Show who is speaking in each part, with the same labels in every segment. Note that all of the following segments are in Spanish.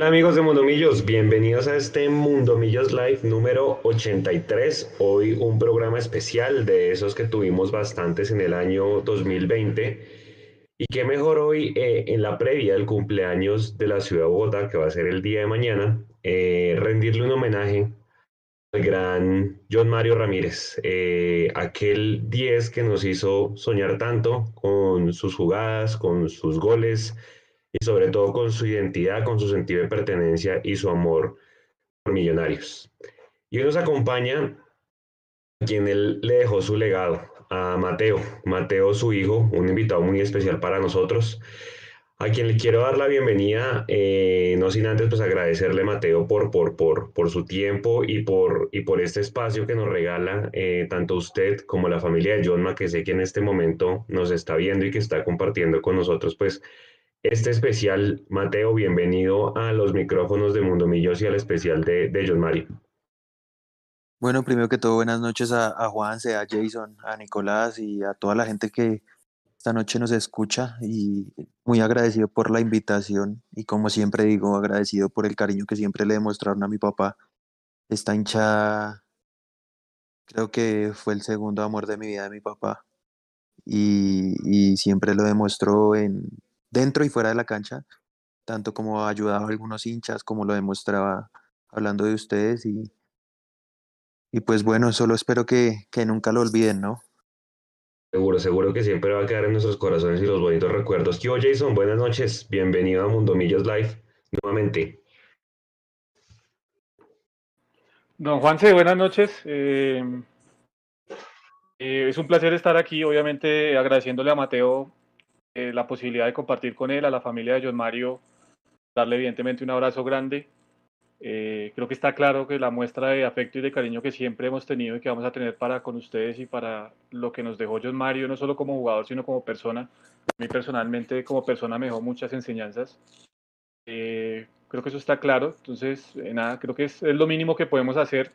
Speaker 1: Hola amigos de Mundomillos, bienvenidos a este Mundomillos Live número 83. Hoy un programa especial de esos que tuvimos bastantes en el año 2020. Y qué mejor hoy eh, en la previa del cumpleaños de la ciudad de Bogotá, que va a ser el día de mañana, eh, rendirle un homenaje al gran John Mario Ramírez, eh, aquel 10 que nos hizo soñar tanto con sus jugadas, con sus goles y sobre todo con su identidad, con su sentido de pertenencia y su amor por millonarios. Y hoy nos acompaña quien él le dejó su legado, a Mateo, Mateo su hijo, un invitado muy especial para nosotros, a quien le quiero dar la bienvenida, eh, no sin antes pues agradecerle Mateo por, por, por, por su tiempo y por, y por este espacio que nos regala eh, tanto usted como la familia de Johnma, que sé que en este momento nos está viendo y que está compartiendo con nosotros pues este especial. Mateo, bienvenido a los micrófonos de Mundo Millos y al especial de, de John Mario.
Speaker 2: Bueno, primero que todo, buenas noches a, a Juanse, a Jason, a Nicolás y a toda la gente que esta noche nos escucha y muy agradecido por la invitación y como siempre digo, agradecido por el cariño que siempre le demostraron a mi papá. Esta hincha creo que fue el segundo amor de mi vida de mi papá y, y siempre lo demostró en, dentro y fuera de la cancha, tanto como ha ayudado a algunos hinchas, como lo demostraba hablando de ustedes y, y pues bueno, solo espero que, que nunca lo olviden, ¿no?
Speaker 1: Seguro, seguro que siempre va a quedar en nuestros corazones y los bonitos recuerdos. ¿Qué Jason? Buenas noches. Bienvenido a Mundo Millos Live nuevamente.
Speaker 3: Don Juanse, buenas noches. Eh, eh, es un placer estar aquí, obviamente agradeciéndole a Mateo eh, la posibilidad de compartir con él, a la familia de John Mario, darle evidentemente un abrazo grande. Eh, creo que está claro que la muestra de afecto y de cariño que siempre hemos tenido y que vamos a tener para con ustedes y para lo que nos dejó John Mario, no solo como jugador, sino como persona. A mí personalmente como persona me dejó muchas enseñanzas. Eh, creo que eso está claro. Entonces, eh, nada, creo que es, es, lo mínimo que podemos hacer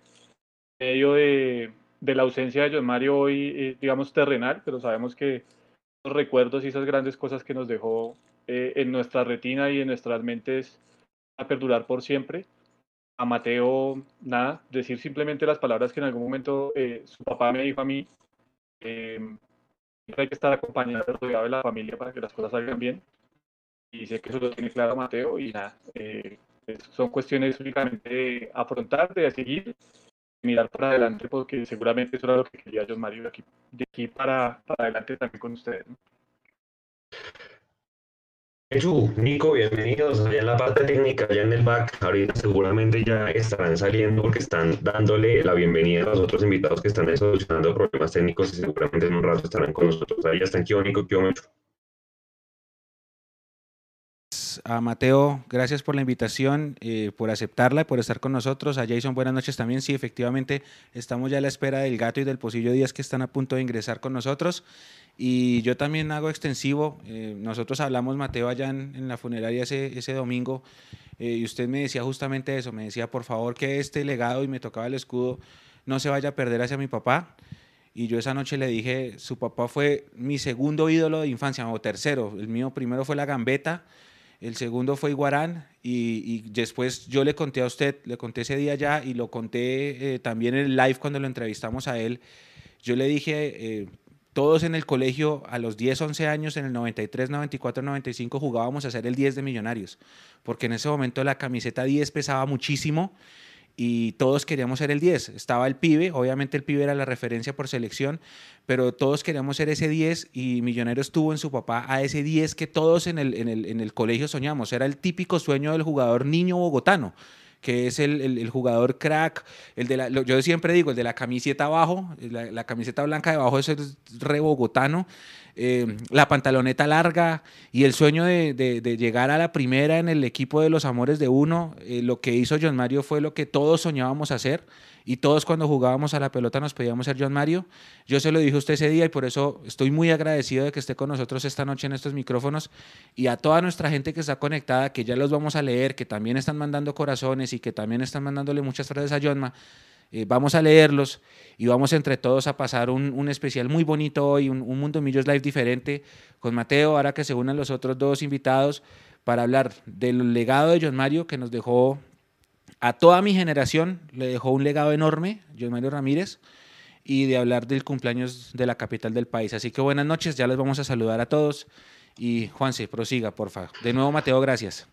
Speaker 3: en medio de, de la ausencia de John Mario hoy, eh, digamos, terrenal, pero sabemos que recuerdos y esas grandes cosas que nos dejó eh, en nuestra retina y en nuestras mentes a perdurar por siempre. A Mateo, nada, decir simplemente las palabras que en algún momento eh, su papá me dijo a mí. Eh, hay que estar acompañado, rodeado de la familia para que las cosas salgan bien. Y sé que eso lo tiene claro Mateo y nada, eh, son cuestiones únicamente de afrontar, de seguir mirar para adelante porque seguramente eso era lo que quería John Mario de aquí, de aquí para, para adelante también con ustedes. ¿no?
Speaker 1: Nico, bienvenidos allá en la parte técnica, allá en el back. Ahorita seguramente ya estarán saliendo porque están dándole la bienvenida a los otros invitados que están solucionando problemas técnicos y seguramente en un rato estarán con nosotros. Ahí están, ¿qué Nico? ¿Qué mucho?
Speaker 4: A Mateo, gracias por la invitación, eh, por aceptarla, por estar con nosotros. A Jason, buenas noches también. Sí, efectivamente, estamos ya a la espera del gato y del pocillo días que están a punto de ingresar con nosotros. Y yo también hago extensivo. Eh, nosotros hablamos, Mateo, allá en, en la funeraria ese, ese domingo. Eh, y usted me decía justamente eso. Me decía, por favor, que este legado, y me tocaba el escudo, no se vaya a perder hacia mi papá. Y yo esa noche le dije, su papá fue mi segundo ídolo de infancia, o tercero. El mío primero fue la gambeta el segundo fue Iguarán y, y, después yo le conté a usted, le conté ese día ya y lo conté eh, también en el live cuando lo entrevistamos a él. Yo le dije, eh, todos en el colegio a los 10, 11 años, en el 93, 94, 95 jugábamos a ser el 10 de Millonarios, porque en ese momento la camiseta 10 pesaba muchísimo y todos queríamos ser el 10. Estaba el pibe, obviamente el pibe era la referencia por selección, pero todos queríamos ser ese 10 y Millonarios tuvo en su papá a ese 10 que todos en el, en el, en el colegio soñamos. Era el típico sueño del jugador niño bogotano que es el, el, jugador crack, el de la, yo siempre digo, el de la camiseta abajo, la, camiseta blanca de abajo es re bogotano, eh, la pantaloneta larga y el sueño de, llegar a la primera en el equipo de los amores de uno, eh, lo que hizo John Mario fue lo que todos soñábamos hacer y todos cuando jugábamos a la pelota nos pedíamos ser John Mario. Yo se lo dije a usted ese día y por eso estoy muy agradecido de que esté con nosotros esta noche en estos micrófonos y a toda nuestra gente que está conectada, que ya los vamos a leer, que también están mandando corazones y que también están mandándole muchas frases a Johnma. Eh, vamos a leerlos y vamos entre todos a pasar un, especial muy bonito hoy, un, un Mundo Millos Live diferente con Mateo, ahora que se unan los otros dos invitados para hablar del legado de John Mario que nos dejó a toda mi generación, le dejó un legado enorme, John Mario Ramírez, y de hablar del cumpleaños de la capital del país. Así que buenas noches, ya les vamos a saludar a todos. Y Juanse, prosiga, por favor. De nuevo, Mateo, gracias.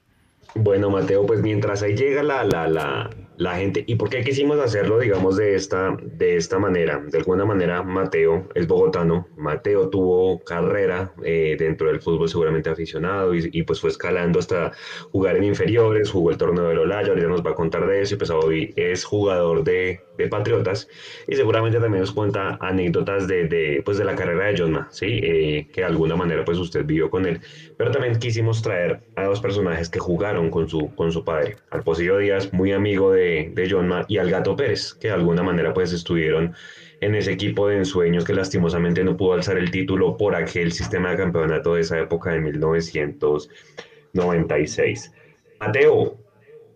Speaker 1: Bueno, Mateo, pues mientras ahí llega la, la, la, la, gente, ¿y por qué quisimos hacerlo, digamos, de esta, de esta manera? De alguna manera, Mateo es bogotano, Mateo tuvo carrera eh, dentro del fútbol seguramente aficionado y, pues fue escalando hasta jugar en inferiores, jugó el torneo del Olaya, ahorita nos va a contar de eso y pues hoy es jugador de, de Patriotas y seguramente también nos cuenta anécdotas de, de, pues de la carrera de John ¿sí? Eh, que de alguna manera pues usted vivió con él, pero también quisimos traer a dos personajes que jugaron con su, con su padre, al Pocillo Díaz, muy amigo de, de Jonma, y al Gato Pérez, que de alguna manera pues estuvieron en ese equipo de ensueños que lastimosamente no pudo alzar el título por aquel sistema de campeonato de esa época de 1996. Mateo,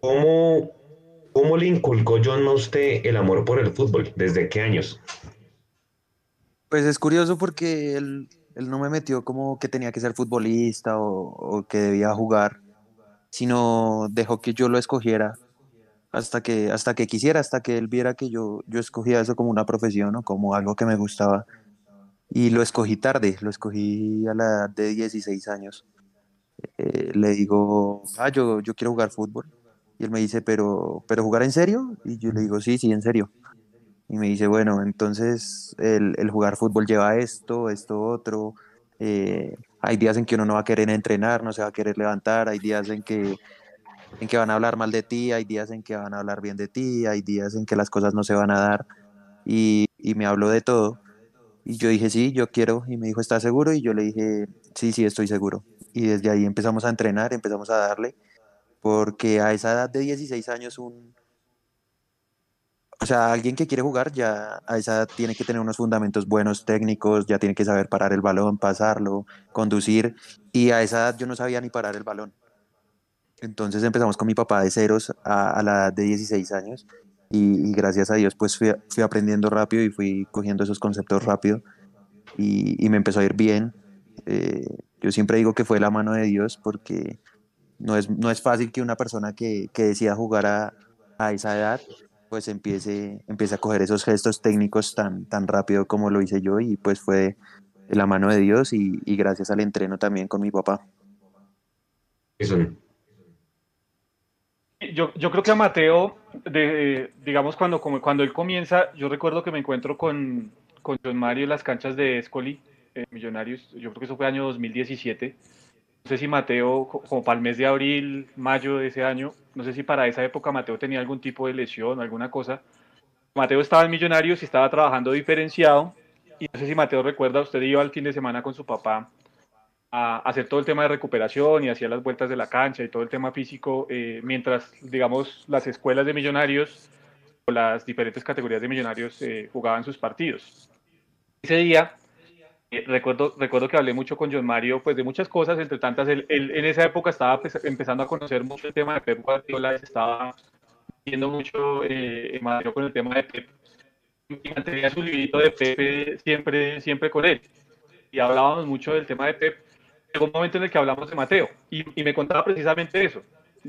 Speaker 1: ¿cómo, cómo le inculcó John a usted el amor por el fútbol? ¿Desde qué años?
Speaker 2: Pues es curioso porque él, él no me metió como que tenía que ser futbolista o, que debía jugar sino dejó que yo lo escogiera hasta que, hasta que quisiera, hasta que él viera que yo, yo escogía eso como una profesión o como algo que me gustaba. Y lo escogí tarde, lo escogí a la edad de 16 años. Eh, le digo, ah, yo, yo quiero jugar fútbol. Y él me dice, ¿pero, ¿pero jugar en serio? Y yo le digo, sí, sí, en serio. Y me dice, bueno, entonces el, el jugar fútbol lleva esto, esto, otro. Eh, hay días en que uno no va a querer entrenar, no se va a querer levantar, hay días en que, en que van a hablar mal de ti, hay días en que van a hablar bien de ti, hay días en que las cosas no se van a dar. Y, y me habló de todo. Y yo dije, sí, yo quiero. Y me dijo, ¿estás seguro? Y yo le dije, sí, sí, estoy seguro. Y desde ahí empezamos a entrenar, empezamos a darle, porque a esa edad de 16 años un, o sea, alguien que quiere jugar ya a esa edad tiene que tener unos fundamentos buenos técnicos, ya tiene que saber parar el balón, pasarlo, conducir. Y a esa edad yo no sabía ni parar el balón. Entonces empezamos con mi papá de ceros a, a la edad de 16 años. Y, y gracias a Dios pues fui, fui, aprendiendo rápido y fui cogiendo esos conceptos rápido. Y, y me empezó a ir bien. Eh, yo siempre digo que fue la mano de Dios porque no es, no es fácil que una persona que, que decida jugar a, a esa edad pues empiece, empiece a coger esos gestos técnicos tan, tan rápido como lo hice yo y pues fue de la mano de Dios y, y gracias al entreno también con mi papá.
Speaker 1: Eso.
Speaker 3: Yo, yo creo que a Mateo, de, digamos, cuando, cuando él comienza, yo recuerdo que me encuentro con, con John Mario en las canchas de Escoli, eh, Millonarios, yo creo que eso fue año 2017. Sé si Mateo, como para el mes de abril, mayo de ese año, no sé si para esa época Mateo tenía algún tipo de lesión o alguna cosa. Mateo estaba en Millonarios y estaba trabajando diferenciado. Y no sé si Mateo recuerda, usted iba al fin de semana con su papá a hacer todo el tema de recuperación y hacía las vueltas de la cancha y todo el tema físico, eh, mientras, digamos, las escuelas de Millonarios o las diferentes categorías de Millonarios eh, jugaban sus partidos. Ese día recuerdo, recuerdo que hablé mucho con John Mario, pues de muchas cosas, entre tantas, él, él en esa época estaba pues, empezando a conocer mucho el tema de Pep Guardiola, estaba viendo mucho eh, Mario con el tema de Pep, y mantenía su librito de Pep siempre, siempre con él, y hablábamos mucho del tema de Pep, llegó un momento en el que hablamos de Mateo, y, y me contaba precisamente eso,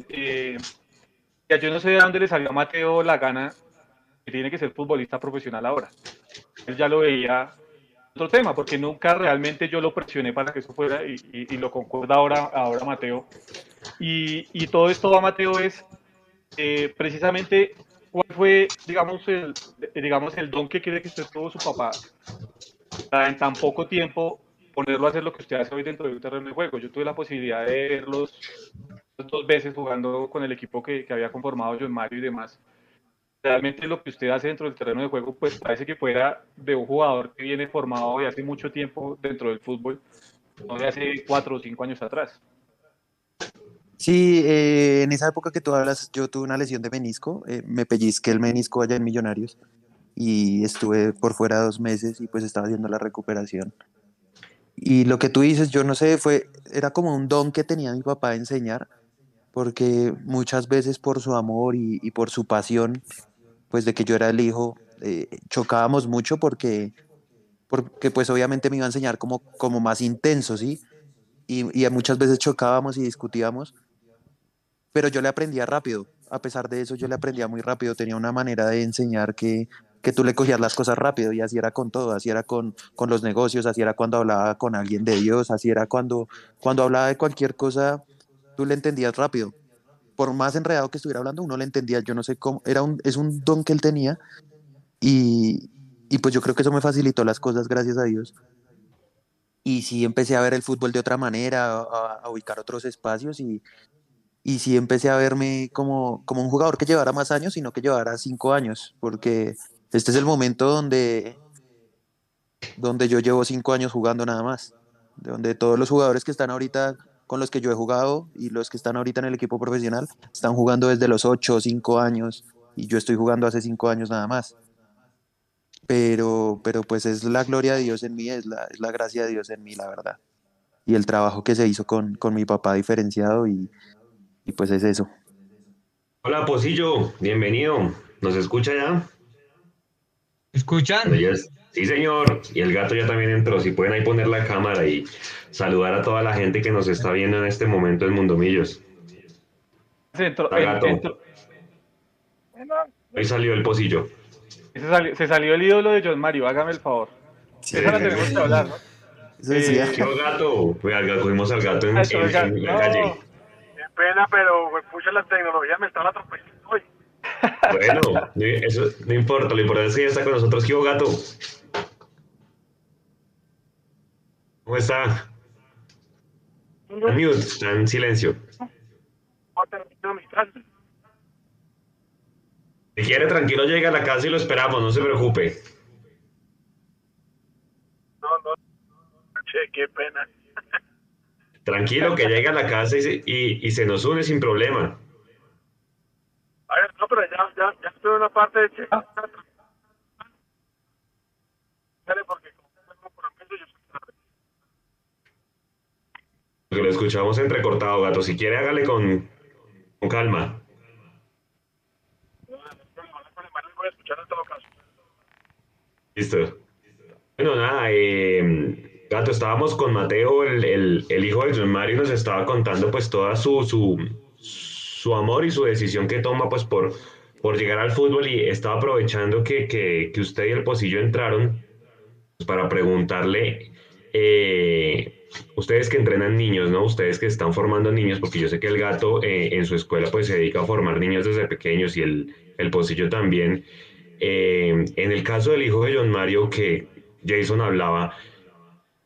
Speaker 3: eh, ya yo no sé de dónde le salió a Mateo la gana que tiene que ser futbolista profesional ahora, él ya lo veía otro tema, porque nunca realmente yo lo presioné para que eso fuera y, y, y lo concuerda ahora, ahora Mateo. Y, y, todo esto va Mateo es eh, precisamente cuál fue, digamos el, digamos, el don que quiere que usted tuvo su papá para en tan poco tiempo ponerlo a hacer lo que usted hace hoy dentro de un terreno de juego. Yo tuve la posibilidad de verlos dos veces jugando con el equipo que, que había conformado John Mario y demás realmente lo que usted hace dentro del terreno de juego, pues parece que fuera de un jugador que viene formado de hace mucho tiempo dentro del fútbol, no de hace cuatro o cinco años atrás.
Speaker 2: Sí, eh, en esa época que tú hablas, yo tuve una lesión de menisco, eh, me pellizqué el menisco allá en Millonarios y estuve por fuera dos meses y pues estaba haciendo la recuperación. Y lo que tú dices, yo no sé, fue, era como un don que tenía mi papá de enseñar, porque muchas veces por su amor y, y por su pasión pues de que yo era el hijo, eh, chocábamos mucho porque, porque pues obviamente me iba a enseñar como, como más intenso, ¿sí? Y, y muchas veces chocábamos y discutíamos, pero yo le aprendía rápido. A pesar de eso, yo le aprendía muy rápido. Tenía una manera de enseñar que, que tú le cogías las cosas rápido y así era con todo, así era con, con los negocios, así era cuando hablaba con alguien de Dios, así era cuando, cuando hablaba de cualquier cosa, tú le entendías rápido. Por más enredado que estuviera hablando, uno le entendía, yo no sé cómo, era un, es un don que él tenía y, y pues yo creo que eso me facilitó las cosas, gracias a Dios. Y sí empecé a ver el fútbol de otra manera, a, ubicar otros espacios y, y sí empecé a verme como, como un jugador que llevara más años, sino que llevara cinco años, porque este es el momento donde, donde yo llevo cinco años jugando nada más, donde todos los jugadores que están ahorita con los que yo he jugado y los que están ahorita en el equipo profesional están jugando desde los ocho o cinco años y yo estoy jugando hace cinco años nada más. Pero, pero pues es la gloria de Dios en mí, es la, es la gracia de Dios en mí, la verdad. Y el trabajo que se hizo con, con mi papá diferenciado y, y pues es eso.
Speaker 1: Hola, Pocillo, bienvenido. ¿Nos escucha ya?
Speaker 5: ¿Escuchan?
Speaker 1: Sí, señor. Y el gato ya también entró. Si pueden ahí poner la cámara y saludar a toda la gente que nos está viendo en este momento en Mundomillos.
Speaker 3: Entró,
Speaker 1: Hola, gato.
Speaker 3: entró-
Speaker 1: Ahí salió el pocillo.
Speaker 3: se, salió, se salió el ídolo de John Mario, hágame el favor.
Speaker 1: Sí.
Speaker 3: Esa la tenemos que hablar, ¿no?
Speaker 2: Eso decía.
Speaker 3: Eh,
Speaker 1: Yo, gato. Oiga, al- cogimos al gato en,
Speaker 3: Eso,
Speaker 1: en-
Speaker 3: oiga,
Speaker 1: en la
Speaker 3: no.
Speaker 1: calle.
Speaker 6: Qué pena, pero pues, pucha la tecnología me estaba atropellando hoy.
Speaker 1: Bueno, no- eso no importa. Lo importante es que ya está con nosotros. ¿Qué gato? ¿Cómo está? En mute, está en silencio. Si quiere, tranquilo, llega a la casa y lo esperamos. No se preocupe.
Speaker 6: No, no. Che, qué pena.
Speaker 1: Tranquilo, que llegue a la casa y se, y, y se nos une sin problema.
Speaker 6: Ver, no, pero ya, ya, ya estoy en una parte de che. Dale, porque como tengo compromiso, yo soy tarde.
Speaker 1: Porque lo escuchamos entrecortado, gato. Si quiere, hágale con, con calma. Listo. Bueno, nada, eh, gato, estábamos con Mateo, el, el- el hijo de John Mario, y nos estaba contando pues toda su, su, su amor y su decisión que toma pues por, por llegar al fútbol y estaba aprovechando que, que, que usted y el Pocillo entraron pues, para preguntarle, eh, ustedes que entrenan niños, ¿no? Ustedes que están formando niños, porque yo sé que el gato eh, en su escuela pues se dedica a formar niños desde pequeños y el, el Pocillo también. Eh, en el caso del hijo de John Mario, que Jason hablaba,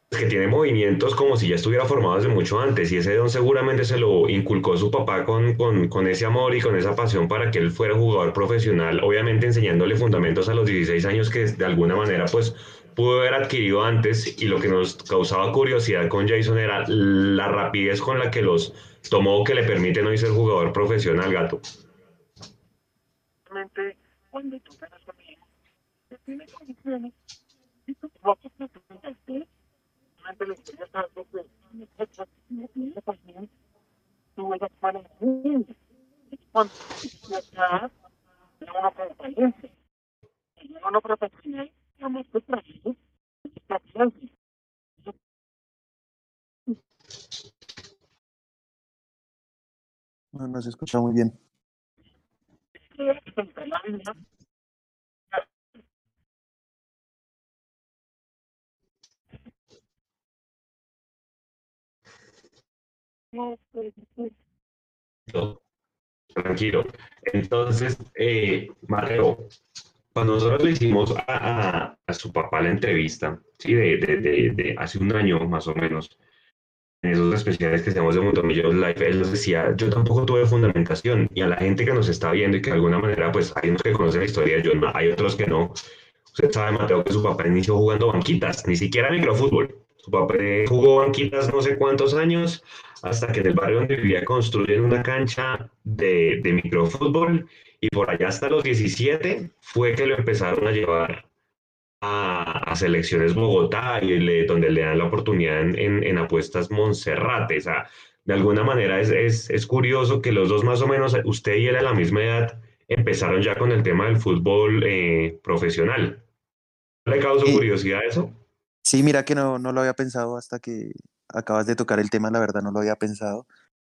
Speaker 1: que tiene movimientos como si ya estuviera formado desde mucho antes, y ese don seguramente se lo inculcó su papá con, con, con ese amor y con esa pasión para que él fuera jugador profesional, obviamente enseñándole fundamentos a los 16 años que de alguna manera pues pudo haber adquirido antes, y lo que nos causaba curiosidad con Jason era la rapidez con la que los tomó que le permiten hoy ser jugador profesional, gato.
Speaker 6: No,
Speaker 2: no se escucha muy bien.
Speaker 1: Tranquilo. Entonces, eh, Mateo, cuando nosotros le hicimos a, a- a su papá la entrevista, sí, de, de, de, de hace un año más o menos, en esos especiales que hacemos de Montomillos Live, él nos decía, yo tampoco tuve fundamentación, y a la gente que nos está viendo y que de alguna manera, pues hay unos que conocen la historia de John, hay otros que no. Usted sabe, Mateo, que su papá inició jugando banquitas, ni siquiera microfútbol. Su papá jugó banquitas no sé cuántos años, hasta que en el barrio donde vivía construyen una cancha de, de microfútbol y por allá hasta los 17 fue que lo empezaron a llevar a, a selecciones Bogotá y le- donde le dan la oportunidad en, en- en apuestas Monserrate. O sea, de alguna manera es, es, es curioso que los dos más o menos, usted y él a la misma edad, empezaron ya con el tema del fútbol eh, profesional. ¿No ¿Le causó
Speaker 2: Sí.
Speaker 1: curiosidad eso?
Speaker 2: Sí, mira que no, no lo había pensado hasta que acabas de tocar el tema, la verdad no lo había pensado.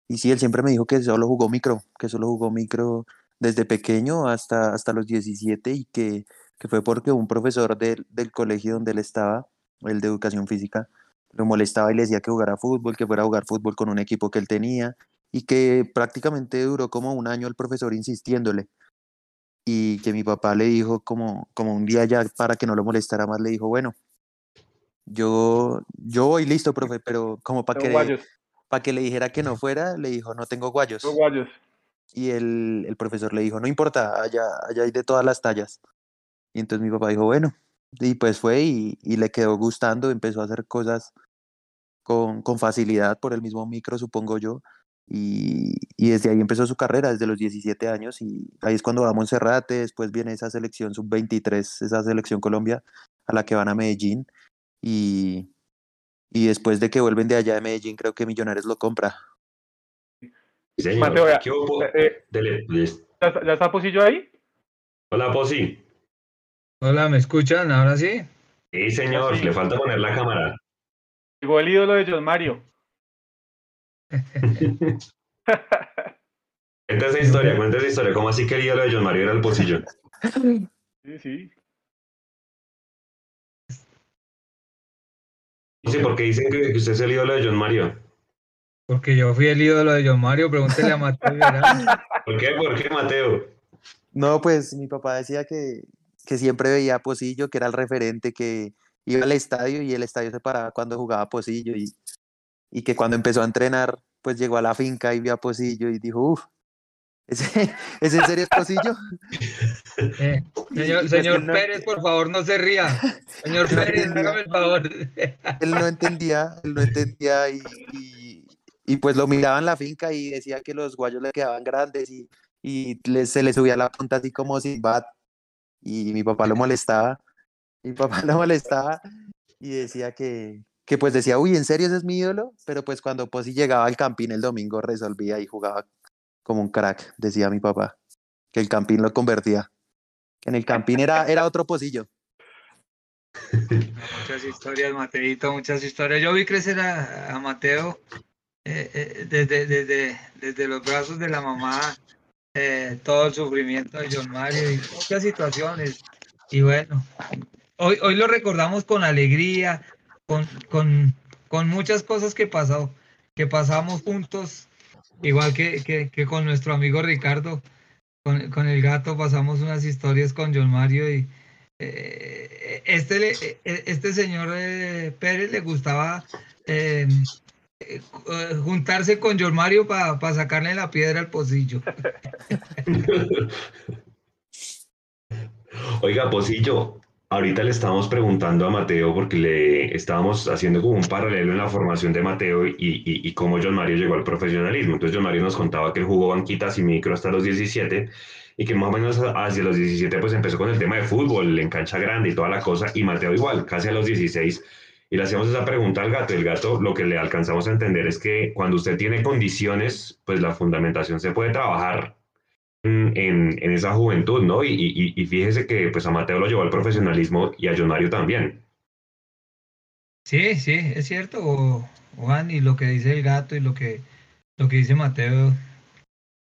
Speaker 2: y sí, él siempre me dijo que solo jugó micro, que solo jugó micro desde pequeño hasta, hasta los 17 y que, que fue porque un profesor del, del colegio donde él estaba, el de educación física, lo molestaba y le decía que jugara fútbol, que fuera a jugar fútbol con un equipo que él tenía y que prácticamente duró como un año el profesor insistiéndole y que mi papá le dijo como, como un día ya para que no lo molestara más, le dijo, bueno, yo, yo voy listo, profe, pero como para que, para que le dijera que no fuera, le dijo, no tengo guayos.
Speaker 3: tengo guayos.
Speaker 2: Y el, el profesor le dijo, no importa, allá, allá hay de todas las tallas. Y entonces mi papá dijo, bueno, y pues fue y, y le quedó gustando, empezó a hacer cosas con, con facilidad por el mismo micro, supongo yo. Y, y desde ahí empezó su carrera, desde los 17 años. Y ahí es cuando va a Monserrate, después viene esa selección sub-23, esa selección Colombia, a la que van a Medellín. Y, y después de que vuelven de allá de Medellín, creo que Millonarios lo compra.
Speaker 1: Sí, señor.
Speaker 3: Mateo, ya-
Speaker 1: ¿Qué hubo?
Speaker 3: eh,
Speaker 1: Dele, les-
Speaker 3: ¿Ya, está- ya está Posillo ahí?
Speaker 1: Hola, Posi.
Speaker 5: Hola, ¿me escuchan? Ahora sí.
Speaker 1: Sí, señor,
Speaker 3: Sí.
Speaker 1: le falta poner la cámara.
Speaker 3: Llegó el ídolo de John Mario.
Speaker 1: Cuenta esa historia, cuenta esa historia. ¿Cómo así que el ídolo de John Mario era el pocillo?
Speaker 3: Sí, sí.
Speaker 1: Sí, porque dicen que usted es el ídolo de John Mario.
Speaker 5: Porque yo fui el ídolo de John Mario, pregúntele a Mateo.
Speaker 1: ¿Por qué? ¿Por qué, Mateo?
Speaker 2: No, pues mi papá decía que, que siempre veía a Pocillo, que era el referente, que iba al estadio y el estadio se paraba cuando jugaba Pocillo y, y que cuando empezó a entrenar, pues llegó a la finca y vio a Pocillo y dijo, uff, ¿ese, ¿es en serio es Pocillo?
Speaker 5: Eh, señor
Speaker 2: pues
Speaker 5: señor
Speaker 2: él no-
Speaker 5: Pérez, por favor, no se ría. Señor
Speaker 2: No
Speaker 5: Pérez,
Speaker 2: entendía.
Speaker 5: hágame el favor.
Speaker 2: Él no entendía, él no entendía y, y, y, pues lo miraba en la finca y decía que los guayos le quedaban grandes y, y se le subía la punta así como sin bat y mi papá lo molestaba, mi papá lo molestaba y decía que, que pues decía, uy, ¿en serio ese es mi ídolo? Pero pues cuando Posi llegaba al campín el domingo resolvía y jugaba como un crack, decía mi papá, que el campín lo convertía. En el campín era, era otro pocillo.
Speaker 5: Muchas historias, Mateito, muchas historias. Yo vi crecer a, a Mateo eh, eh, desde, desde, desde los brazos de la mamá, eh, todo el sufrimiento de John Mario y muchas situaciones. Y bueno, hoy, hoy lo recordamos con alegría, con, con, con muchas cosas que pasó, que pasamos juntos, igual que, que, con nuestro amigo Ricardo, con, con el gato pasamos unas historias con John Mario y este, le- eh, este señor Pérez le gustaba juntarse con John Mario para sacarle la piedra al pocillo.
Speaker 1: Oiga, Pocillo, ahorita le estábamos preguntando a Mateo porque le estábamos haciendo como un paralelo en la formación de Mateo y, y, y cómo John Mario llegó al profesionalismo. Entonces John Mario nos contaba que él jugó banquitas y micro hasta los 17 y que más o menos hacia los 17 pues empezó con el tema de fútbol, en cancha grande y toda la cosa y Mateo igual, casi a los 16. Y le hacíamos esa pregunta al gato. El gato lo que le alcanzamos a entender es que cuando usted tiene condiciones, pues la fundamentación se puede trabajar en, en- esa juventud, ¿no? Y, y- fíjese que pues a Mateo lo llevó al profesionalismo y a John Mario también.
Speaker 5: Sí, sí, es cierto, Juan, y lo que dice el gato y lo que, lo que dice Mateo,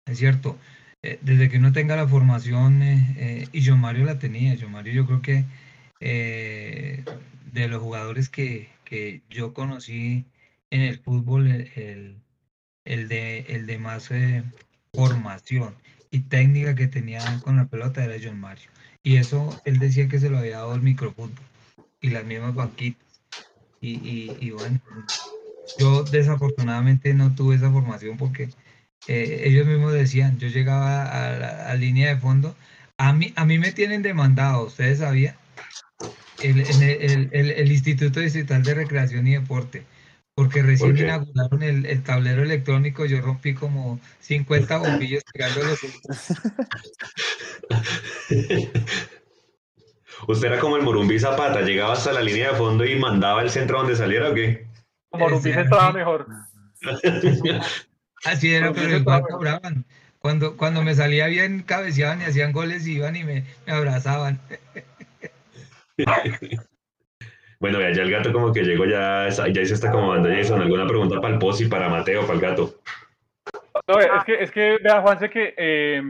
Speaker 5: es cierto. Eh, desde que uno tenga la formación, eh, eh, y John Mario la tenía, John Mario yo creo que de los jugadores que, que yo conocí en el fútbol, el, el- de, el de más eh, formación y técnica que tenía con la pelota era John Mario. Y eso él decía que se lo había dado el microfútbol y las mismas banquitas. Y, y, y bueno, yo desafortunadamente no tuve esa formación porque eh, ellos mismos decían, yo llegaba a la a línea de fondo, a mí, a mí me tienen demandado, ¿ustedes sabían? El, en el, el- el- el Instituto Distrital de Recreación y Deporte, porque recién inauguraron el, el tablero electrónico, yo rompí como 50 bombillos pegándolos.
Speaker 1: ¿Usted era como el Morumbí Zapata, llegaba hasta la línea de fondo y mandaba el centro donde saliera o qué?
Speaker 3: Como Rumpis
Speaker 5: Ese-
Speaker 3: estaba mejor.
Speaker 5: Así era, pero
Speaker 3: yo
Speaker 5: igual cobraban. Cuando, cuando me salía bien, cabeceaban y hacían goles, iban y me, me abrazaban.
Speaker 1: Bueno, ya, ya el gato como que llegó, ya, ya se está acomodando Jason. ¿Alguna pregunta para el post y para Mateo, para el gato?
Speaker 3: No, es que, es que, vea, Juanse, que eh,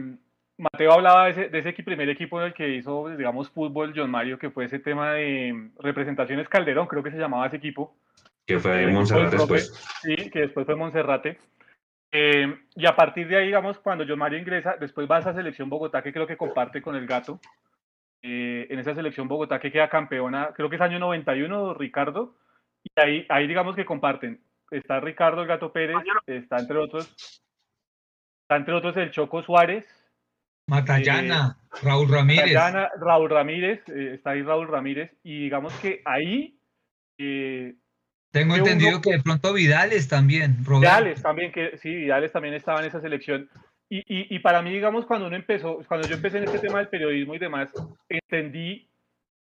Speaker 3: Mateo hablaba de ese, de ese primer equipo en el que hizo, digamos, fútbol John Mario, que fue ese tema de representaciones Calderón, creo que se llamaba ese equipo.
Speaker 1: Que fue Monserrate después.
Speaker 3: Sí, que después fue Monserrate. Eh, y a partir de ahí, digamos, cuando John Mario ingresa, después va a esa selección Bogotá que creo que comparte con el gato. Eh, en esa selección Bogotá que queda campeona, creo que es año 91, Ricardo. Y ahí, ahí digamos que comparten. Está Ricardo el Gato Pérez, está entre otros, está entre otros el Choco Suárez,
Speaker 5: Matallana, Raúl Ramírez.
Speaker 3: Raúl Ramírez, eh, está ahí Raúl Ramírez, y digamos que ahí eh,
Speaker 5: Tengo entendido
Speaker 3: uno-
Speaker 5: que de pronto Vidales también. Roberto.
Speaker 3: Vidales también, que sí, Vidales también estaba en esa selección. Y, y, y para mí, digamos, cuando uno empezó, cuando yo empecé en este tema del periodismo y demás, entendí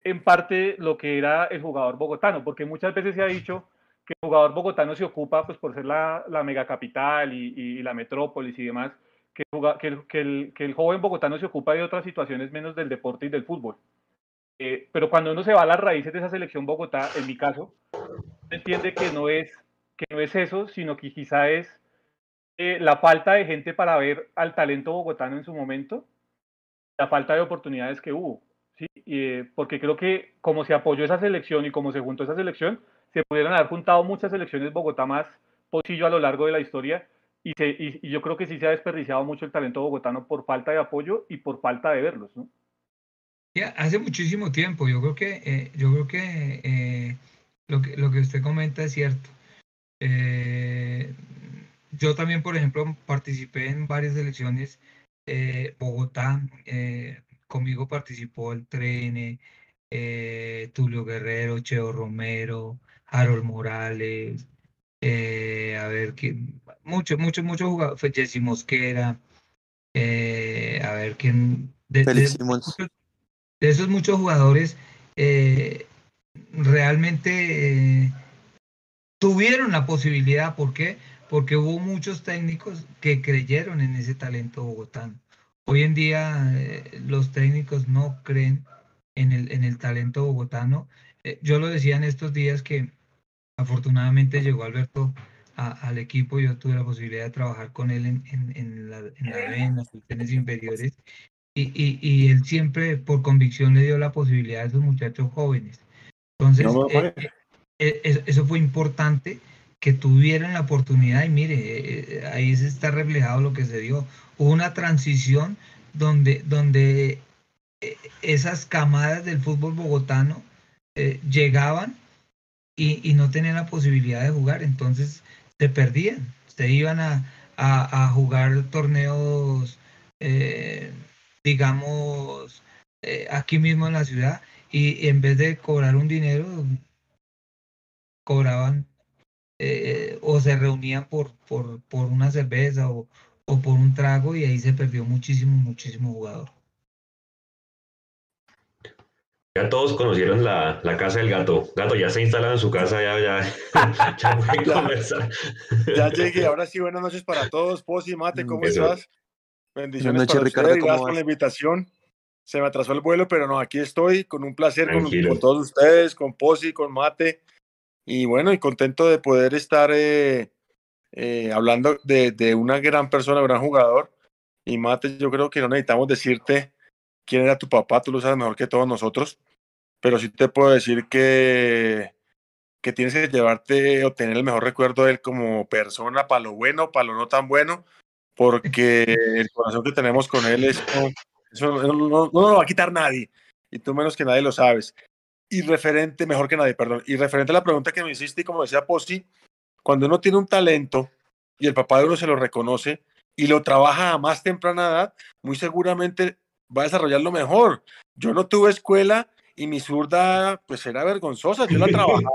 Speaker 3: en parte lo que era el jugador bogotano, porque muchas veces se ha dicho que el jugador bogotano se ocupa, pues por ser la, la megacapital y, y la metrópolis y demás, que, que, el, que, el, que el joven bogotano se ocupa de otras situaciones menos del deporte y del fútbol. Eh, pero cuando uno se va a las raíces de esa selección Bogotá, en mi caso, entiende que no es, que no es eso, sino que quizá es eh, la falta de gente para ver al talento bogotano en su momento, la falta de oportunidades que hubo. ¿sí? Eh, porque creo que como se apoyó esa selección y como se juntó esa selección, se pudieron haber juntado muchas selecciones Bogotá más Pocillo a lo largo de la historia y, se, y, y yo creo que sí se ha desperdiciado mucho el talento bogotano por falta de apoyo y por falta de verlos. ¿no?
Speaker 5: Ya, hace muchísimo tiempo. Yo creo que, eh, yo creo que, eh, lo que lo que usted comenta es cierto. Eh, yo también, por ejemplo, participé en varias elecciones. eh, Bogotá, eh, conmigo participó el Tren, eh, Tulio Guerrero, Cheo Romero, Harold Morales, eh, a ver, quién, muchos, muchos, muchos jugadores, fue Jesse Mosquera, a ver quién, de, de- de de esos muchos jugadores realmente tuvieron la posibilidad. ¿Por qué? Porque hubo muchos técnicos que creyeron en ese talento bogotano. Hoy en día eh, los técnicos no creen en el, en el talento bogotano. Eh, yo lo decía en estos días que afortunadamente llegó Alberto a- al equipo. Yo tuve la posibilidad de trabajar con él en, en, en la, en la B, en las selecciones inferiores. Y, y, y él siempre, por convicción, le dio la posibilidad a esos muchachos jóvenes. Entonces,
Speaker 7: No
Speaker 5: eh, eh, eso, eso fue importante que tuvieran la oportunidad y mire, eh, eh, ahí se está reflejado lo que se dio. Una transición donde, donde eh, esas camadas del fútbol bogotano llegaban y, no tenían la posibilidad de jugar, entonces se perdían, se iban a, a, jugar torneos, digamos, aquí mismo en la ciudad, y en vez de cobrar un dinero, cobraban eh, o se reunían por, por, por una cerveza o, o por un trago y ahí se perdió muchísimo, muchísimo jugador.
Speaker 1: Ya todos conocieron la, la casa del gato. Gato ya se instalado en su casa, ya, ya, ya puede
Speaker 7: Ya.
Speaker 1: conversar.
Speaker 7: Ya llegué, ahora sí, buenas noches para todos. Posi, Mate, ¿cómo
Speaker 1: Eso.
Speaker 7: estás? Bendiciones
Speaker 2: noches,
Speaker 7: para
Speaker 2: Ricardo,
Speaker 7: ustedes,
Speaker 2: ¿cómo
Speaker 7: gracias por la invitación. Se me atrasó el vuelo, pero no, aquí estoy con un placer con todos ustedes, con Posi, con Mate. Y bueno, y contento de poder estar eh, eh, hablando de, una gran persona, gran jugador. Y Mate, yo creo que no necesitamos decirte quién era tu papá, tú lo sabes mejor que todos nosotros. Pero sí te puedo decir que, que tienes que llevarte o tener el mejor recuerdo de él como persona, para lo bueno, para lo no tan bueno, porque el corazón que tenemos con él es, eso no- no lo va a quitar nadie, y tú menos que nadie lo sabes. Y referente, mejor que nadie, perdón, y referente a la pregunta que me hiciste, y como decía Posi, cuando uno tiene un talento y el papá de uno se lo reconoce y lo trabaja a más temprana edad, muy seguramente va a desarrollarlo mejor. Yo no tuve escuela y mi zurda pues era vergonzosa, yo la trabajaba,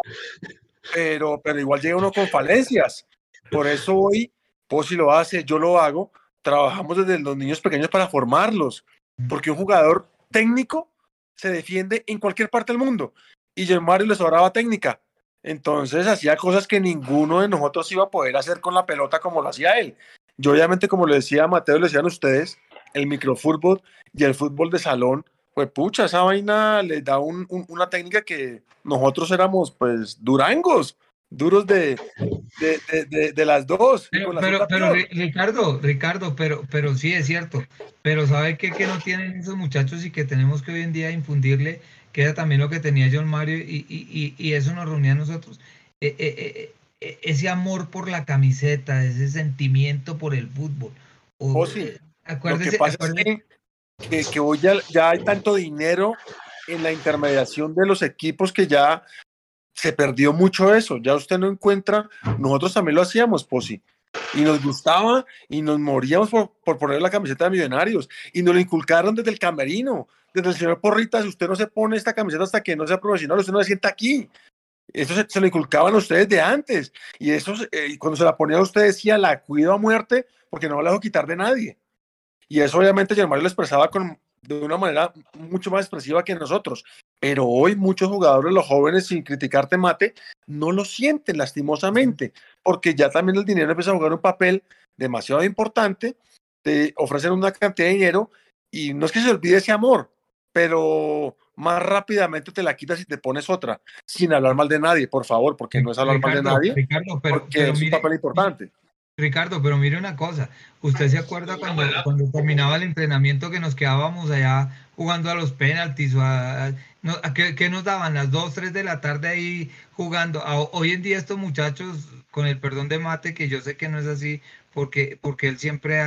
Speaker 7: pero, pero igual llega uno con falencias. Por eso hoy, Posi lo hace, yo lo hago, trabajamos desde los niños pequeños para formarlos, porque un jugador técnico se defiende en cualquier parte del mundo y Jean Mario le sobraba técnica. Entonces hacía cosas que ninguno de nosotros iba a poder hacer con la pelota como lo hacía él. Yo obviamente, como le decía a Mateo, le decían ustedes, el microfútbol y el fútbol de salón, pues pucha, esa vaina le da un- una técnica que nosotros éramos pues durangos, duros de, de, de, de las dos.
Speaker 5: Pero, pero, pero, Ricardo, Ricardo, pero, pero sí es cierto. Pero ¿sabe qué que no tienen esos muchachos y que tenemos que hoy en día infundirle? Que era también lo que tenía John Mario y, y, y eso nos reunía a nosotros. Eh, eh, eh, ese amor por la camiseta, ese sentimiento por el fútbol.
Speaker 7: O, oh, sí. Acuérdese, lo que pasa es que, que, hoy ya, ya hay tanto dinero en la intermediación de los equipos que ya se perdió mucho eso. Ya usted no encuentra, nosotros también lo hacíamos, Posi. Y nos gustaba y nos moríamos por, por poner la camiseta de millonarios. Y nos lo inculcaron desde el camerino, desde el señor Porrita. Si usted no se pone esta camiseta hasta que no sea profesional, usted no se sienta aquí. Eso se, lo inculcaban a ustedes de antes. Y eso, eh, cuando se la ponía usted, decía la cuido a muerte porque no la dejo quitar de nadie. Y eso, obviamente, Germán lo expresaba con, de una manera mucho más expresiva que nosotros. Pero hoy muchos jugadores, los jóvenes, sin criticarte mate, no lo sienten lastimosamente, porque ya también el dinero empieza a jugar un papel demasiado importante, te ofrecen una cantidad de dinero y no es que se olvide ese amor, pero más rápidamente te la quitas y te pones otra, sin hablar mal de nadie, por favor, porque no es hablar mal de nadie,
Speaker 5: Ricardo, pero,
Speaker 7: porque es un papel importante.
Speaker 5: Ricardo, pero mire una cosa, ¿usted se acuerda cuando, cuando terminaba el entrenamiento que nos quedábamos allá jugando a los penaltis a, ¿qué, nos daban? Las 2, 3 de la tarde ahí jugando. hoy en día estos muchachos, con el perdón de Mate, que yo sé que no es así, porque, porque él siempre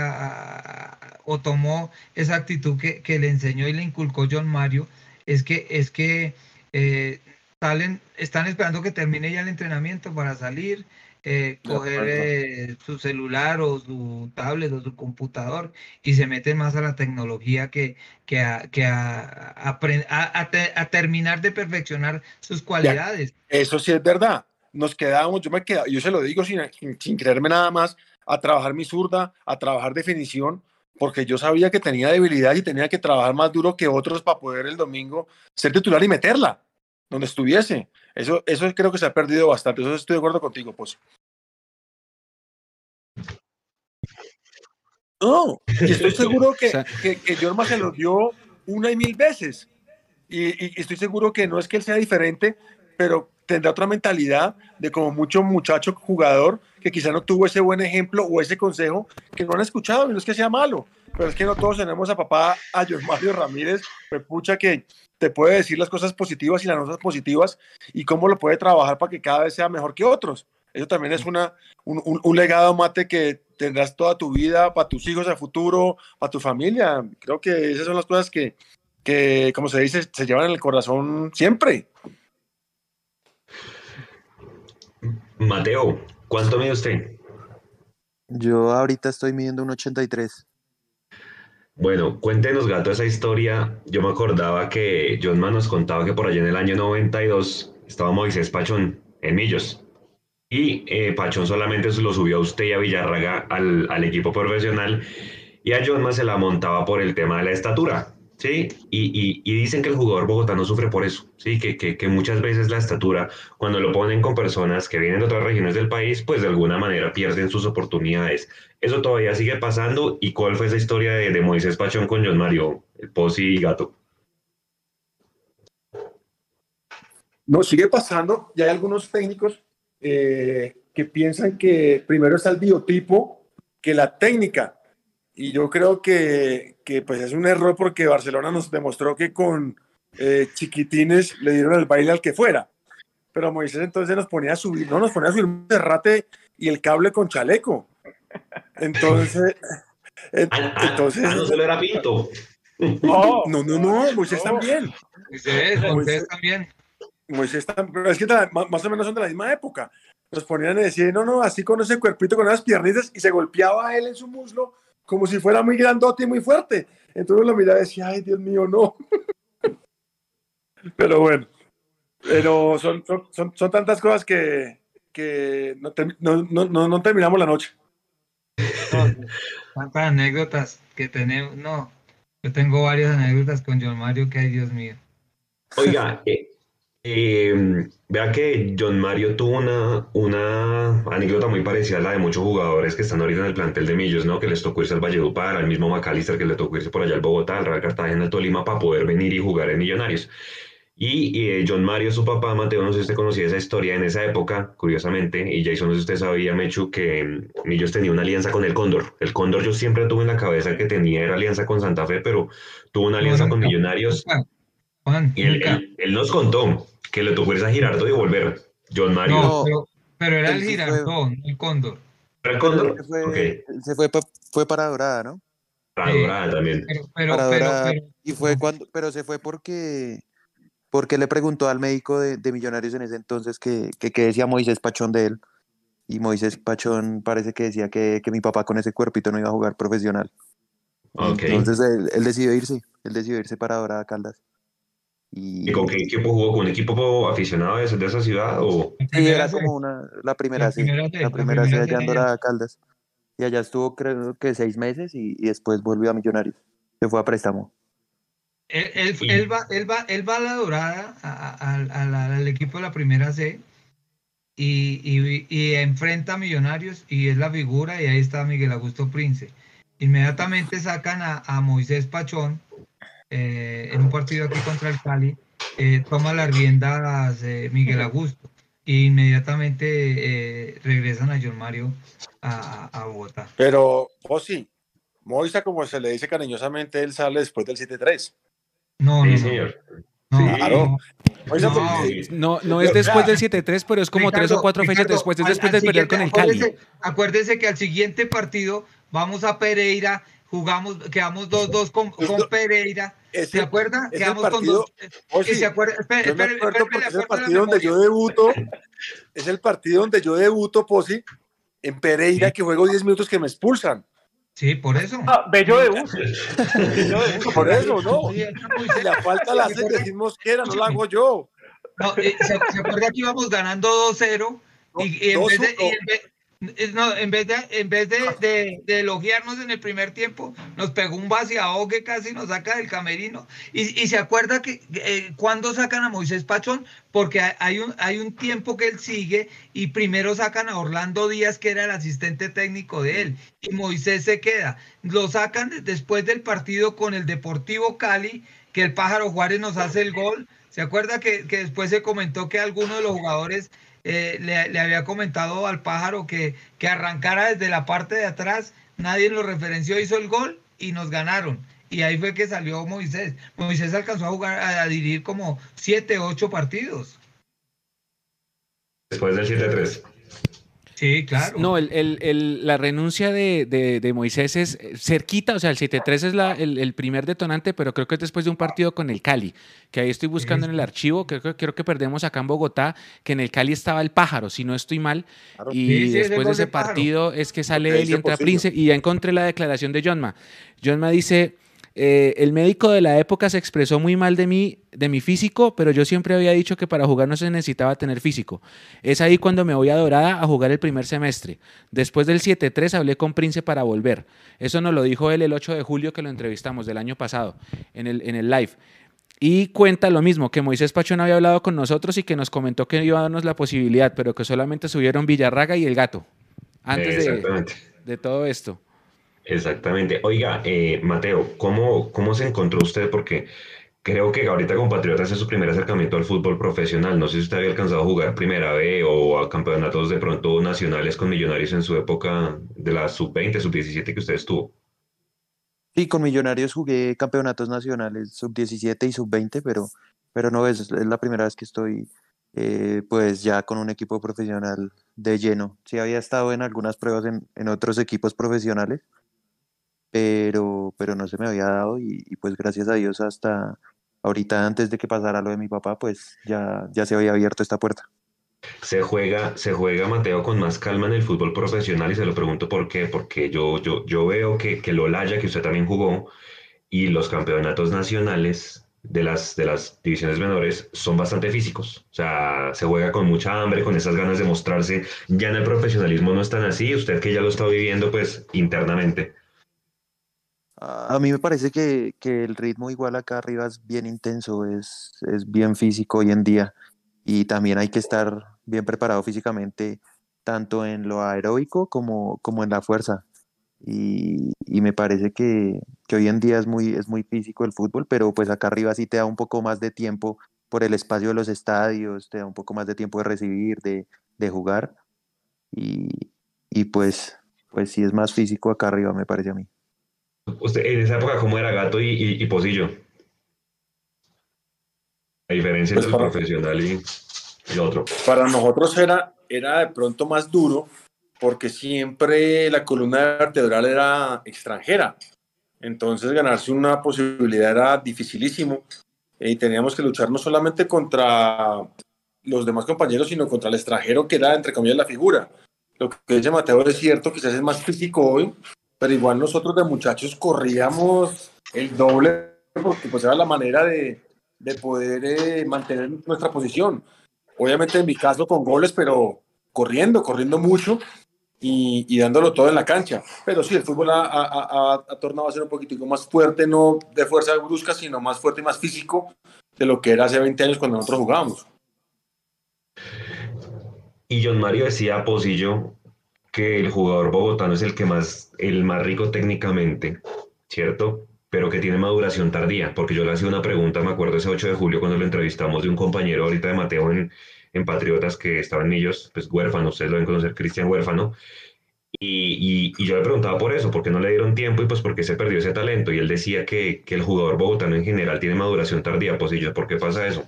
Speaker 5: o tomó esa actitud que, que, le enseñó y le inculcó John Mario, es que, es que eh, salen, están esperando que termine ya el entrenamiento para salir, eh, coger eh, su celular o su tablet o su computador y se meten más a la tecnología que, que, a, que a, a, terminar de perfeccionar sus cualidades.
Speaker 7: eso sí es verdad. Nos quedamos, yo me quedo, yo se lo digo sin, sin creerme nada más, a trabajar mi zurda, a trabajar definición, porque yo sabía que tenía debilidad y tenía que trabajar más duro que otros para poder el domingo ser titular y meterla donde estuviese. Eso, eso creo que se ha perdido bastante. Eso estoy de acuerdo contigo, pues. No, y estoy seguro que, que, que se lo dio una y mil veces. Y, estoy seguro que no es que él sea diferente, pero tendrá otra mentalidad de como mucho muchacho jugador que quizá no tuvo ese buen ejemplo o ese consejo que no han escuchado. Y no es que sea malo, pero es que no todos tenemos a papá, a Mario Ramírez, pues pucha que te puede decir las cosas positivas y las cosas positivas y cómo lo puede trabajar para que cada vez sea mejor que otros. Eso también es una, un, legado, Mate, que tendrás toda tu vida, para tus hijos a futuro, para tu familia. Creo que esas son las cosas que, que, como se dice, se llevan en el corazón siempre.
Speaker 1: Mateo, ¿cuánto mide usted?
Speaker 2: Yo ahorita estoy midiendo un 83.
Speaker 1: Bueno, cuéntenos, gato, esa historia. Yo me acordaba que John Man nos contaba que por allá en el año 92 estaba Moisés Pachón en Millos. Y eh, Pachón solamente se lo subió a usted y a Villarraga al, al equipo profesional. Y a John Man se la montaba por el tema de la estatura. ¿Sí? Y, y, dicen que el jugador bogotano sufre por eso, ¿sí? Que, que, muchas veces la estatura, cuando lo ponen con personas que vienen de otras regiones del país, pues de alguna manera pierden sus oportunidades. Eso todavía sigue pasando. ¿Y cuál fue esa historia de, Moisés Pachón con John Mario, el Posi y Gato?
Speaker 7: No, sigue pasando. Ya hay algunos técnicos eh, que piensan que primero está el biotipo que la técnica y yo creo que, que, pues es un error porque Barcelona nos demostró que con eh, chiquitines le dieron el baile al que fuera. Pero Moisés entonces nos ponía a subir, no nos ponía a subir un derrate y el cable con chaleco. Entonces, entonces.
Speaker 1: no se lo era Pinto.
Speaker 7: No, no, no, no Moisés también.
Speaker 5: Moisés, Moisés también.
Speaker 7: Moisés también. Es que más o menos son de la misma época. Nos ponían a decir, no, no, así con ese cuerpito, con esas piernitas, y se golpeaba a él en su muslo como si fuera muy grandote y muy fuerte. Entonces lo miraba y decía, ay, Dios mío, no. pero bueno, pero son, son, son, tantas cosas que, que no, no, no, no, terminamos la noche.
Speaker 5: tantas anécdotas que tenemos, no, yo tengo varias anécdotas con John Mario que, ay, Dios mío.
Speaker 1: Oiga, eh, eh, vea que John Mario tuvo una, una anécdota muy parecida a la de muchos jugadores que están ahorita en el plantel de Millos, ¿no? Que les tocó irse al Valledupar, al mismo McAllister que le tocó irse por allá al Bogotá, al Real Cartagena, al Tolima para poder venir y jugar en Millonarios. Y, eh, John Mario, su papá, Mateo, no sé si usted conocía esa historia en esa época, curiosamente, y Jason, no sé si usted sabía, Mechu, que mm, Millos tenía una alianza con el Cóndor. El Cóndor yo siempre tuve en la cabeza que tenía era alianza con Santa Fe, pero tuvo una alianza con Millonarios.
Speaker 5: Juan,
Speaker 1: y él, él, nos contó que le tocó irse a Girardot y volver. John Mario.
Speaker 5: No, pero, pero era el Girardot, el Cóndor.
Speaker 1: ¿Era el Cóndor?
Speaker 2: Se fue, se fue, fue para Dorada, ¿no?
Speaker 1: Para
Speaker 5: Sí.
Speaker 1: Dorada también.
Speaker 5: Pero, pero,
Speaker 2: para
Speaker 5: pero,
Speaker 2: Dorada.
Speaker 5: pero-
Speaker 2: y fue cuando, pero se fue porque, porque le preguntó al médico de, de Millonarios en ese entonces que, que qué decía Moisés Pachón de él. Y Moisés Pachón parece que decía que, que mi papá con ese cuerpito no iba a jugar profesional. Entonces él, él decidió irse, él decidió irse para Dorada Caldas. Y
Speaker 1: ¿Y con qué equipo jugó? ¿Con un equipo aficionado de, de esa ciudad? O...
Speaker 2: sí, era como una, la primera
Speaker 5: La
Speaker 2: C,
Speaker 5: primera C,
Speaker 2: la primera allá en. Dorada Caldas. Y allá estuvo creo que seis meses y, y después volvió a Millonarios. Se fue a préstamo.
Speaker 5: Él, él- va, él, va, él va a la dorada, a- a- al- a la- al equipo de la primera C, y, y- y enfrenta a Millonarios, y es la figura, y ahí está Miguel Augusto Prince. Inmediatamente sacan a, a Moisés Pachón eh, en un partido aquí contra el Cali, eh, toma las riendas eh, Miguel Augusto, e inmediatamente eh, regresan a John Mario a, a- Bogotá.
Speaker 7: Pero, Josi, Moisa, como se le dice cariñosamente, él sale después del 7-3.
Speaker 5: No,
Speaker 1: Sí,
Speaker 5: no, no,
Speaker 1: señor.
Speaker 5: no,
Speaker 1: Sí.
Speaker 7: Claro. Moisa,
Speaker 5: No.
Speaker 4: No, no es después del 7-3, pero es como tres o
Speaker 5: Ricardo,
Speaker 4: cuatro fechas después, es
Speaker 5: al-
Speaker 4: después
Speaker 5: al
Speaker 4: de pelear con el Cali.
Speaker 5: acuérdese- Acuérdese que al siguiente partido vamos a Pereira, jugamos, quedamos 2-2 con, con Pereira. ¿Se acuerda?
Speaker 7: es el
Speaker 5: Quedamos con
Speaker 7: partido-
Speaker 5: dos.
Speaker 7: Josi,
Speaker 5: y se acuerda, espere, espere, espere, le
Speaker 7: es el partido donde yo debuto, es el partido donde yo debuto, Posi, en Pereira, que juego 10 minutos que me expulsan.
Speaker 5: Sí, por eso.
Speaker 3: Ah, bello. Bello debut.
Speaker 7: Por eso, ¿no?
Speaker 5: Sí,
Speaker 7: Y la falta la hace
Speaker 5: ¿Se
Speaker 7: Jesús Mosquera, no la hago yo.
Speaker 5: No, eh, ¿se, se acuerda que íbamos ganando 2-0? Y, y en vez de, y en vez- no, en vez de, en vez de, de- de elogiarnos en el primer tiempo, nos pegó un vaciado que casi nos saca del camerino. Y, y se acuerda que eh, cuando sacan a Moisés Pachón, porque hay- un, hay un tiempo que él sigue y primero sacan a Orlando Díaz, que era el asistente técnico de él, y Moisés se queda. Lo sacan después del partido con el Deportivo Cali, que el Pájaro Juárez nos hace el gol. ¿Se acuerda que, que después se comentó que alguno de los jugadores eh, le, le había comentado al pájaro que, que arrancara desde la parte de atrás? Nadie lo referenció, hizo el gol y nos ganaron. Y ahí fue que salió Moisés. Moisés alcanzó a jugar, a, dirigir como siete, ocho partidos.
Speaker 1: Después del 7-3.
Speaker 5: Sí, claro.
Speaker 4: No, el, el- el- la renuncia de, de- de Moisés es cerquita, o sea, el 7-3 es la- el, el primer detonante, pero creo que es después de un partido con el Cali, que ahí estoy buscando en el archivo, creo que, creo que perdemos acá en Bogotá, que en el Cali estaba el pájaro, si no estoy mal,
Speaker 7: Claro.
Speaker 4: y
Speaker 5: Sí, sí, es el
Speaker 4: después de ese
Speaker 5: Pájaro.
Speaker 4: partido es que sale él y entra. Prince, y ya encontré la declaración de Jonma. Jonma dice... eh, el médico de la época se expresó muy mal de mí, de mi físico, pero yo siempre había dicho que para jugar no se necesitaba tener físico. Es ahí cuando me voy a Dorada a jugar el primer semestre. Después del 7-3 hablé con Prince para volver. Eso nos lo dijo él el 8 de julio que lo entrevistamos del año pasado en el, en el live. Y cuenta lo mismo, que Moisés Pachón había hablado con nosotros y que nos comentó que iba a darnos la posibilidad, pero que solamente subieron Villarraga y el gato. Antes de, de todo esto.
Speaker 1: Exactamente. Oiga, eh, Mateo, ¿cómo, ¿cómo se encontró usted? Porque creo que ahorita con Patriotas es su primer acercamiento al fútbol profesional. No sé si usted había alcanzado a jugar Primera B o a campeonatos de pronto nacionales con Millonarios en su época de la sub-20, sub-17 que usted estuvo.
Speaker 2: Sí, con Millonarios jugué campeonatos nacionales sub-17 y sub-20, pero, pero no es, es la primera vez que estoy eh, pues ya con un equipo profesional de lleno. Sí había estado en algunas pruebas en, en otros equipos profesionales, pero, pero no se me había dado y, y pues gracias a Dios hasta ahorita antes de que pasara lo de mi papá, pues ya, ya se había abierto esta puerta.
Speaker 1: Se juega, se juega Mateo con más calma en el fútbol profesional y se lo pregunto por qué, porque yo, yo, yo veo que, que el Olaya, que usted también jugó, y los campeonatos nacionales de las, de las divisiones menores son bastante físicos. O sea, se juega con mucha hambre, con esas ganas de mostrarse. Ya en el profesionalismo no es tan así, usted que ya lo está viviendo pues internamente.
Speaker 2: A mí me parece que, que el ritmo igual acá arriba es bien intenso, es, es bien físico hoy en día y también hay que estar bien preparado físicamente, tanto en lo aeróbico como, como en la fuerza. Y, y me parece que, que hoy en día es muy, es muy físico el fútbol, pero pues acá arriba sí te da un poco más de tiempo por el espacio de los estadios, te da un poco más de tiempo de recibir, de, de jugar. Y, y, pues, pues sí es más físico acá arriba, me parece a mí.
Speaker 1: Usted, en esa época, ¿cómo era Gato y, y, y Pocillo? La diferencia
Speaker 7: Pues
Speaker 1: entre el profesional y el otro.
Speaker 7: Para nosotros era, era de pronto más duro porque siempre la columna vertebral era extranjera. Entonces ganarse una posibilidad era dificilísimo y teníamos que luchar no solamente contra los demás compañeros, sino contra el extranjero que era, entre comillas, la figura. Lo que dice Mateo es cierto, quizás es más físico hoy, pero igual nosotros de muchachos corríamos el doble porque pues era la manera de, de poder eh, mantener nuestra posición. Obviamente en mi caso con goles, pero corriendo, corriendo mucho y, y dándolo todo en la cancha. Pero sí, el fútbol ha, ha- ha- ha tornado a ser un poquitico más fuerte, no de fuerza brusca, sino más fuerte y más físico de lo que era hace 20 años cuando nosotros jugábamos.
Speaker 1: Y John Mario decía a Pocillo que el jugador bogotano es el que más, el más rico técnicamente, ¿cierto? Pero que tiene maduración tardía, porque yo le hacía una pregunta, me acuerdo ese 8 de julio cuando lo entrevistamos de un compañero ahorita de Mateo en, en Patriotas que estaban ellos, pues huérfanos, ustedes lo deben conocer, Cristian Huérfano, y, y- y yo le preguntaba por eso, por qué no le dieron tiempo y pues por qué se perdió ese talento, y él decía que, que el jugador bogotano en general tiene maduración tardía, Pocillo, ¿por qué pasa eso?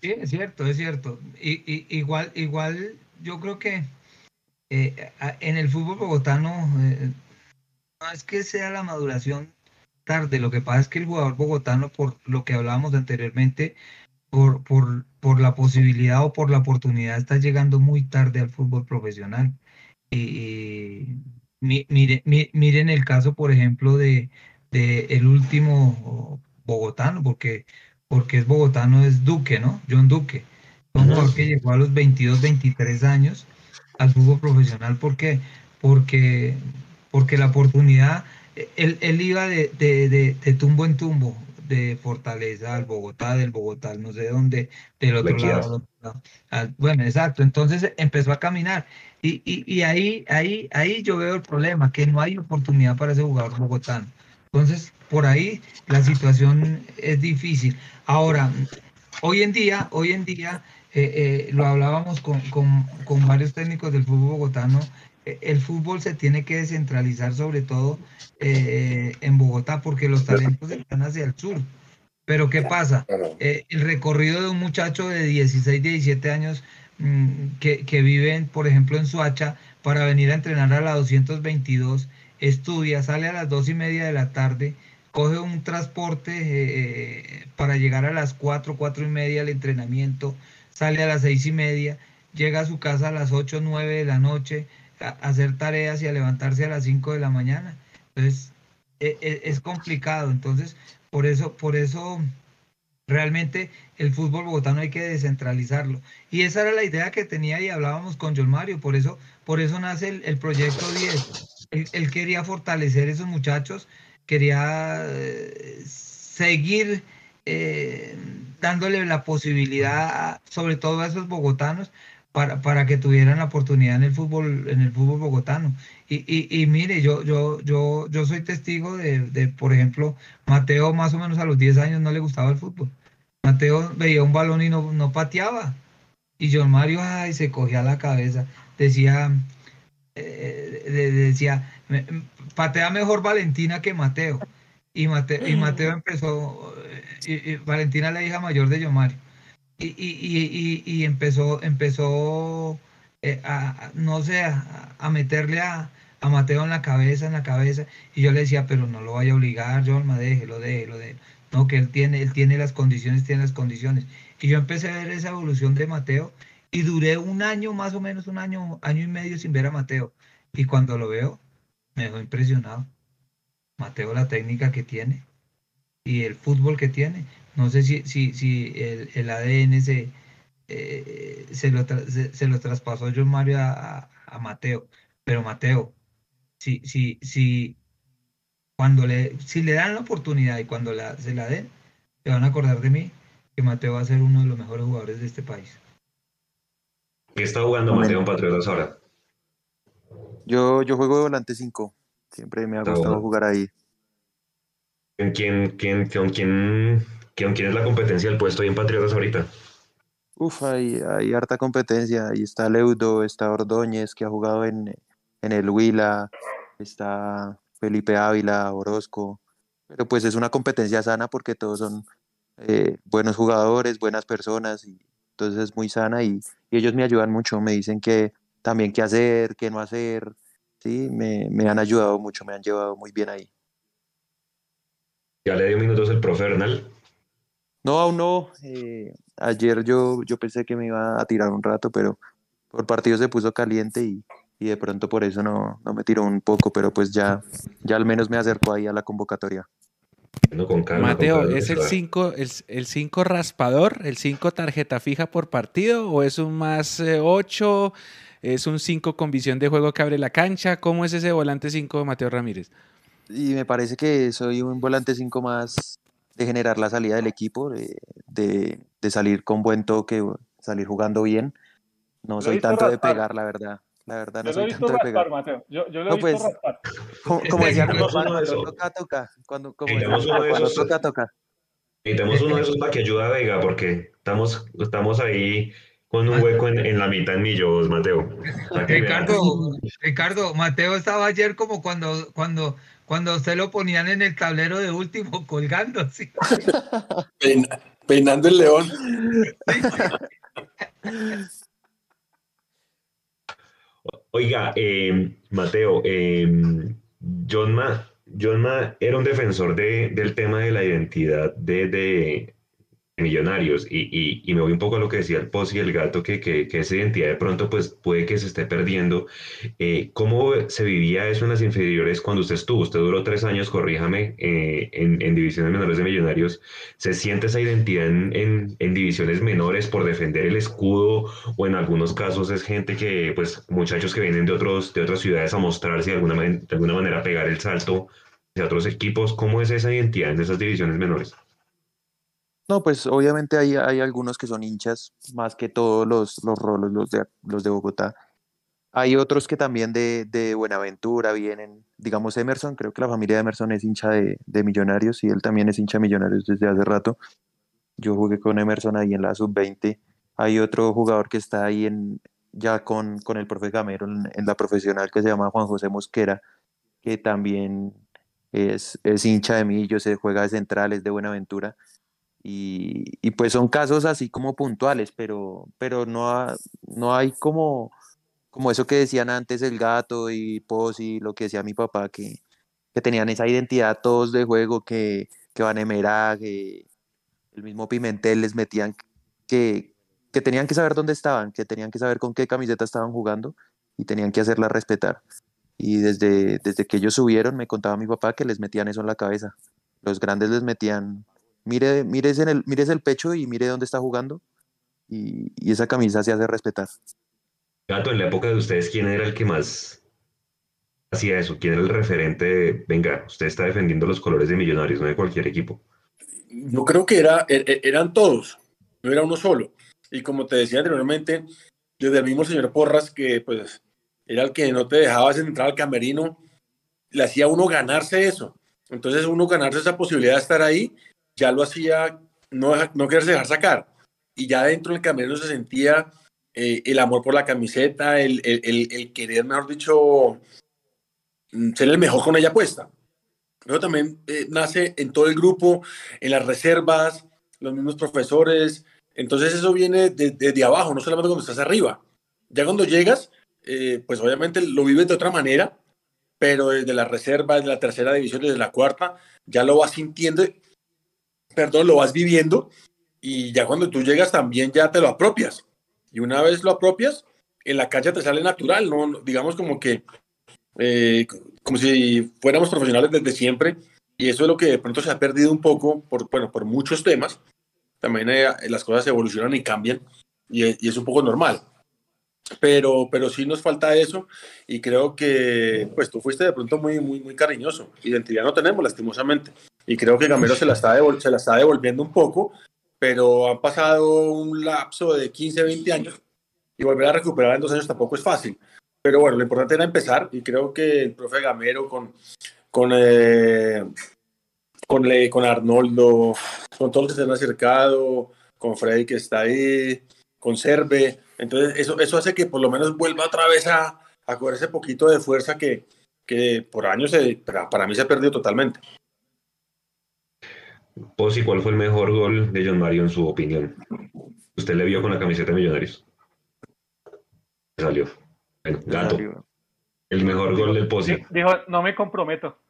Speaker 5: Sí, es cierto, es cierto. Y, y- igual, igual, yo creo que eh, en el fútbol bogotano eh, no es que sea la maduración tarde, lo que pasa es que el jugador bogotano, por lo que hablábamos anteriormente, por, por, por la posibilidad o por la oportunidad, está llegando muy tarde al fútbol profesional. Mi- mire, mi- miren el caso, por ejemplo, de, de el último bogotano, porque, porque es bogotano, es Duque, ¿no? John Duque. Un jugador que llegó a los 22, 23 años al fútbol profesional. ¿Por qué? Porque, porque la oportunidad, él, él iba de, de, de, de tumbo en tumbo, de Fortaleza al Bogotá, del Bogotá, al no sé dónde, del otro lado, al otro lado. Al- bueno, exacto. Entonces empezó a caminar. Y, y, y ahí, ahí, ahí yo veo el problema, que no hay oportunidad para ese jugador bogotano. Entonces, por ahí la situación es difícil. Ahora, hoy en día, hoy en día, eh, eh, lo hablábamos con, con, con varios técnicos del fútbol bogotano, eh, el fútbol se tiene que descentralizar sobre todo eh, en Bogotá porque los talentos están hacia el sur. Pero ¿qué pasa? El recorrido de un muchacho de 16, 17 años mm, que, que vive, por ejemplo, en Suacha para venir a entrenar a la 222, estudia, sale a las dos y media de la tarde, coge un transporte eh, para llegar a las 4, 4 y media al entrenamiento, sale a las seis y media, llega a su casa a las 8, 9 de la noche a, hacer tareas y a levantarse a las 5 de la mañana. Entonces, e- e- es complicado. Entonces, por eso, por eso realmente el fútbol bogotano hay que descentralizarlo. Y esa era la idea que tenía y hablábamos con John Mario, por eso, por eso nace el, el proyecto 10. Él, él quería fortalecer esos muchachos, quería eh, seguir eh, dándole la posibilidad, sobre todo a esos bogotanos, para, para que tuvieran la oportunidad en el fútbol, en el fútbol bogotano. Y, y, mire, yo, yo, yo, yo soy testigo de, de, por ejemplo, Mateo más o menos a los 10 años no le gustaba el fútbol. Mateo veía un balón y no, no pateaba. Y John Mario, ay, se cogía la cabeza. Decía, eh, de- decía, "Me- patea mejor Valentina que Mateo. Y Mateo, y Mateo empezó, eh, y Valentina la hija mayor de John Mario. Y, y, y, y, empezó, empezó eh, a, no sé, a, meterle a, a Mateo en la cabeza, en la cabeza. Y yo le decía, pero no lo vaya a obligar, John, déjelo, déjelo, déjelo. No, que él tiene, él tiene las condiciones, tiene las condiciones. Y yo empecé a ver esa evolución de Mateo y duré un año, más o menos un año, año y medio sin ver a Mateo. Y cuando lo veo, me dejó impresionado. Mateo, la técnica que tiene y el fútbol que tiene. No sé si, si, si el, el ADN se, eh, se, lo tra- se, se lo traspasó John Mario a, a- a Mateo. Pero Mateo, si, si, si, cuando le, si le dan la oportunidad y cuando la, se la den, se van a acordar de mí que Mateo va a ser uno de los mejores jugadores de este país.
Speaker 1: ¿Qué está jugando. Mateo en Patriotas ahora?
Speaker 2: Yo, yo juego de volante 5. Siempre me ha gustado jugar ahí.
Speaker 1: ¿Con quién, quién, con quién, ¿Quién, ¿Quién es la competencia del puesto ahí en Patriotas ahorita?
Speaker 2: Uf, hay, harta competencia. Ahí está Leudo, está Ordóñez, que ha jugado en, en el Huila, está Felipe Ávila, Orozco. Pero pues es una competencia sana porque todos son eh, buenos jugadores, buenas personas, y entonces es muy sana y, y, ellos me ayudan mucho, me dicen que también qué hacer, qué no hacer, sí, me, me han ayudado mucho, me han llevado muy bien ahí.
Speaker 1: ¿Ya le dio minutos el profe Hernal?
Speaker 2: No, aún no. Eh, ayer yo, yo pensé que me iba a tirar un rato, pero por partido se puso caliente y, y de pronto por eso no, no, me tiró un poco, pero pues ya, ya al menos me acerco ahí a la convocatoria.
Speaker 1: No, con calma,
Speaker 4: Mateo,
Speaker 1: con calma,
Speaker 4: ¿es el
Speaker 1: suave.
Speaker 4: 5 el, el cinco raspador, el 5 tarjeta fija por partido o es un más 8? ¿Es un 5 con visión de juego que abre la cancha? ¿Cómo es ese volante 5 Mateo Ramírez?
Speaker 2: Y me parece que soy un volante 5 más de generar la salida del equipo, de, de, de, salir con buen toque, salir jugando bien. No soy tanto raspar. de pegar, la verdad. La verdad, no
Speaker 3: yo
Speaker 2: soy
Speaker 3: lo he visto
Speaker 2: tanto
Speaker 3: raspar,
Speaker 2: de pegar.
Speaker 3: Mateo. Yo, yo lo he
Speaker 2: No,
Speaker 3: visto
Speaker 2: pues,
Speaker 3: raspar.
Speaker 2: Como, como decía mi cuando toca, toca. Cuando, como decía cuando
Speaker 1: esos.
Speaker 2: toca, toca.
Speaker 1: Necesitamos uno de esos para que ayude a Vega, porque estamos, estamos ahí con un hueco en, en la mitad en millos, Mateo.
Speaker 5: Ricardo, Ricardo, Mateo estaba ayer como cuando, cuando, cuando usted lo ponían en el tablero de último colgando. ¿sí?
Speaker 7: Peina- peinando el león.
Speaker 1: Oiga, eh, Mateo, eh, Johnma, Johnma era un defensor de, del tema de la identidad de, de Millonarios y, y- me voy un poco a lo que decía el Poz y el Gato, que, que, esa identidad de pronto pues puede que se esté perdiendo. Eh, ¿cómo se vivía eso en las inferiores cuando usted estuvo? Usted duró tres años, corríjame, eh, en, divisiones menores de Millonarios. ¿Se siente esa identidad en, en- en divisiones menores por defender el escudo o en algunos casos es gente que, pues, muchachos que vienen de, otros, de otras ciudades a mostrarse de alguna, de alguna manera pegar el salto hacia otros equipos? ¿Cómo es esa identidad en esas divisiones menores?
Speaker 2: No, pues obviamente hay, hay algunos que son hinchas, más que todos los, los rolos, los de, los de Bogotá. Hay otros que también de, de Buenaventura vienen, digamos Emerson, creo que la familia de Emerson es hincha de, de Millonarios y él también es hincha de Millonarios desde hace rato. Yo jugué con Emerson ahí en la sub-20. Hay otro jugador que está ahí en, ya con, con el profe Gamero en, la profesional que se llama Juan José Mosquera, que también es, es hincha de Millos, se juega de centrales de Buenaventura. Y, pues son casos así como puntuales, pero, pero no, no hay como, como eso que decían antes el gato y Posi, lo que decía mi papá, que, que tenían esa identidad todos de juego, que, que Vanemera, que el mismo Pimentel les metían que, que tenían que saber dónde estaban, que tenían que saber con qué camiseta estaban jugando y tenían que hacerla respetar. Y desde, desde que ellos subieron, me contaba mi papá que les metían eso en la cabeza. Los grandes les metían, mire, mires en el, mires el pecho y mire dónde está jugando. Y, y esa camisa se hace respetar.
Speaker 1: Gato, en la época de ustedes, ¿quién era el que más hacía eso? ¿Quién era el referente de, venga, usted está defendiendo los colores de Millonarios, no de cualquier equipo?
Speaker 7: Yo creo que era, er- er- eran todos, no era uno solo. Y como te decía anteriormente, desde el mismo señor Porras, que pues era el que no te dejaba entrar al camerino, le hacía a uno ganarse eso. Entonces uno ganarse esa posibilidad de estar ahí, ya lo hacía no, no quererse dejar sacar. Y ya dentro del camerino se sentía eh, el amor por la camiseta, el, el- el- el querer, mejor dicho, mm, ser el mejor con ella puesta. Eso también eh, nace en todo el grupo, en las reservas, los mismos profesores. Entonces eso viene de- desde abajo, no solamente cuando estás arriba. Ya cuando llegas, eh, pues obviamente lo vives de otra manera, pero desde la reserva, desde la tercera división, desde la cuarta, ya lo vas sintiendo, perdón, lo vas viviendo y ya cuando tú llegas también ya te lo apropias. Y una vez lo apropias, en la cancha te sale natural, ¿no? Digamos como que, eh, como si fuéramos profesionales desde siempre. Y eso es lo que de pronto se ha perdido un poco por, bueno, por muchos temas. También eh, las cosas evolucionan y cambian y es un poco normal. Pero, pero sí nos falta eso y creo que pues tú fuiste de pronto muy, muy, muy cariñoso. Identidad no tenemos lastimosamente y creo que Gamero se la está, se la está devolviendo un poco, pero han pasado un lapso de 15, 20 años y volver a recuperar en dos años tampoco es fácil. Pero bueno, lo importante era empezar y creo que el profe Gamero con, con, eh, con, Le, con Arnoldo, con todos los que se han acercado, con Freddy que está ahí, con Serve. Entonces, eso, eso hace que por lo menos vuelva otra vez a, a coger ese poquito de fuerza que, que por años se, para, para mí se ha perdido totalmente.
Speaker 1: Posi, ¿cuál fue el mejor gol de John Mario en su opinión? ¿Usted le vio con la camiseta de Millonarios? Salió. Bueno, gato. El mejor gol del Posi.
Speaker 3: Dijo, no me comprometo.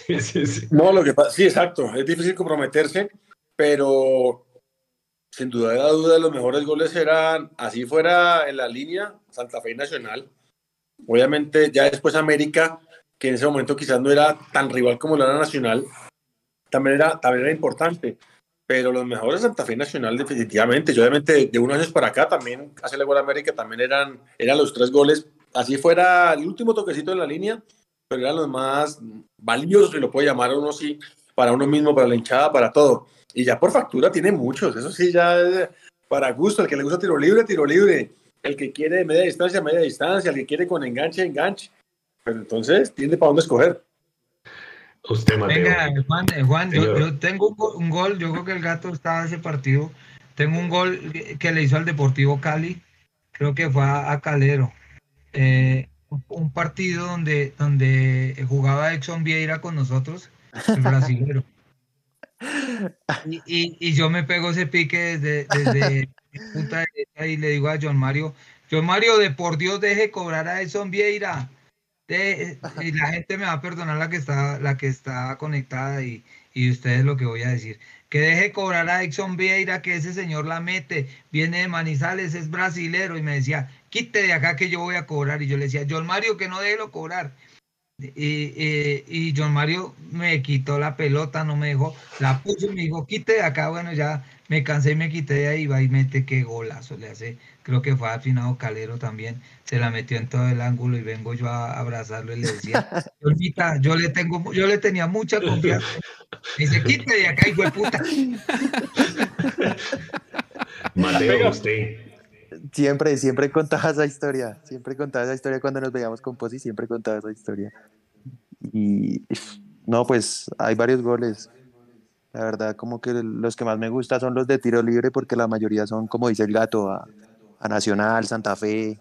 Speaker 1: Sí, sí, sí.
Speaker 7: No, lo que pasa, sí, exacto. Es difícil comprometerse, pero sin duda de la duda los mejores goles eran, así fuera en la línea, Santa Fe y Nacional. Obviamente, ya después América, que en ese momento quizás no era tan rival como lo era Nacional, también era, también era importante. Pero los mejores Santa Fe Nacional, definitivamente. Yo, obviamente, de unos años para acá, también hacerle gol a América, también eran, eran los tres goles. Así fuera el último toquecito en la línea, pero eran los más valiosos, si lo puede llamar uno así, para uno mismo, para la hinchada, para todo. Y ya por factura tiene muchos, eso sí, ya es para gusto. El que le gusta tiro libre, tiro libre. El que quiere media distancia, media distancia. El que quiere con enganche, enganche. Pero entonces tiene para dónde escoger.
Speaker 1: Usted, Mateo.
Speaker 5: Venga, Juan, eh, Juan yo, yo, tengo un gol, un gol, yo creo que el gato estaba ese partido. Tengo un gol que le hizo al Deportivo Cali, creo que fue a, a Calero. Eh, un partido donde, donde jugaba Exxon Vieira con nosotros, el brasilero. Y, y, y, yo me pego ese pique desde, desde punta derecha y le digo a John Mario, John Mario, de por Dios deje cobrar a Edson Vieira. De, y la gente me va a perdonar la que está, la que está conectada y, y ustedes lo que voy a decir. Que deje cobrar a Exxon Vieira, que ese señor la mete, viene de Manizales, es brasilero. Y me decía, quite de acá que yo voy a cobrar. Y yo le decía, John Mario, que no déjelo cobrar. Y, y, y, John Mario me quitó la pelota, no me dejó, la puso y me dijo, quite de acá, bueno, ya me cansé y me quité de ahí, va y mete qué golazo le hace, creo que fue afinado Calero también, se la metió en todo el ángulo y vengo yo a abrazarlo y le decía, yo le tengo, yo le tenía mucha confianza, me dice, quite de acá, hijo de puta.
Speaker 1: Mateo, usted.
Speaker 2: Siempre, siempre contaba esa historia, siempre contaba esa historia cuando nos veíamos con Posi, siempre contaba esa historia. Y no, pues hay varios goles. La verdad, como que los que más me gustan son los de tiro libre porque la mayoría son, como dice el gato, a, a Nacional, Santa Fe,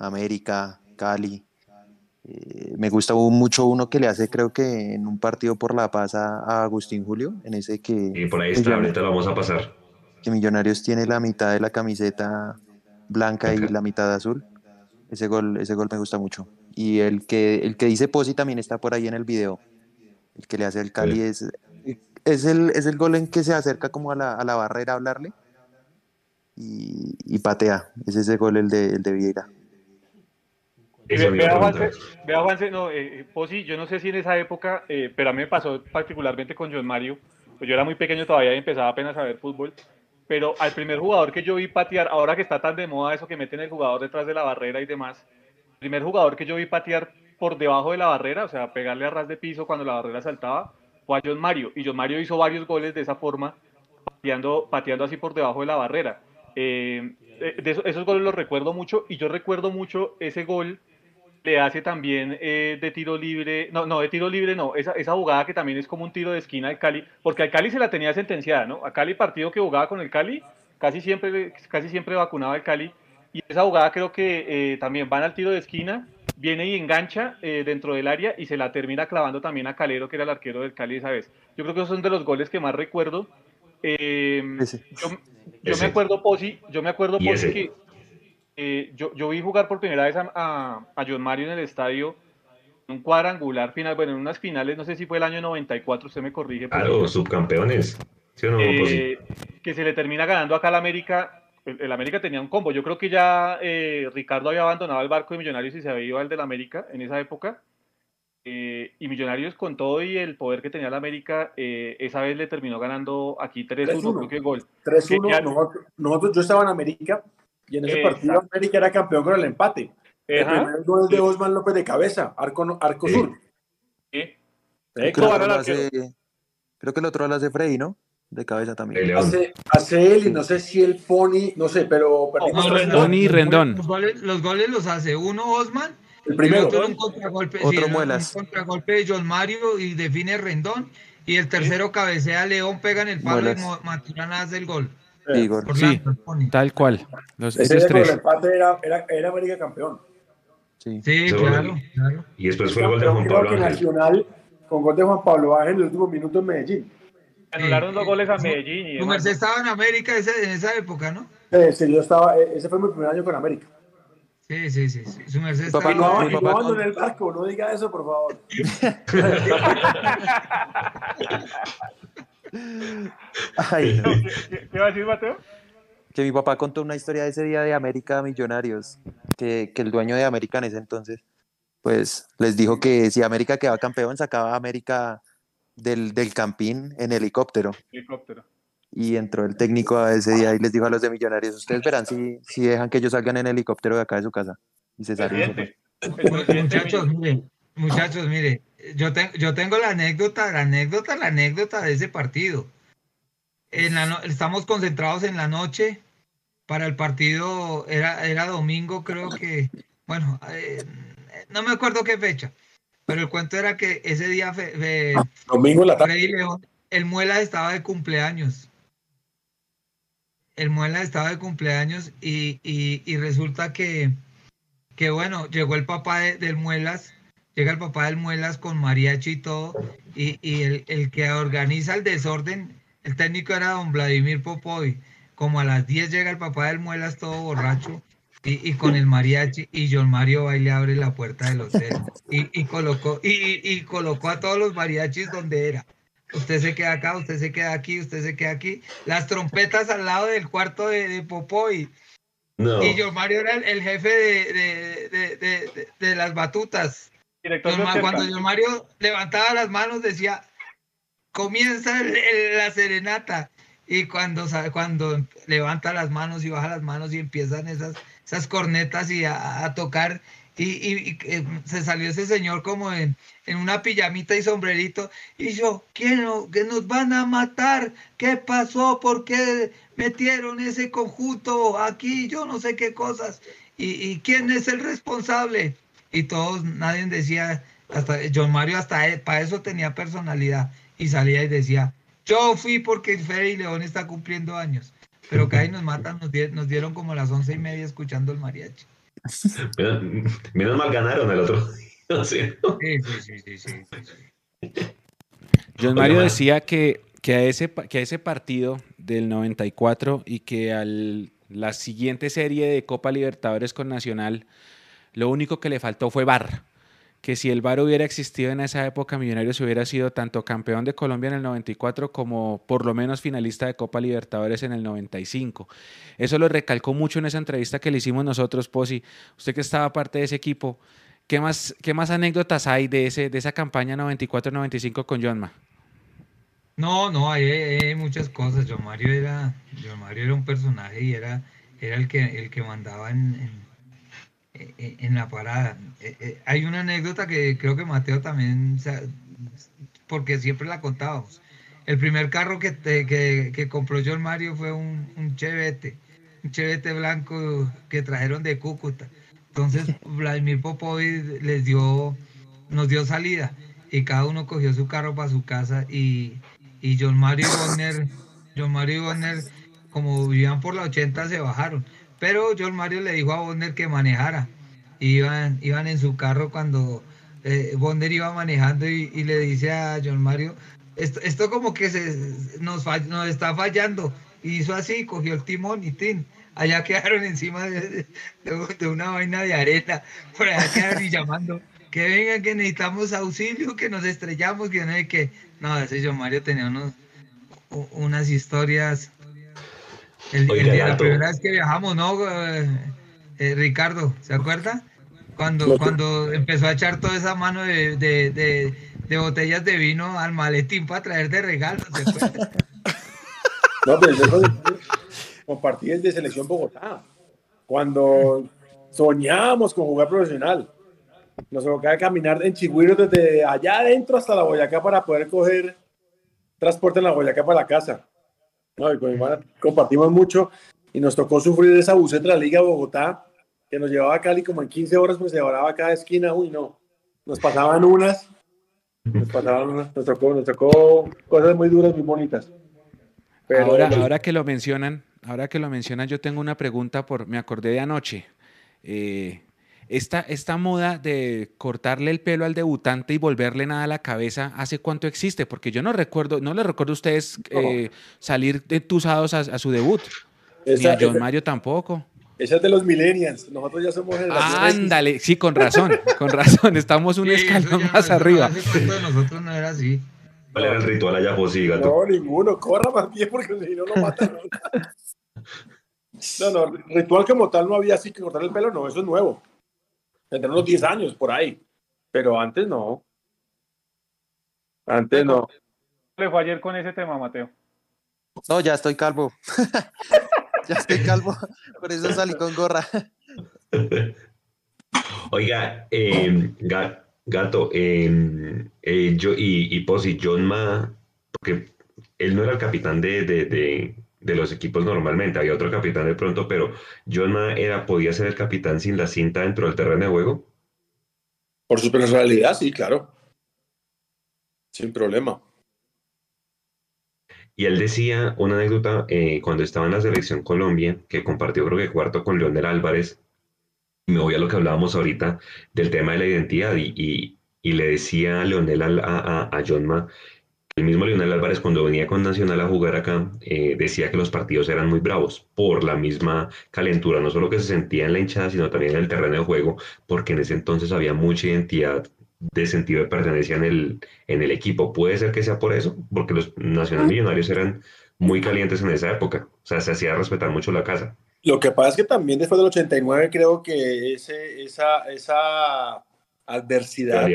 Speaker 2: América, Cali. Eh, me gusta mucho uno que le hace, creo que en un partido por La Paz a, Agustín Julio, en ese que...
Speaker 1: Y por ahí está, ahorita lo vamos a pasar.
Speaker 2: Que Millonarios tiene la mitad de la camiseta blanca y la mitad azul. Ese gol, ese gol me gusta mucho. Y el que, el que dice Posi también está por ahí en el video. El que le hace el Cali sí. es, es, el, es el gol en que se acerca como a la, a la barrera a hablarle y, y, patea. Es ese gol el de, el de Vieira.
Speaker 3: Ve, vea, Juanse, vea Juanse, no, eh, Posi, yo no sé si en esa época, eh, pero a mí me pasó particularmente con John Mario, pues yo era muy pequeño todavía y empezaba apenas a ver fútbol, pero al primer jugador que yo vi patear, ahora que está tan de moda eso que meten el jugador detrás de la barrera y demás, el primer jugador que yo vi patear por debajo de la barrera, o sea, pegarle a ras de piso cuando la barrera saltaba, fue a John Mario. Y John Mario hizo varios goles de esa forma, pateando, pateando así por debajo de la barrera. Eh, de esos, esos, goles los recuerdo mucho y yo recuerdo mucho ese gol le hace también eh, de tiro libre, no, no, de tiro libre no, esa, esa jugada que también es como un tiro de esquina al Cali, porque al Cali se la tenía sentenciada, ¿no? A Cali partido que jugaba con el Cali, casi siempre, casi siempre vacunaba el Cali, y esa jugada creo que eh, también van al tiro de esquina, viene y engancha eh, dentro del área y se la termina clavando también a Calero, que era el arquero del Cali esa vez. Yo creo que esos son de los goles que más recuerdo. Eh, yo, yo me acuerdo, Posi, yo me acuerdo, Posi, que eh, yo, yo, vi jugar por primera vez a, a, a, John Mario en el estadio, un cuadrangular final, bueno, en unas finales, no sé si fue el año 94, usted me corrige.
Speaker 1: Claro, subcampeones. ¿Sí o no,
Speaker 3: eh, que se le termina ganando acá al América. El, el, América tenía un combo. Yo creo que ya eh, Ricardo había abandonado el barco de Millonarios y se había ido al del América en esa época. Eh, y Millonarios con todo y el poder que tenía el América, esa vez le terminó ganando aquí 3-1, creo que el gol.
Speaker 7: 3-1, nosotros, nosotros, yo estaba en América y en ese partido. América era campeón con el empate. El Ajá. primer gol de Osman López de cabeza, arco, arco
Speaker 2: sí.
Speaker 7: sur.
Speaker 2: Sí. Creo, que hace, creo, que el otro lo hace Freddy, ¿no? De cabeza también.
Speaker 7: Hace, hace, él y no sé si él Pony, no sé, pero
Speaker 4: perdimos. No, Rendón, Pony Rendón.
Speaker 5: Los goles, los goles, los hace uno Osman.
Speaker 7: El primero.
Speaker 5: otro un contragolpe,
Speaker 2: otro
Speaker 5: sí,
Speaker 2: muelas.
Speaker 5: Un contragolpe de John Mario y define Rendón. y el tercero cabecea León, pega en el palo y Maturana hace el gol.
Speaker 4: Sí, tal cual.
Speaker 7: Los, Ese esos tres. empate era, era, era, América campeón.
Speaker 5: Sí, claro, claro,
Speaker 1: Y después fue el gol de Juan Pablo Ángel.
Speaker 7: Nacional, con gol de Juan Pablo Ángel en el último minuto en Medellín.
Speaker 3: Anularon dos goles a Medellín. Y
Speaker 5: tu Merced estaba en América ese, en esa época, ¿no?
Speaker 7: sí, yo estaba, e, ese fue mi primer año con América.
Speaker 5: Sí, sí, sí. Su merced está
Speaker 7: papá, no, no en el barco, no diga eso, por favor.
Speaker 3: Ay, ¿Qué, ¿Qué, va a decir, Mateo?
Speaker 2: Que mi papá contó una historia de ese día de América Millonarios, que, que el dueño de América en ese entonces, pues les dijo que si América quedaba campeón, sacaba a América del, del campín en helicóptero.
Speaker 3: Helicóptero
Speaker 2: y entró el técnico a ese día y les dijo a los de Millonarios, ustedes verán si, si dejan que ellos salgan en helicóptero de acá de su casa. Y se salió.
Speaker 5: Muchachos, mire, muchachos, mire, yo, yo tengo la anécdota, la anécdota, la anécdota de ese partido. En la estamos concentrados en la noche para el partido, era, era domingo, creo que, bueno, eh, no me acuerdo qué fecha, pero el cuento era que ese día,
Speaker 7: domingo la tarde.
Speaker 5: León, el Muela estaba de cumpleaños el Muela estaba de cumpleaños y, resulta que, que, bueno, llegó el papá del Muelas, llega el papá del Muelas con mariachi y todo, y, el, que organiza el desorden, el técnico era don Vladimir Popoy, como a las 10 llega el papá del Muelas todo borracho, y, con el mariachi, y John Mario va y le abre la puerta del hotel, y, colocó, y colocó a todos los mariachis donde era usted se queda acá, usted se queda aquí, usted se queda aquí. Las trompetas al lado del cuarto de, de Popoy. Y yo, Mario era el, jefe de, las batutas. cuando yo Mario levantaba las manos decía, comienza la serenata. Y cuando, cuando levanta las manos y baja las manos y empiezan esas, esas cornetas y a tocar, y, eh, se salió ese señor como en, una pijamita y sombrerito y yo, ¿quién que nos van a matar? ¿Qué pasó? ¿Por qué metieron ese conjunto aquí? Yo no sé qué cosas. ¿Y, quién es el responsable? Y todos, nadie decía, hasta John Mario hasta para eso tenía personalidad y salía y decía, yo fui porque Freddy León está cumpliendo años. Pero que ahí nos matan, nos, nos dieron como las once y media escuchando el mariachi.
Speaker 1: Menos, mal ganaron el otro.
Speaker 5: Sí, sí, sí, sí,
Speaker 4: John Mario decía que, que, a ese, que a ese partido del 94 y que a la siguiente serie de Copa Libertadores con Nacional, lo único que le faltó fue bar que si el VAR hubiera existido en esa época, Millonarios hubiera sido tanto campeón de Colombia en el 94 como por lo menos finalista de Copa Libertadores en el 95. Eso lo recalcó mucho en esa entrevista que le hicimos nosotros, Posi. Usted que estaba parte de ese equipo, ¿qué más, qué más anécdotas hay de, ese, de esa campaña 94-95 con Johnma?
Speaker 5: No, no, hay, muchas cosas. John Mario era, Mario era un personaje y era, era el, que, el que mandaba en en la parada. Eh, hay una anécdota que creo que Mateo también, porque siempre la contábamos. El primer carro que, que, compró John Mario fue un, un chevete, un chevete blanco que trajeron de Cúcuta. Entonces Vladimir Popovic les dio, nos dio salida y cada uno cogió su carro para su casa y, y John Mario y Bonner, John Mario y Bonner, como vivían por la 80, se bajaron pero John Mario le dijo a Bonner que manejara. Iban, iban en su carro cuando eh, Bonner iba manejando y, le dice a John Mario, esto, esto como que se, nos, nos está fallando. Y hizo así, cogió el timón y tin. Allá quedaron encima de, una vaina de arena. Por allá quedaron y llamando. Que vengan, que necesitamos auxilio, que nos estrellamos, que no hay que. No, ese John Mario tenía unos, unas historias el, la primera vez que viajamos, ¿no? Eh, eh, Ricardo, ¿se acuerda? Cuando, cuando empezó a echar toda esa mano de, de, de, botellas de vino al maletín para traer de regalo, ¿se acuerda?
Speaker 7: No, pero yo compartí de Selección Bogotá. Cuando soñábamos con jugar profesional. Nos tocaba caminar en Chigüiro desde allá adentro hasta la Boyacá para poder coger transporte en la Boyacá para la casa. No, y con mi hermana compartimos mucho y nos tocó sufrir esa buceta de la Liga Bogotá que nos llevaba a Cali como en 15 horas, pues se llevaba cada esquina. Uy, no, nos pasaban unas. Nos pasaron, nos tocó, nos tocó cosas muy duras, muy bonitas.
Speaker 4: ahora, ahora que lo mencionan, ahora que lo mencionan, yo tengo una pregunta por, me acordé de anoche. Eh, esta, esta moda de cortarle el pelo al debutante y volverle nada a la cabeza, ¿hace cuánto existe? Porque yo no recuerdo, no le recuerdo a ustedes eh, salir entusados a, a, su debut. ni a John Mario tampoco.
Speaker 7: Esa es de los millennials. Nosotros ya somos
Speaker 4: Ándale, sí, con razón, con razón. Estamos un escalón más arriba.
Speaker 5: nosotros no era así.
Speaker 1: ¿Cuál era el ritual allá, José gato?
Speaker 7: No, ninguno. Corra más bien porque si no lo matan. no, no, ritual como tal no había así que cortar el pelo, no, eso es nuevo. Entre unos 10 años por ahí. Pero antes no. Antes no.
Speaker 3: ¿Le fue ayer con ese tema, Mateo?
Speaker 2: No, ya estoy calvo. ya estoy calvo, por eso salí con gorra.
Speaker 1: Oiga, eh, Gato, em, eh, yo y, y Posi, John Ma, porque él no era el capitán de, de, de, los equipos normalmente, había otro capitán de pronto, pero John Ma era, podía ser el capitán sin la cinta dentro del terreno de juego.
Speaker 7: Por su personalidad, sí, claro. Sin problema.
Speaker 1: Y él decía una anécdota eh, cuando estaba en la selección Colombia, que compartió creo que cuarto con Leonel Álvarez, me voy a lo que hablábamos ahorita del tema de la identidad y, y, le decía a Leonel a, a, a John el mismo Leonel Álvarez cuando venía con Nacional a jugar acá eh, decía que los partidos eran muy bravos por la misma calentura, no solo que se sentía en la hinchada, sino también en el terreno de juego, porque en ese entonces había mucha identidad de sentido de pertenencia en el, en el equipo. Puede ser que sea por eso, porque los Nacional Millonarios eran muy calientes en esa época. O sea, se hacía respetar mucho la casa.
Speaker 7: Lo que pasa es que también después del 89 creo que ese, esa, esa adversidad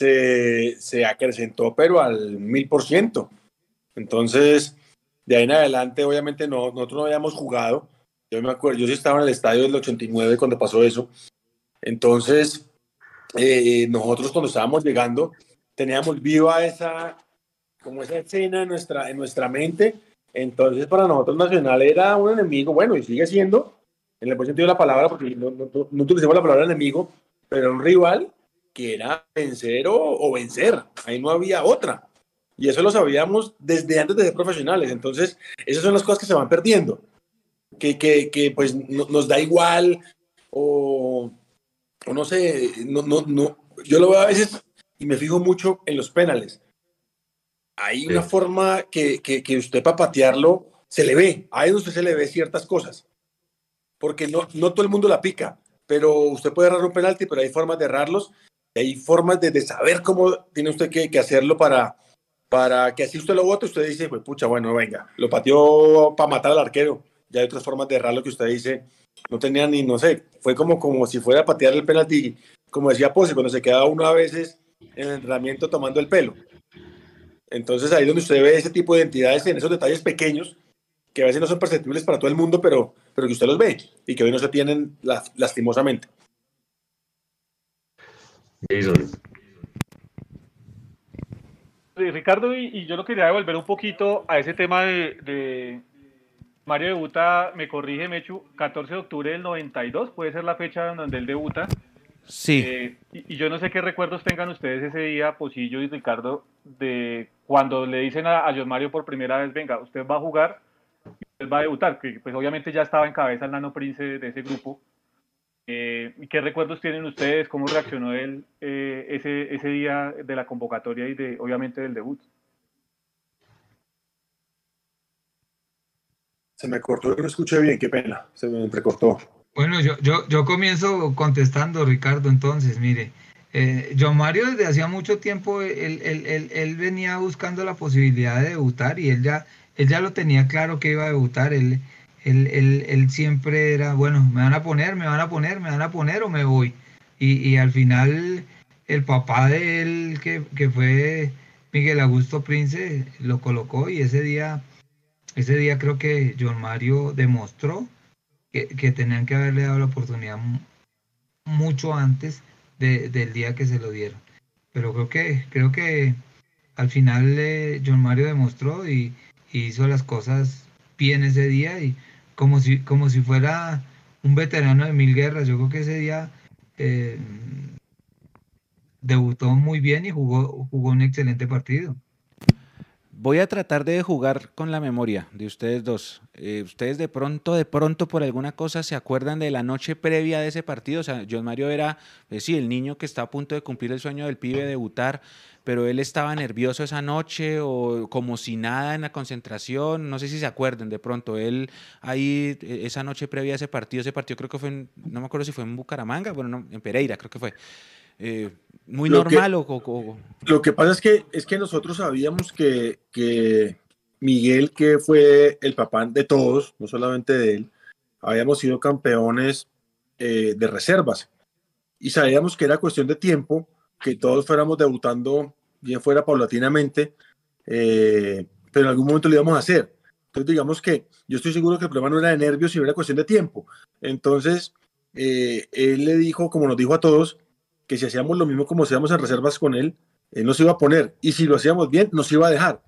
Speaker 7: se, se, acrecentó, pero al mil por ciento. Entonces, de ahí en adelante, obviamente no, nosotros no habíamos jugado. Yo me acuerdo, yo sí estaba en el estadio del 89 cuando pasó eso. Entonces, eh, nosotros cuando estábamos llegando teníamos viva esa, como esa escena en nuestra, en nuestra mente. Entonces para nosotros Nacional era un enemigo, bueno, y sigue siendo, en el buen sentido de la palabra, porque no, no, no utilizamos la palabra enemigo, pero un rival que era vencer o, o, vencer. Ahí no había otra. Y eso lo sabíamos desde antes de ser profesionales. Entonces, esas son las cosas que se van perdiendo. Que, que, que pues nos da igual o o no sé, no, no, no, yo lo veo a veces y me fijo mucho en los penales. Hay una forma que, que, que, usted para patearlo se le ve, a él usted se le ve ciertas cosas, porque no, no todo el mundo la pica, pero usted puede errar un penalti, pero hay formas de errarlos, hay formas de, de saber cómo tiene usted que, que, hacerlo para, para que así usted lo vote, usted dice, pues pucha, bueno, venga, lo pateó para matar al arquero, ya hay otras formas de errarlo que usted dice, no tenía ni, no sé, fue como, como si fuera a patear el penalti, como decía Pose, cuando se quedaba uno a veces en el entrenamiento tomando el pelo. Entonces ahí es donde usted ve ese tipo de identidades en esos detalles pequeños que a veces no son perceptibles para todo el mundo, pero, pero que usted los ve y que hoy no se tienen lastimosamente.
Speaker 1: Jason.
Speaker 3: Ricardo, y, yo lo quería devolver un poquito a ese tema de Mario debuta, me corrige Mechu, 14 de octubre del 92, puede ser la fecha donde él debuta.
Speaker 4: Sí.
Speaker 3: Eh, y, yo no sé qué recuerdos tengan ustedes ese día, Posillo y Ricardo, de cuando le dicen a, a John Mario por primera vez, venga, usted va a jugar, usted va a debutar, que pues obviamente ya estaba en cabeza el Nano Prince de, ese grupo. Eh, ¿Qué recuerdos tienen ustedes? ¿Cómo reaccionó él eh, ese, ese día de la convocatoria y de obviamente del debut?
Speaker 7: Se me cortó, no escuché bien, qué pena, se me entrecortó.
Speaker 5: Bueno, yo, yo, yo comienzo contestando, Ricardo, entonces, mire, eh, John Mario desde hacía mucho tiempo, él, él, él, él, venía buscando la posibilidad de debutar y él ya, él ya lo tenía claro que iba a debutar, él, él, siempre era, bueno, me van a poner, me van a poner, me van a poner o me voy. Y, y al final el papá de él, que, que fue Miguel Augusto Prince, lo colocó y ese día ese día creo que John Mario demostró que, tenían que haberle dado la oportunidad mucho antes del día que se lo dieron. Pero creo que, creo que al final eh, John Mario demostró y, hizo las cosas bien ese día y como si, como si fuera un veterano de mil guerras. Yo creo que ese día eh, debutó muy bien y jugó, jugó un excelente partido.
Speaker 4: Voy a tratar de jugar con la memoria de ustedes dos. Eh, ustedes de pronto, de pronto, por alguna cosa, se acuerdan de la noche previa de ese partido. O sea, John Mario era, pues sí, el niño que está a punto de cumplir el sueño del pibe, debutar, pero él estaba nervioso esa noche o como si nada en la concentración. No sé si se acuerdan de pronto. Él ahí, e, esa noche previa a ese partido, ese partido creo que fue, en, no me acuerdo si fue en Bucaramanga, bueno, no, en Pereira, creo que fue. Eh, muy normal o,
Speaker 7: Lo que pasa es que, es que nosotros sabíamos que, que Miguel, que fue el papá de todos, no solamente de él, habíamos sido campeones eh, de reservas y sabíamos que era cuestión de tiempo que todos fuéramos debutando bien fuera paulatinamente, eh, pero en algún momento lo íbamos a hacer. Entonces digamos que yo estoy seguro que el problema no era de nervios, sino era cuestión de tiempo. Entonces él le dijo, como nos dijo a todos, que si hacíamos lo mismo como hacíamos en reservas con él, él nos iba a poner. Y si lo hacíamos bien, nos iba a dejar.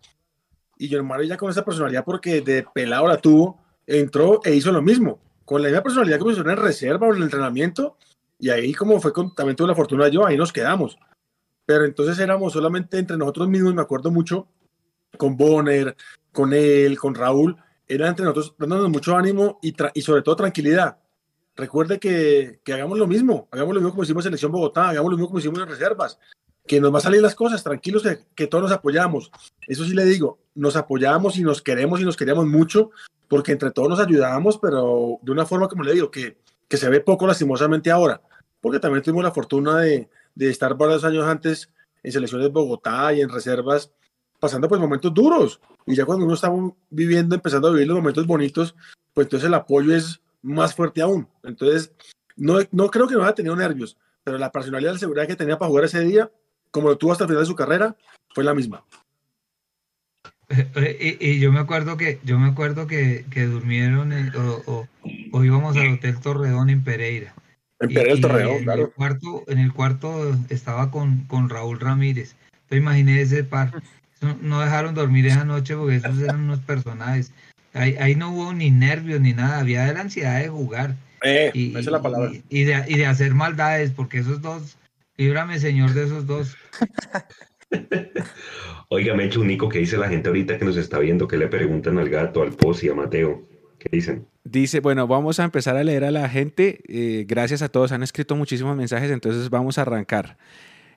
Speaker 7: Y yo Mario ya con esa personalidad, porque de pelado la tuvo, entró e hizo lo mismo. Con la misma personalidad que hizo en reserva o en el entrenamiento. Y ahí, como fue con, también tuve la fortuna yo, ahí nos quedamos. Pero entonces éramos solamente entre nosotros mismos, me acuerdo mucho, con Bonner, con él, con Raúl, era entre nosotros dándonos mucho ánimo y, y sobre todo tranquilidad recuerde que, que, hagamos lo mismo, hagamos lo mismo como hicimos en Selección Bogotá, hagamos lo mismo como hicimos en Reservas, que nos va a salir las cosas, tranquilos que, que, todos nos apoyamos. Eso sí le digo, nos apoyamos y nos queremos y nos queríamos mucho, porque entre todos nos ayudábamos, pero de una forma, como le digo, que, que se ve poco lastimosamente ahora, porque también tuvimos la fortuna de, de estar varios años antes en selecciones de Bogotá y en reservas, pasando pues momentos duros. Y ya cuando uno está viviendo, empezando a vivir los momentos bonitos, pues entonces el apoyo es más fuerte aún. Entonces, no, no creo que no haya tenido nervios, pero la personalidad de seguridad que tenía para jugar ese día, como lo tuvo hasta el final de su carrera, fue la misma.
Speaker 5: Y, yo me acuerdo que yo me acuerdo que, que durmieron o, o, íbamos al hotel Torreón en Pereira.
Speaker 7: En Pereira Torreón,
Speaker 5: en
Speaker 7: claro.
Speaker 5: El cuarto, en el cuarto estaba con, con Raúl Ramírez. Entonces imaginé ese par. No dejaron dormir esa noche porque esos eran unos personajes. Ahí, no hubo ni nervios ni nada, había la ansiedad de jugar.
Speaker 7: Eh, y, esa es la palabra.
Speaker 5: Y, de, y, de, hacer maldades, porque esos dos, líbrame señor de esos dos.
Speaker 1: Oiga, Mecho, único que dice la gente ahorita que nos está viendo, que le preguntan al gato, al Posi, a Mateo. ¿Qué dicen?
Speaker 4: Dice, bueno, vamos a empezar a leer a la gente. Eh, gracias a todos, han escrito muchísimos mensajes, entonces vamos a arrancar.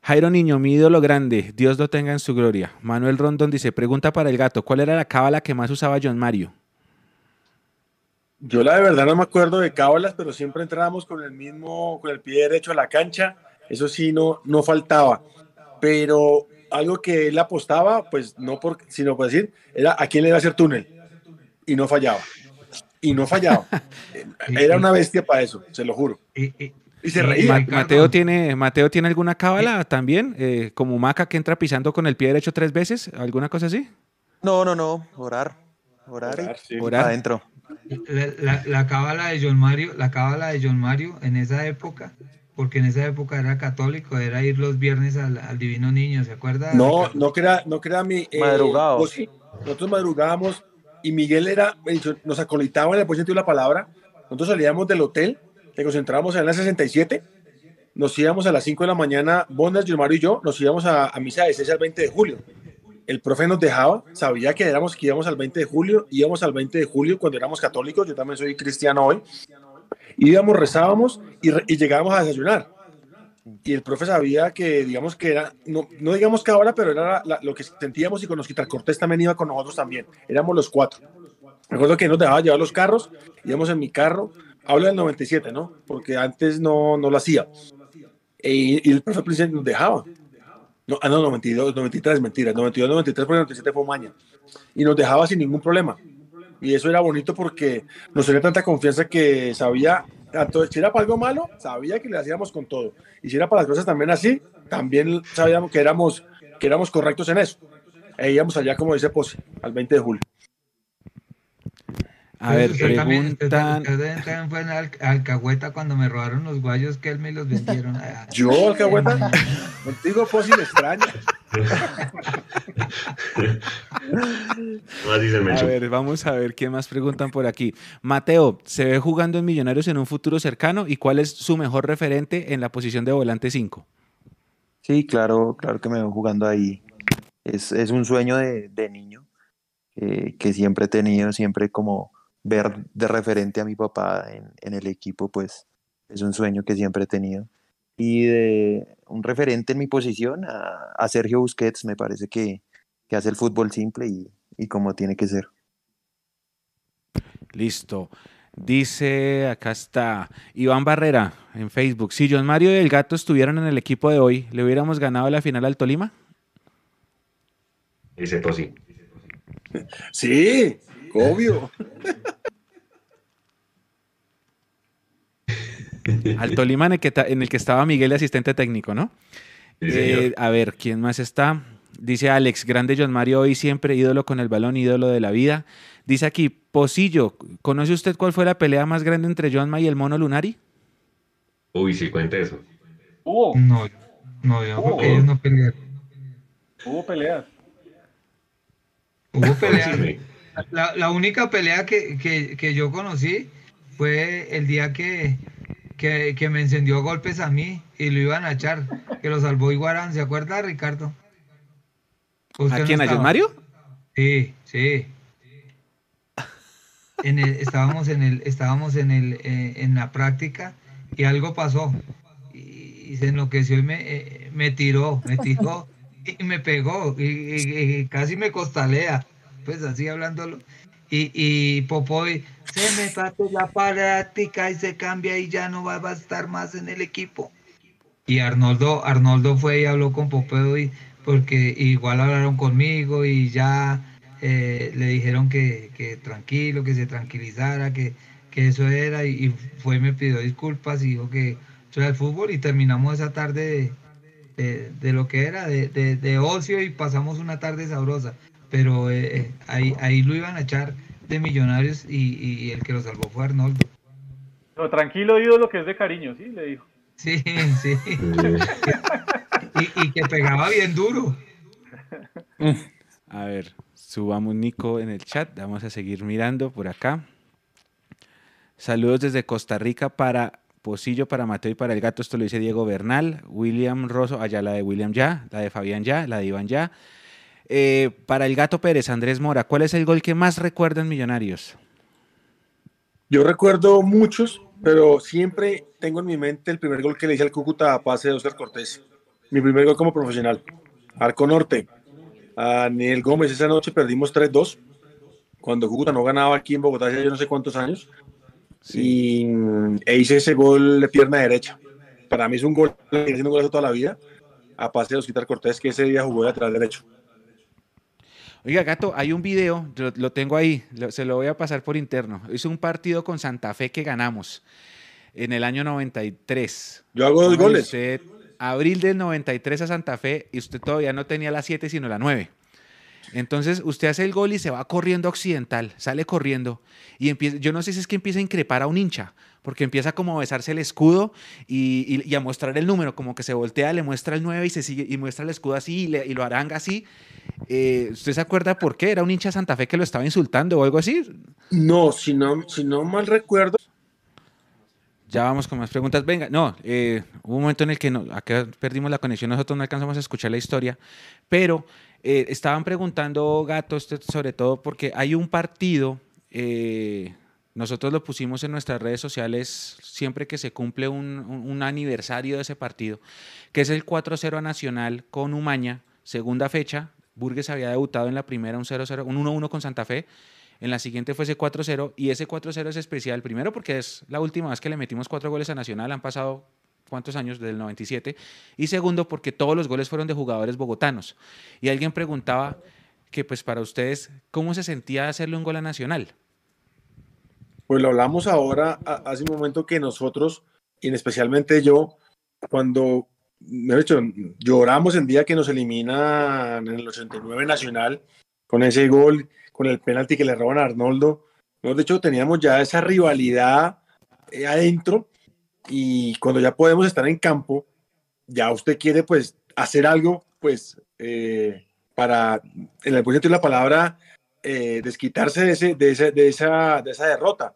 Speaker 4: Jairo Niño, mi ídolo grande, Dios lo tenga en su gloria. Manuel Rondón dice, pregunta para el gato, ¿cuál era la cábala que más usaba John Mario?
Speaker 7: Yo la de verdad no me acuerdo de cábalas, pero siempre entrábamos con el mismo, con el pie derecho a la cancha. Eso sí, no, no faltaba. Pero algo que él apostaba, pues no por, sino por decir, era a quién le iba a hacer túnel. Y no fallaba. Y no fallaba. era una bestia para eso, se lo juro. Y, se reía.
Speaker 4: Mateo tiene, Mateo tiene alguna cábala también, eh, como Maca que entra pisando con el pie derecho tres veces, alguna cosa así.
Speaker 2: No, no, no, orar, orar, orar, adentro.
Speaker 5: La, la, cábala de John Mario, la cábala de John Mario en esa época, porque en esa época era católico, era ir los viernes al, Divino Niño, ¿se acuerda?
Speaker 7: No, no crea, no crea mi
Speaker 2: eh, madrugado.
Speaker 7: nosotros madrugábamos y Miguel era, nos acolitaba en el de la palabra. Nosotros salíamos del hotel, que concentrábamos en la 67, nos íbamos a las 5 de la mañana, Bondas, John Mario y yo, nos íbamos a, a misa de 6 al 20 de julio el profe nos dejaba, sabía que éramos que íbamos al 20 de julio, íbamos al 20 de julio cuando éramos católicos, yo también soy cristiano hoy, íbamos, rezábamos y, llegábamos a desayunar. Y el profe sabía que, digamos que era, no, no digamos que ahora, pero era lo que sentíamos y con los Cortés también iba con nosotros también, éramos los cuatro. Recuerdo que nos dejaba llevar los carros, íbamos en mi carro, hablo del 97, ¿no? Porque antes no, no lo hacía. Y, y el profe nos dejaba no, ah, no, 92, 93, mentira. 92, 93, porque 97 fue maña. Y nos dejaba sin ningún problema. Y eso era bonito porque nos tenía tanta confianza que sabía, tanto si era para algo malo, sabía que le hacíamos con todo. Y si era para las cosas también así, también sabíamos que éramos, que éramos correctos en eso. E íbamos allá, como dice Pose, al 20 de julio.
Speaker 4: A ver, preguntan...
Speaker 5: También, fue en Alcahueta cuando me robaron los guayos que él me los vendieron.
Speaker 7: ¿Yo, Alcahueta? Contigo, pues, me extraña.
Speaker 4: A ver, vamos a ver qué más preguntan por aquí. Mateo, ¿se ve jugando en Millonarios en un futuro cercano? ¿Y cuál es su mejor referente en la posición de volante 5?
Speaker 2: Sí, claro, claro que me veo jugando ahí. Es, es un sueño de, de niño eh, que siempre he tenido, siempre como ver de referente a mi papá en, en, el equipo, pues es un sueño que siempre he tenido. Y de un referente en mi posición, a, a Sergio Busquets, me parece que, que hace el fútbol simple y, y como tiene que ser.
Speaker 4: Listo. Dice, acá está Iván Barrera en Facebook. Si John Mario y el Gato estuvieran en el equipo de hoy, ¿le hubiéramos ganado la final al Tolima?
Speaker 1: Dice Tosi.
Speaker 7: Sí, obvio.
Speaker 4: Al Tolima en el, que, en el que estaba Miguel, asistente técnico, ¿no?
Speaker 1: Sí,
Speaker 4: eh, a ver, ¿quién más está? Dice Alex, grande John Mario, hoy siempre ídolo con el balón, ídolo de la vida. Dice aquí, Posillo, ¿conoce usted cuál fue la pelea más grande entre Johnma y el mono Lunari?
Speaker 1: Uy, sí, cuente eso.
Speaker 3: ¿Hubo?
Speaker 5: No, no, yo
Speaker 3: ¿Hubo?
Speaker 5: ellos no pelean.
Speaker 3: Hubo peleas.
Speaker 5: Hubo peleas. La, la única pelea que, que, que yo conocí fue el día que, que, que me encendió golpes a mí y lo iban a echar, que lo salvó Iguarán. ¿Se acuerda, Ricardo?
Speaker 4: ¿A
Speaker 5: no
Speaker 4: quién? ¿A
Speaker 5: estaba.
Speaker 4: John Mario?
Speaker 5: Sí, sí. En el, estábamos en el, estábamos en el, eh, en la práctica y algo pasó. Y, y se enloqueció y me, eh, me tiró, me tiró y me pegó y, y- y casi me costalea. Pues así hablándolo. Y, y Popoy se me parte la práctica y se cambia y ya no va, a estar más en el equipo. Y Arnoldo, Arnoldo fue y habló con Popoy porque igual hablaron conmigo y ya eh, le dijeron que, que tranquilo, que se tranquilizara, que, que eso era, y, y fue me pidió disculpas y dijo que eso era el fútbol y terminamos esa tarde de, de- de lo que era, de- de ocio y pasamos una tarde sabrosa, pero eh, eh, ahí, ahí lo iban a echar de millonarios y, y el que lo salvó fue Arnoldo.
Speaker 3: Pero tranquilo, ídolo, que es de cariño, ¿sí? Le dijo.
Speaker 5: Sí, sí, y, y que pegaba bien duro.
Speaker 4: A ver, subamos Nico en el chat. Vamos a seguir mirando por acá. Saludos desde Costa Rica para Posillo, para Mateo y para el gato. Esto lo dice Diego Bernal. William Rosso, allá la de William ya, la de Fabián ya, la de Iván ya. Eh, para el gato Pérez, Andrés Mora, ¿cuál es el gol que más recuerdan Millonarios?
Speaker 7: Yo recuerdo muchos, pero siempre tengo en mi mente el primer gol que le hice al Cúcuta a pase de Oscar Cortés. Mi primer gol como profesional. Arco Norte. A Daniel Gómez esa noche perdimos 3-2. Cuando Cúcuta no ganaba aquí en Bogotá hace yo no sé cuántos años. Y mm, e hice ese gol de pierna derecha. Para mí es un gol, haciendo un golazo toda la vida. A pase de Oscar Cortés, que ese día jugó de atrás derecho.
Speaker 4: Oiga, gato, hay un video, lo, lo tengo ahí, lo- se lo voy a pasar por interno. Hizo un partido con Santa Fe que ganamos en el año 93.
Speaker 7: Yo hago dos goles.
Speaker 4: Usted, abril del 93 a Santa Fe y usted todavía no tenía la 7 sino la 9. Entonces usted hace el gol y se va corriendo a Occidental, sale corriendo y empieza, yo no sé si es que empieza a increpar a un hincha, porque empieza como a besarse el escudo y, y- y a mostrar el número, como que se voltea, le muestra el 9 y se sigue y muestra el escudo así y, le- y lo aranga así. Eh, ¿Usted se acuerda por qué? ¿Era un hincha de Santa Fe que lo estaba insultando o algo así?
Speaker 7: No, si no, si no mal recuerdo,
Speaker 4: Ya vamos con más preguntas. Venga, no, eh, hubo un momento en el que no, acá perdimos la conexión, nosotros no alcanzamos a escuchar la historia, pero eh, estaban preguntando, Gato, usted sobre todo porque hay un partido, eh, nosotros lo pusimos en nuestras redes sociales siempre que se cumple un aniversario de ese partido, que es el 4-0 a Nacional con Umaña, segunda fecha. Burgues había debutado en la primera un 0-0, un 1-1 con Santa Fe. En la siguiente fue ese 4-0 y ese 4-0 es especial, primero porque es la última vez que le metimos cuatro goles a Nacional, han pasado cuántos años, desde el 97, y segundo porque todos los goles fueron de jugadores bogotanos. Y alguien preguntaba que pues para ustedes, ¿cómo se sentía hacerle un gol a Nacional?
Speaker 7: Pues lo hablamos ahora, hace un momento que nosotros, y especialmente yo, cuando, de hecho, lloramos el día que nos eliminan en el 89 Nacional, con ese gol, con el penalti que le roban a Arnoldo. De hecho, teníamos ya esa rivalidad eh, adentro, y cuando ya podemos estar en campo, ya usted quiere, pues, hacer algo, pues, eh, para, en el sentido de la palabra, eh, desquitarse de, ese, de, ese- de esa, de esa derrota.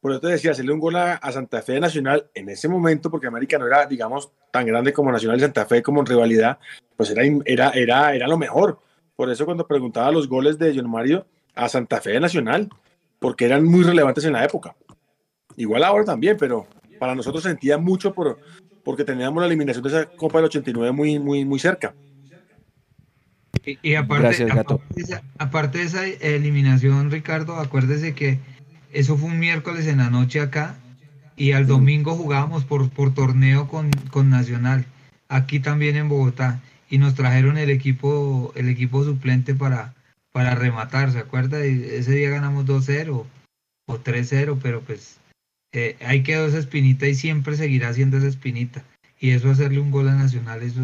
Speaker 7: Por eso te decía, hacerle un gol a, Santa Fe Nacional en ese momento, porque América no era, digamos, tan grande como Nacional y Santa Fe como en rivalidad, pues era, era, era, era lo mejor. Por eso cuando preguntaba los goles de John Mario a Santa Fe Nacional, porque eran muy relevantes en la época. Igual ahora también, pero para nosotros sentía mucho por, porque teníamos la eliminación de esa Copa del 89 muy, muy, muy cerca.
Speaker 5: Y, aparte, aparte, de esa, eliminación, Ricardo, acuérdese que eso fue un miércoles en la noche acá y al domingo jugábamos por, por torneo con, con Nacional, aquí también en Bogotá, y nos trajeron el equipo, el equipo suplente para, para rematar, ¿se acuerda? Y ese día ganamos 2-0 o 3-0, pero pues eh, ahí quedó esa espinita y siempre seguirá siendo esa espinita. Y eso hacerle un gol a Nacional, eso,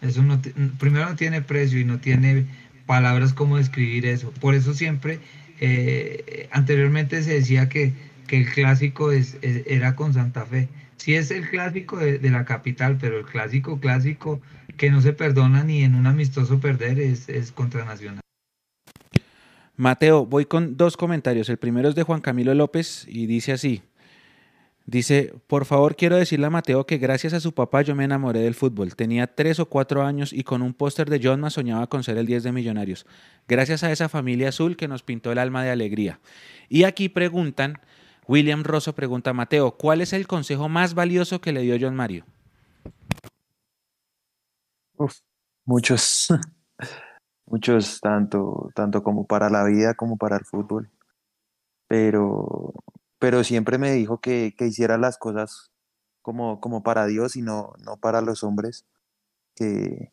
Speaker 5: eso no, primero no tiene precio y no tiene palabras como describir eso. Por eso siempre, eh, anteriormente se decía que, que el clásico es, era con Santa Fe. Sí es el clásico de, de, la capital, pero el clásico clásico que no se perdona ni en un amistoso perder es, es contra Nacional.
Speaker 4: Mateo, voy con dos comentarios. El primero es de Juan Camilo López y dice así. Dice, por favor quiero decirle a Mateo que gracias a su papá yo me enamoré del fútbol. Tenía tres o cuatro años y con un póster de John más soñaba con ser el 10 de Millonarios. Gracias a esa familia azul que nos pintó el alma de alegría. Y aquí preguntan, William Rosso pregunta a Mateo, ¿cuál es el consejo más valioso que le dio John Mario?
Speaker 2: muchos. muchos, tanto, tanto como para la vida como para el fútbol. Pero, pero siempre me dijo que, que hiciera las cosas como, como para Dios y no, no para los hombres, que,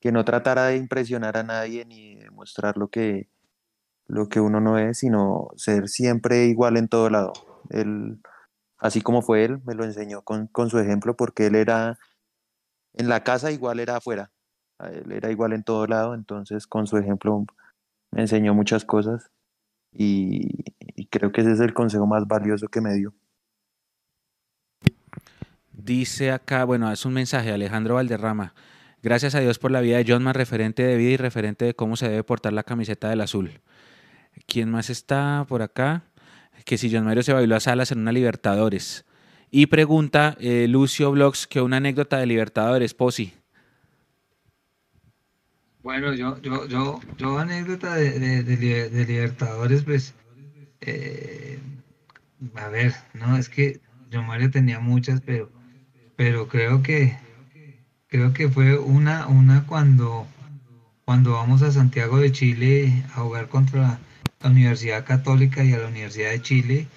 Speaker 2: que no tratara de impresionar a nadie ni de mostrar lo que, lo que uno no es, sino ser siempre igual en todo lado. Él, así como fue él, me lo enseñó con, con su ejemplo, porque él era en la casa igual era afuera él era igual en todo lado, entonces con su ejemplo me enseñó muchas cosas y, creo que ese es el consejo más valioso que me dio.
Speaker 4: Dice acá, bueno, es un mensaje, Alejandro Valderrama. Gracias a Dios por la vida de John, más referente de vida y referente de cómo se debe portar la camiseta del azul. ¿Quién más está por acá? Que si John Mario se bailó a Salas en una Libertadores. Y pregunta eh, Lucio Blogs que una anécdota de Libertadores, Posi.
Speaker 5: Bueno, yo, yo, yo, yo anécdota de, de, Libertadores, pues, eh, a ver, no, es que yo Mario tenía muchas, pero, pero creo que, creo que fue una, una cuando, cuando vamos a Santiago de Chile a jugar contra la Universidad Católica y a la Universidad de Chile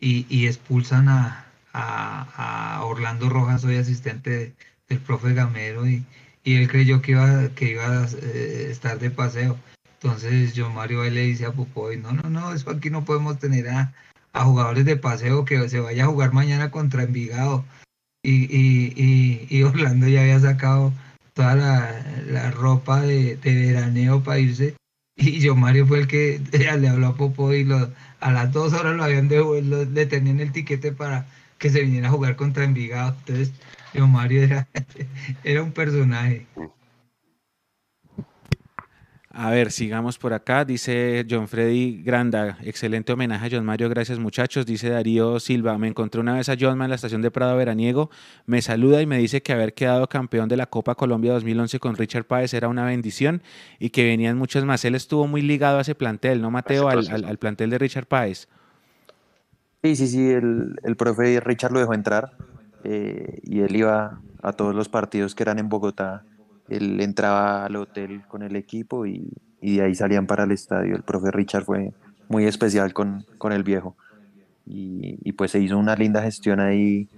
Speaker 5: y, y expulsan a, a, a Orlando Rojas, soy asistente del profe Gamero y y él creyó que iba, que iba a eh, estar de paseo. Entonces yo Mario le dice a Pupoy, no, no, no, es aquí no podemos tener a, jugadores de paseo que se vaya a jugar mañana contra Envigado. Y, y, y, Orlando ya había sacado toda la, ropa de, veraneo para irse. Y yo Mario fue el que le habló a Popoy y lo, a las dos horas lo habían devuelto, le tenían el tiquete para que se viniera a jugar contra Envigado. Entonces yo Mario era, era un personaje.
Speaker 4: A ver, sigamos por acá. Dice John Freddy Granda, excelente homenaje a John Mario, gracias muchachos. Dice Darío Silva, me encontré una vez a John en la estación de Prado Veraniego, me saluda y me dice que haber quedado campeón de la Copa Colombia 2011 con Richard Páez era una bendición y que venían muchos más. Él estuvo muy ligado a ese plantel, ¿no, Mateo? Al, plantel de Richard Páez.
Speaker 2: Sí, sí, sí, el, el profe Richard lo dejó entrar eh, y él iba a todos los partidos que eran en Bogotá. Él entraba al hotel con el equipo y, y de ahí salían para el estadio. El profe Richard fue muy especial con, con el viejo. Y, y, pues se hizo una linda gestión ahí,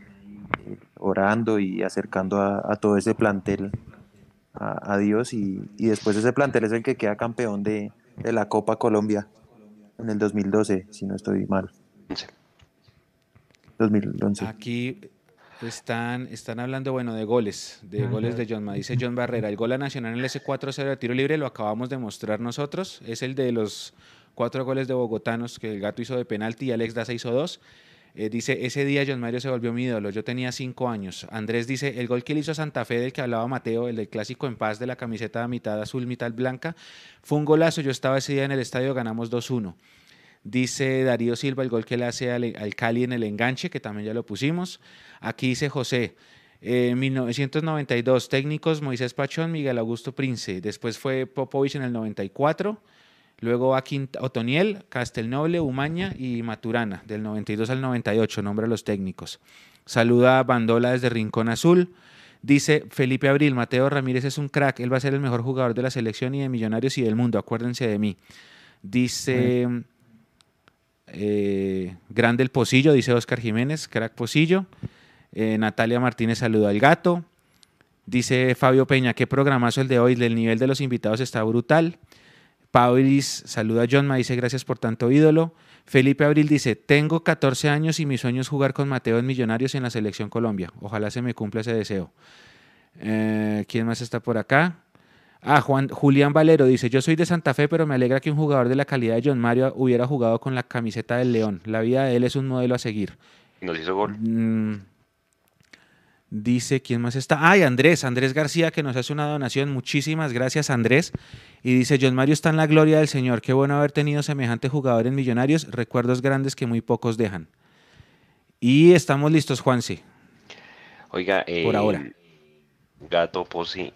Speaker 2: eh, orando y acercando a, a, todo ese plantel a, a Dios. Y, y, después ese plantel es el que queda campeón de, de la Copa Colombia en el 2012, si no estoy mal. 2011.
Speaker 4: Aquí están, están hablando, bueno, de goles, de goles de John Ma. Dice John Barrera, el gol a Nacional en el S4-0 de tiro libre lo acabamos de mostrar nosotros. Es el de los cuatro goles de bogotanos que el gato hizo de penalti y Alex Daza hizo dos. Eh, dice, ese día John Mario se volvió mi ídolo, yo tenía cinco años. Andrés dice, el gol que le hizo a Santa Fe del que hablaba Mateo, el del clásico en paz de la camiseta mitad azul, mitad blanca, fue un golazo, yo estaba ese día en el estadio, ganamos 2-1. Dice Darío Silva el gol que le hace al, Cali en el enganche, que también ya lo pusimos. Aquí dice José, eh, 1992, técnicos Moisés Pachón, Miguel Augusto Prince. Después fue Popovich en el 94. Luego aquí Otoniel, Castelnoble, Umaña y Maturana, del 92 al 98, nombre a los técnicos. Saluda a Bandola desde Rincón Azul. Dice Felipe Abril, Mateo Ramírez es un crack, él va a ser el mejor jugador de la selección y de Millonarios y del mundo, acuérdense de mí. Dice... Eh, grande el Pocillo, dice Oscar Jiménez, crack Pocillo. Eh, Natalia Martínez saluda al gato. Dice Fabio Peña, qué programazo el de hoy, el nivel de los invitados está brutal. Paulis saluda a John, me dice gracias por tanto ídolo. Felipe Abril dice, tengo 14 años y mi sueño es jugar con Mateo en Millonarios en la Selección Colombia. Ojalá se me cumpla ese deseo. Eh, ¿Quién más está por acá? Ah, Juan, Julián Valero dice, yo soy de Santa Fe, pero me alegra que un jugador de la calidad de John Mario hubiera jugado con la camiseta del León. La vida de él es un modelo a seguir.
Speaker 1: Nos hizo gol. Mm,
Speaker 4: dice, ¿quién más está? Ay, Andrés, Andrés García, que nos hace una donación. Muchísimas gracias, Andrés. Y dice, John Mario está en la gloria del Señor. Qué bueno haber tenido semejante jugador en Millonarios. Recuerdos grandes que muy pocos dejan. Y estamos listos, Juanse.
Speaker 1: Oiga, por ahora. Gato Posi,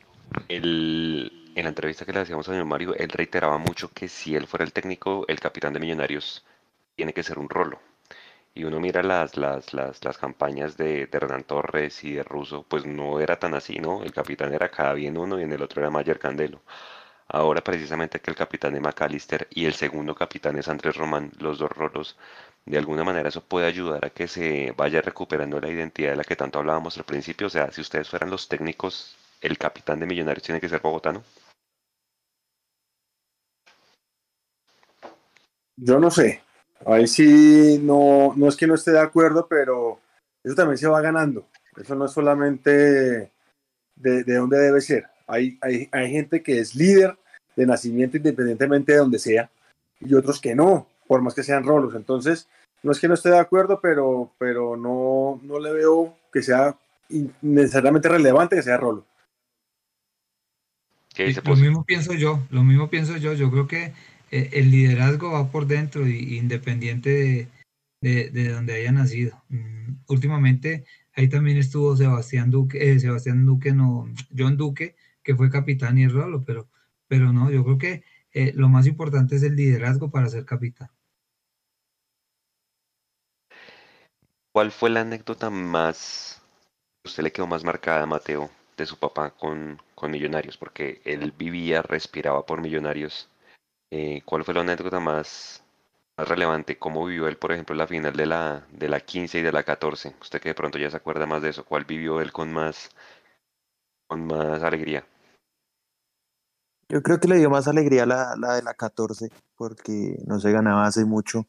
Speaker 1: el, en la entrevista que le hacíamos a señor Mario, él reiteraba mucho que si él fuera el técnico, el capitán de Millonarios tiene que ser un rolo. Y uno mira las, las, las, las campañas de, de, Hernán Torres y de Russo, pues no era tan así, ¿no? El capitán era cada bien uno y en el otro era Mayer Candelo. Ahora precisamente que el capitán es McAllister y el segundo capitán es Andrés Román, los dos rolos, de alguna manera eso puede ayudar a que se vaya recuperando la identidad de la que tanto hablábamos al principio. O sea, si ustedes fueran los técnicos, el capitán de Millonarios tiene que ser bogotano.
Speaker 7: Yo no sé. Ahí sí, no, no es que no esté de acuerdo, pero eso también se va ganando. Eso no es solamente de, de dónde debe ser. Hay, hay, hay, gente que es líder de nacimiento independientemente de donde sea y otros que no, por más que sean rolos. Entonces, no es que no esté de acuerdo, pero, pero no, no le veo que sea necesariamente relevante que sea rolo.
Speaker 5: Lo mismo pienso yo, lo mismo pienso yo. Yo creo que eh, el liderazgo va por dentro, y, independiente de, de, donde haya nacido. Mm, últimamente ahí también estuvo Sebastián Duque, eh, Sebastián Duque, no, John Duque, que fue capitán y rolo, pero, pero no, yo creo que eh, lo más importante es el liderazgo para ser capitán.
Speaker 1: ¿Cuál fue la anécdota más, usted le quedó más marcada, Mateo, de su papá con, con Millonarios? Porque él vivía, respiraba por Millonarios eh, ¿cuál fue la anécdota más, más relevante? ¿Cómo vivió él, por ejemplo, la final de la, de la 15 y de la 14? Usted que de pronto ya se acuerda más de eso, ¿cuál vivió él con más, con más alegría?
Speaker 2: Yo creo que le dio más alegría la, la de la 14, porque no se ganaba hace mucho.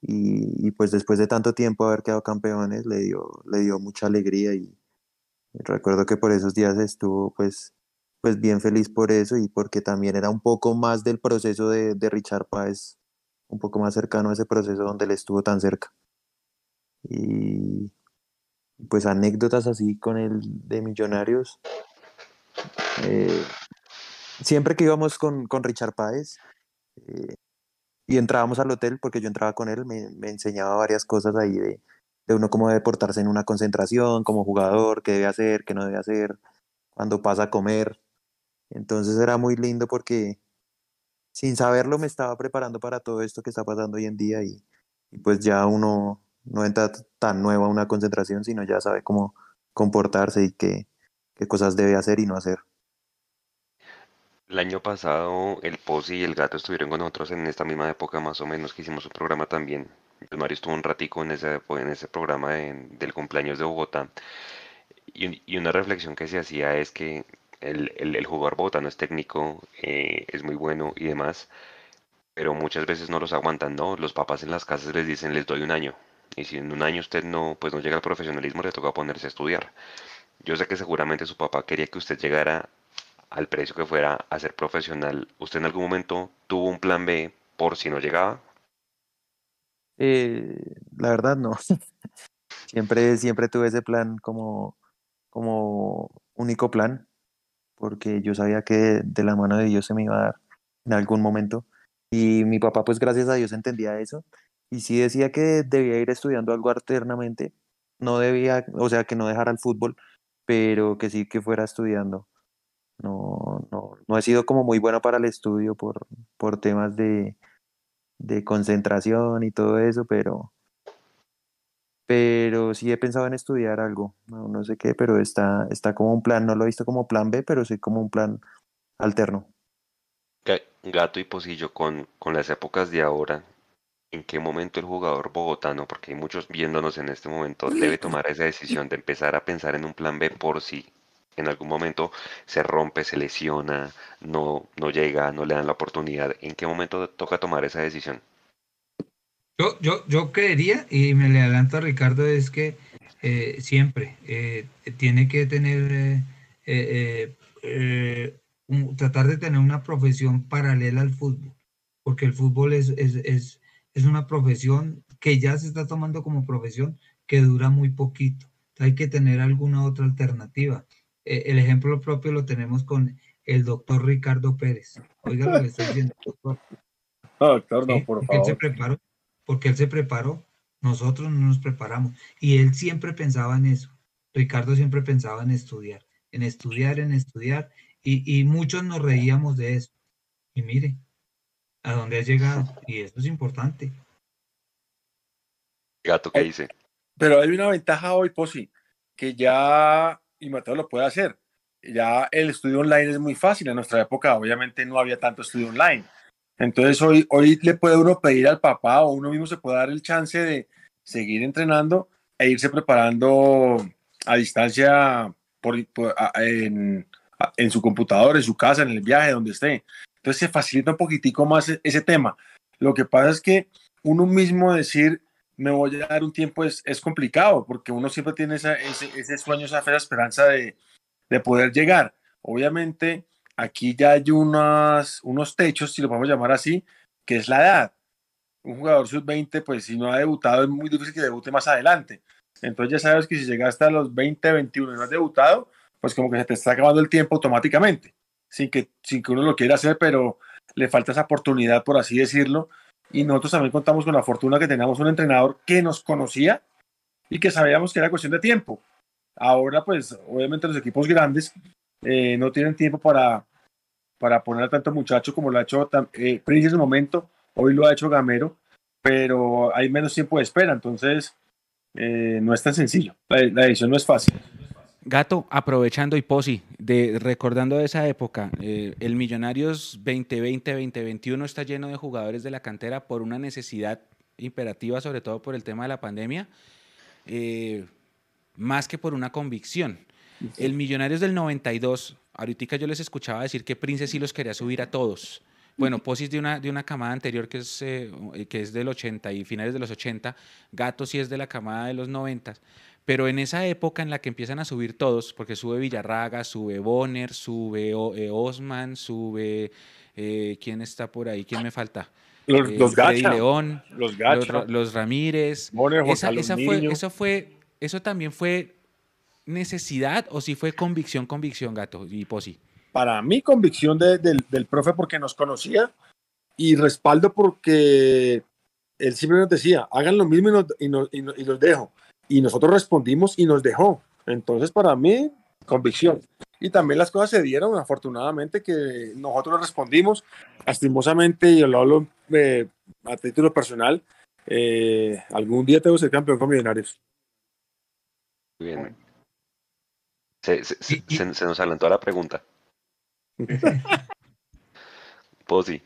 Speaker 2: Y, y, pues después de tanto tiempo haber quedado campeones, le dio, le dio mucha alegría. Y recuerdo que por esos días estuvo pues pues bien feliz por eso y porque también era un poco más del proceso de, de Richard Páez, un poco más cercano a ese proceso donde él estuvo tan cerca. Y pues anécdotas así con el de Millonarios. Eh, siempre que íbamos con, con Richard Páez eh, y entrábamos al hotel, porque yo entraba con él, me, me enseñaba varias cosas ahí de, de uno cómo debe portarse en una concentración, como jugador, qué debe hacer, qué no debe hacer, cuando pasa a comer. Entonces era muy lindo porque sin saberlo me estaba preparando para todo esto que está pasando hoy en día y, pues ya uno no entra tan nuevo a una concentración, sino ya sabe cómo comportarse y qué, cosas debe hacer y no hacer.
Speaker 1: El año pasado el Posi y el gato estuvieron con nosotros en esta misma época más o menos que hicimos un programa también. El Mario estuvo un ratico en ese, ese programa del cumpleaños de Bogotá y, una reflexión que se hacía es que el, el, jugador no es técnico, eh, es muy bueno y demás, pero muchas veces no los aguantan, ¿no? Los papás en las casas les dicen, les doy un año, y si en un año usted no, pues no llega al profesionalismo, le toca ponerse a estudiar. Yo sé que seguramente su papá quería que usted llegara al precio que fuera a ser profesional. ¿Usted en algún momento tuvo un plan B por si no llegaba?
Speaker 2: Eh, la verdad no. siempre, siempre tuve ese plan como, como único plan porque yo sabía que de la mano de Dios se me iba a dar en algún momento. Y mi papá, pues gracias a Dios entendía eso. Y sí decía que debía ir estudiando algo alternamente. No debía, o sea, que no dejara el fútbol, pero que sí que fuera estudiando. No, no, no he sido como muy bueno para el estudio por, por temas de, de concentración y todo eso, pero, pero sí he pensado en estudiar algo, no, sé qué, pero está, está como un plan, no lo he visto como plan B, pero sí como un plan alterno.
Speaker 8: Gato y Pocillo, con, con las épocas de ahora, ¿en qué momento el jugador bogotano, porque hay muchos viéndonos en este momento, debe tomar esa decisión de empezar a pensar en un plan B por si en algún momento se rompe, se lesiona, no, no llega, no le dan la oportunidad? ¿En qué momento toca tomar esa decisión?
Speaker 5: Yo, yo, yo creería, y me le adelanto a Ricardo, es que eh, siempre eh, tiene que tener, eh, tratar de tener una profesión paralela al fútbol, porque el fútbol es, es, es, es, una profesión que ya se está tomando como profesión que dura muy poquito. Hay que tener alguna otra alternativa. El ejemplo propio lo tenemos con el doctor Ricardo Pérez. Oiga lo que está diciendo, doctor.
Speaker 7: doctor, no, por favor.
Speaker 5: Él se preparó porque él se preparó, nosotros no nos preparamos. Y él siempre pensaba en eso. Ricardo siempre pensaba en estudiar, en estudiar, en estudiar, y, muchos nos reíamos de eso. Y mire, a dónde ha llegado, y eso es importante.
Speaker 8: Gato, ¿qué dice?
Speaker 7: Pero hay una ventaja hoy, Posi, que ya, y Mateo lo puede hacer, ya el estudio online es muy fácil. En nuestra época, obviamente, no había tanto estudio online. Entonces hoy, hoy le puede uno pedir al papá o uno mismo se puede dar el chance de seguir entrenando e irse preparando a distancia por, en, en, su computador, en su casa, en el viaje, donde esté. Entonces se facilita un poquitico más e, ese tema. Lo que pasa es que uno mismo decir, me voy a dar un tiempo es, es complicado, porque uno siempre tiene ese, ese, sueño, esa fe, esperanza de, de poder llegar. Obviamente, aquí ya hay unos, unos techos, si lo podemos llamar así, que es la edad. Un jugador sub-20, pues si no ha debutado, es muy difícil que debute más adelante. Entonces ya sabes que si llegaste a los 20, 21 y no has debutado, pues como que se te está acabando el tiempo automáticamente, sin que, sin que uno lo quiera hacer, pero le falta esa oportunidad, por así decirlo. Y nosotros también contamos con la fortuna que teníamos un entrenador que nos conocía y que sabíamos que era cuestión de tiempo. Ahora, pues obviamente los equipos grandes eh, no tienen tiempo para, para poner a tanto muchacho como lo ha hecho eh, Prince en su momento, hoy lo ha hecho Gamero, pero hay menos tiempo de espera, entonces eh, no es tan sencillo, la, la, decisión no es fácil.
Speaker 4: Gato, aprovechando y posi, de, recordando de esa época, eh, el Millonarios 2020-2021 está lleno de jugadores de la cantera por una necesidad imperativa, sobre todo por el tema de la pandemia, más que por una convicción. El Millonarios del 92, ahorita yo les escuchaba decir que Prince sí los quería subir a todos. Bueno, Posis de una, de una camada anterior que es, eh, que es del 80 y finales de los 80, Gato sí es de la camada de los 90. Pero en esa época en la que empiezan a subir todos, porque sube Villarraga, sube Bonner, sube eh, Osman, sube... Eh, ¿Quién está por ahí? ¿Quién me falta?
Speaker 7: Los, los Gacha.
Speaker 4: León,
Speaker 7: los,
Speaker 4: Gacha. Los, Ramírez.
Speaker 7: Bonner,
Speaker 4: esa, esa fue, eso, fue, eso también fue necesidad o si fue convicción, convicción, gato y posi?
Speaker 7: Para mí, convicción del profe porque nos conocía y respaldo porque él siempre nos decía, hagan lo mismo y, nos, y, los dejo. Y nosotros respondimos y nos dejó. Entonces, para mí, convicción. Y también las cosas se dieron, afortunadamente, que nosotros respondimos. Lastimosamente, y lo hablo eh, a título personal, eh, algún día tengo que ser campeón con Millonarios.
Speaker 8: Bien. Se, se, nos adelantó la pregunta. Posi.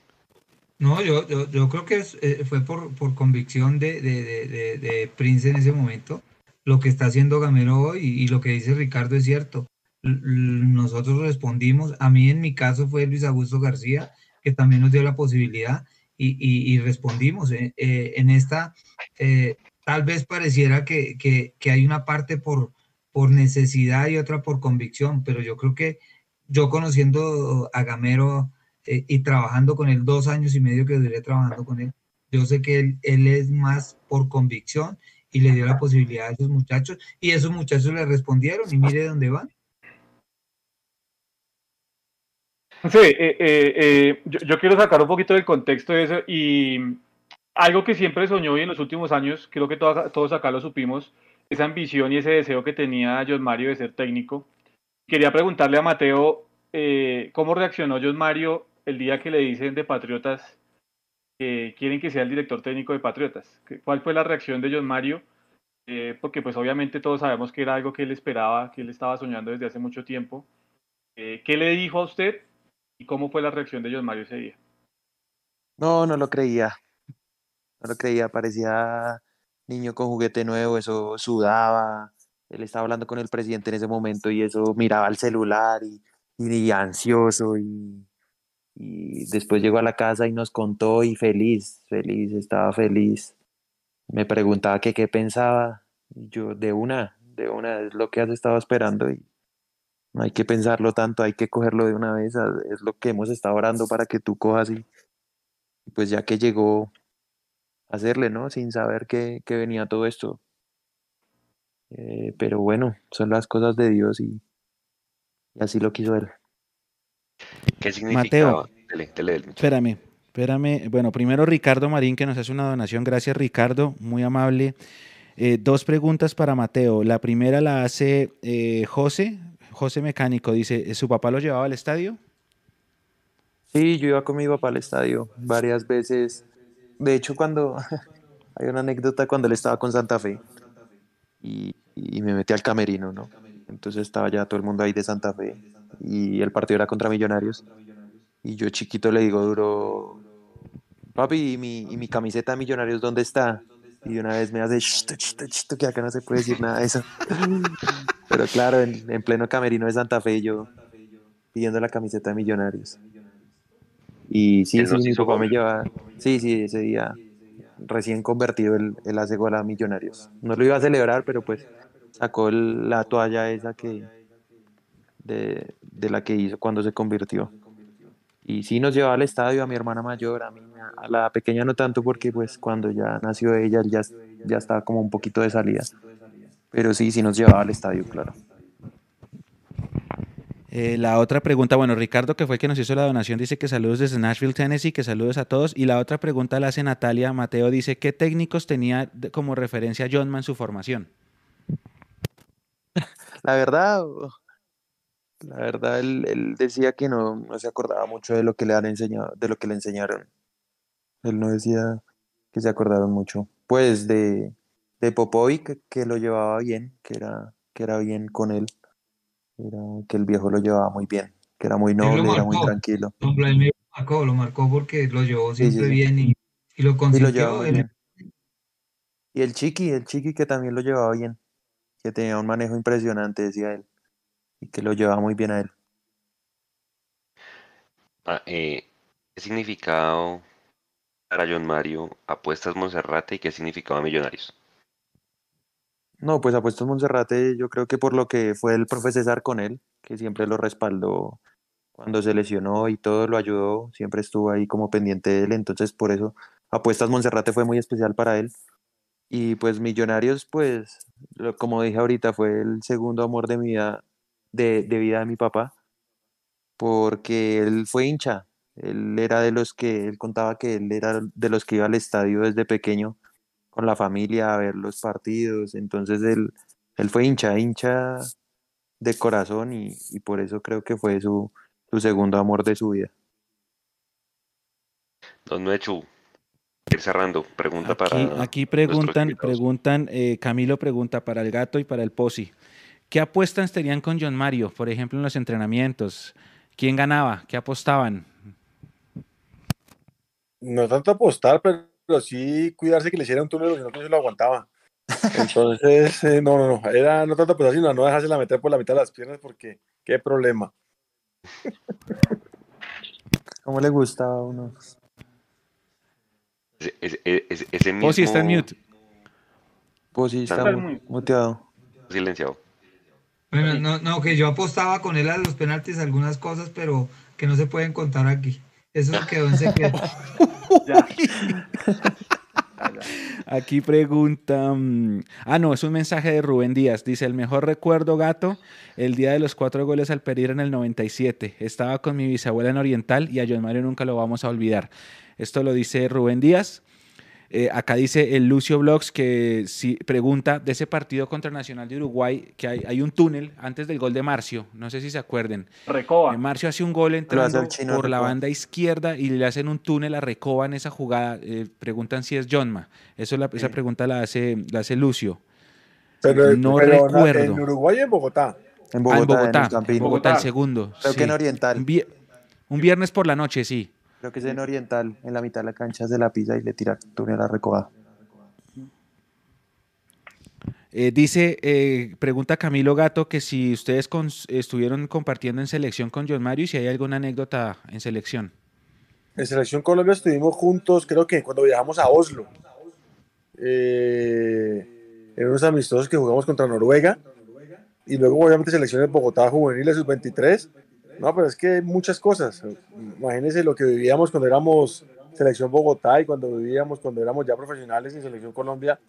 Speaker 5: No, yo, yo, yo, creo que eh, fue por, por convicción de, de, de, Prince en ese momento. Lo que está haciendo Gamero hoy y, lo que dice Ricardo es cierto. nosotros respondimos. A mí, en mi caso, fue Luis Augusto García, que también nos dio la posibilidad y, respondimos. Eh, eh, en esta, tal vez pareciera que, que, hay una parte por, por necesidad y otra por convicción, pero yo creo que yo conociendo a Gamero eh, y trabajando con él dos años y medio que duré trabajando con él, yo sé que él, es más por convicción y le dio la posibilidad a esos muchachos y esos muchachos le respondieron y mire dónde van.
Speaker 3: Sí, eh, eh, eh, yo, quiero sacar un poquito del contexto de eso y algo que siempre soñó y en los últimos años, creo que todos acá lo supimos, esa ambición y ese deseo que tenía John Mario de ser técnico. Quería preguntarle a Mateo cómo reaccionó John Mario el día que le dicen de Patriotas quieren que sea el director técnico de Patriotas. ¿Cuál fue la reacción de John Mario? porque pues obviamente todos sabemos que era algo que él esperaba, que él estaba soñando desde hace mucho tiempo. ¿Qué le dijo a usted ¿Y cómo fue la reacción de John Mario ese día?
Speaker 2: No, no lo creía. No lo creía, parecía niño con juguete nuevo, eso sudaba. Él estaba hablando con el presidente en ese momento y eso miraba al celular y, y, ansioso y, y después llegó a la casa y nos contó y feliz, feliz, estaba feliz. Me preguntaba qué pensaba. Yo, de una, de una, es lo que has estado esperando y, no hay que pensarlo tanto, hay que cogerlo de una vez, es lo que hemos estado orando para que tú cojas y, pues ya que llegó hacerle, ¿no? Sin saber que, venía todo esto. Eh, pero bueno, son las cosas de Dios y, así lo quiso él.
Speaker 8: ¿Qué significa? Mateo,
Speaker 4: espérame, espérame. Bueno, primero Ricardo Marín que nos hace una donación. Gracias Ricardo, muy amable. Eh, dos preguntas para Mateo. La primera la hace eh, José, José Mecánico dice, ¿su papá lo llevaba al estadio?
Speaker 2: Sí, yo iba con mi papá al estadio varias veces. De hecho, cuando hay una anécdota cuando él estaba con Santa Fe y, me metí al camerino, ¿no? Entonces estaba ya todo el mundo ahí de Santa Fe y el partido era contra Millonarios. Y yo chiquito le digo duro, papi, ¿y mi, y mi camiseta de Millonarios dónde está? Y una vez me hace, que acá no se puede decir nada de eso. Pero claro, en, pleno camerino de Santa Fe, yo pidiendo la camiseta de Millonarios. Y sí, sí, mi papá me lleva. Sí, sí, ese día recién convertido el, el hace gol a Millonarios. No lo iba a celebrar, pero pues sacó la toalla esa que de, de, la que hizo cuando se convirtió. Y sí nos llevaba al estadio a mi hermana mayor, a mí, a la pequeña no tanto porque pues cuando ya nació ella ya, ya estaba como un poquito de salida. Pero sí, sí nos llevaba al estadio, claro.
Speaker 4: Eh, la otra pregunta, bueno, Ricardo, que fue el que nos hizo la donación, dice que saludos desde Nashville, Tennessee, que saludos a todos. Y la otra pregunta la hace Natalia Mateo, dice, ¿qué técnicos tenía como referencia John en su formación?
Speaker 2: La verdad, la verdad, él, decía que no, no, se acordaba mucho de lo que le han enseñado, de lo que le enseñaron. Él no decía que se acordaron mucho. Pues de, de Popovic, que lo llevaba bien, que era, que era bien con él. Era, que el viejo lo llevaba muy bien, que era muy noble, era muy tranquilo.
Speaker 5: Lo marcó, lo marcó porque lo llevó siempre bien y, lo consiguió.
Speaker 2: Y, y el Chiqui, el Chiqui que también lo llevaba bien, que tenía un manejo impresionante, decía él, y que lo llevaba muy bien a él.
Speaker 8: Ah, eh, ¿Qué significado para John Mario apuestas Monserrate y qué significaba Millonarios?
Speaker 2: No, pues Apuestos Monserrate, yo creo que por lo que fue el profe César con él, que siempre lo respaldó cuando se lesionó y todo lo ayudó, siempre estuvo ahí como pendiente de él, entonces por eso Apuestas Monserrate fue muy especial para él. Y pues Millonarios, pues, como dije ahorita, fue el segundo amor de mi vida, de, de vida de mi papá, porque él fue hincha, él era de los que, él contaba que él era de los que iba al estadio desde pequeño con la familia a ver los partidos. Entonces él, él fue hincha, hincha de corazón y, por eso creo que fue su, su, segundo amor de su vida.
Speaker 8: Don Mechu, ir cerrando, pregunta para.
Speaker 4: Aquí preguntan, preguntan, eh, Camilo pregunta para el gato y para el Posi. ¿Qué apuestas tenían con John Mario, por ejemplo, en los entrenamientos? ¿Quién ganaba? ¿Qué apostaban?
Speaker 7: No tanto apostar, pero pero sí cuidarse que le hiciera un túnel, si no, no se lo aguantaba. Entonces, eh, no, no, no, era no tanto pues sino no dejarse la meter por la mitad de las piernas porque qué problema.
Speaker 2: ¿Cómo le gustaba a uno?
Speaker 8: Ese, ese, ese mismo...
Speaker 4: está en mute.
Speaker 2: Posi está, está muteado.
Speaker 8: Silenciado.
Speaker 5: Bueno, no, no, que yo apostaba con él a los penaltis algunas cosas, pero que no se pueden contar aquí. Eso quedó en secreto.
Speaker 4: Aquí pregunta. mm, Ah, no, es un mensaje de Rubén Díaz. Dice: El mejor recuerdo, gato, el día de los cuatro goles al Pereira en el 97. Estaba con mi bisabuela en Oriental y a John Mario nunca lo vamos a olvidar. Esto lo dice Rubén Díaz. Eh, acá dice el Lucio Blogs que si pregunta de ese partido contra Nacional de Uruguay que hay, hay un túnel antes del gol de Marcio. No sé si se acuerden.
Speaker 3: Recoba.
Speaker 4: Eh, Marcio hace un gol entrando
Speaker 2: chino
Speaker 4: por la banda izquierda y le hacen un túnel a Recoba en esa jugada. Eh, preguntan si es Johnma. Eso la- esa pregunta la hace, la hace Lucio.
Speaker 7: Pero,
Speaker 4: No
Speaker 7: pero
Speaker 4: recuerdo.
Speaker 7: En Uruguay y en Bogotá.
Speaker 2: En Bogotá,
Speaker 4: en
Speaker 2: en
Speaker 4: Bogotá,
Speaker 2: el
Speaker 4: en Bogotá, el segundo.
Speaker 2: Creo que en
Speaker 4: sí.
Speaker 2: Oriental.
Speaker 4: Un viernes por la noche, sí.
Speaker 2: Creo que es en Oriental, en la mitad de la cancha se la pisa y le tira túnel a Recoba.
Speaker 4: Eh, dice, eh, pregunta Camilo Gato que si ustedes estuvieron compartiendo en selección con John Mario y si hay alguna anécdota en selección.
Speaker 7: En Selección Colombia estuvimos juntos, creo que cuando viajamos a Oslo. Eh, en unos amistosos que jugamos contra Noruega. Y luego, obviamente, selecciones Bogotá juveniles, sub-23. No, pero es que muchas cosas. Imagínense lo que vivíamos cuando éramos Selección Bogotá y cuando vivíamos cuando éramos ya profesionales en Selección Colombia.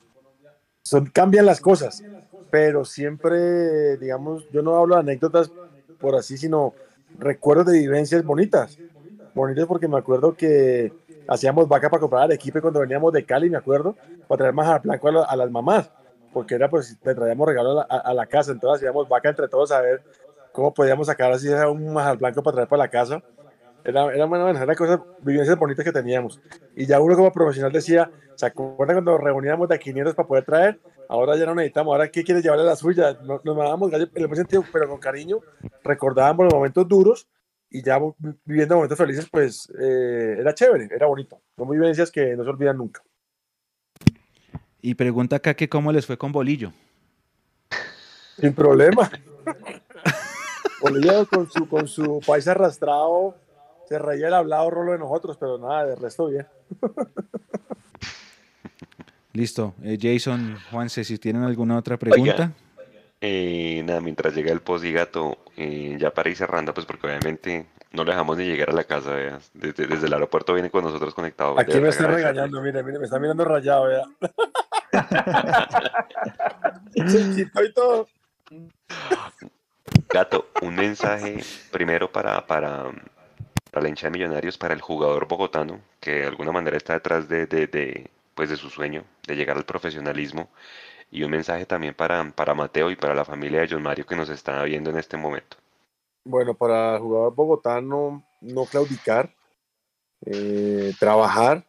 Speaker 7: Son, cambian las cosas, pero siempre, digamos, yo no hablo de anécdotas por así, sino recuerdos de vivencias bonitas bonitos porque me acuerdo que hacíamos vaca para comprar equipo cuando veníamos de Cali, me acuerdo, para traer más blanco a, la- a las mamás, porque era pues, le traíamos regalo a la, a- a la casa, entonces hacíamos vaca entre todos a ver cómo podíamos sacar así un majal blanco para traer para la casa. Era, era, bueno, era cosas, vivencias bonitas que teníamos. Y ya uno como profesional decía, ¿se acuerdan cuando reuníamos de 500 para poder traer? Ahora ya no necesitamos, ahora ¿qué quieres llevarle la suya? Nos, nos dábamos gallo en el buen sentido, pero con cariño, recordábamos los momentos duros y ya vi- viviendo momentos felices, pues eh, era chévere, era bonito. Son vivencias que no se olvidan nunca.
Speaker 4: Y pregunta acá que cómo les fue con Bolillo.
Speaker 7: Sin problema. Bolillo con su, con su país arrastrado, se reía el hablado rolo de nosotros, pero nada, de resto bien.
Speaker 4: Listo. Eh, Jason, Juanse, si tienen alguna otra pregunta.
Speaker 8: Eh, nada, mientras llega el post y gato, eh, ya para ir cerrando, pues porque obviamente no le dejamos ni llegar a la casa, vea. Desde, desde el aeropuerto viene con nosotros conectado.
Speaker 7: Aquí me está regañando, mire, mire, me está mirando rayado, vea. Se quitó y todo.
Speaker 8: Gato, un mensaje primero para, para, la hincha de Millonarios, para el jugador bogotano, que de alguna manera está detrás de, de, de, pues de su sueño, de llegar al profesionalismo, y un mensaje también para, para Mateo y para la familia de John Mario que nos está viendo en este momento.
Speaker 7: Bueno, para el jugador bogotano, no claudicar, eh, trabajar.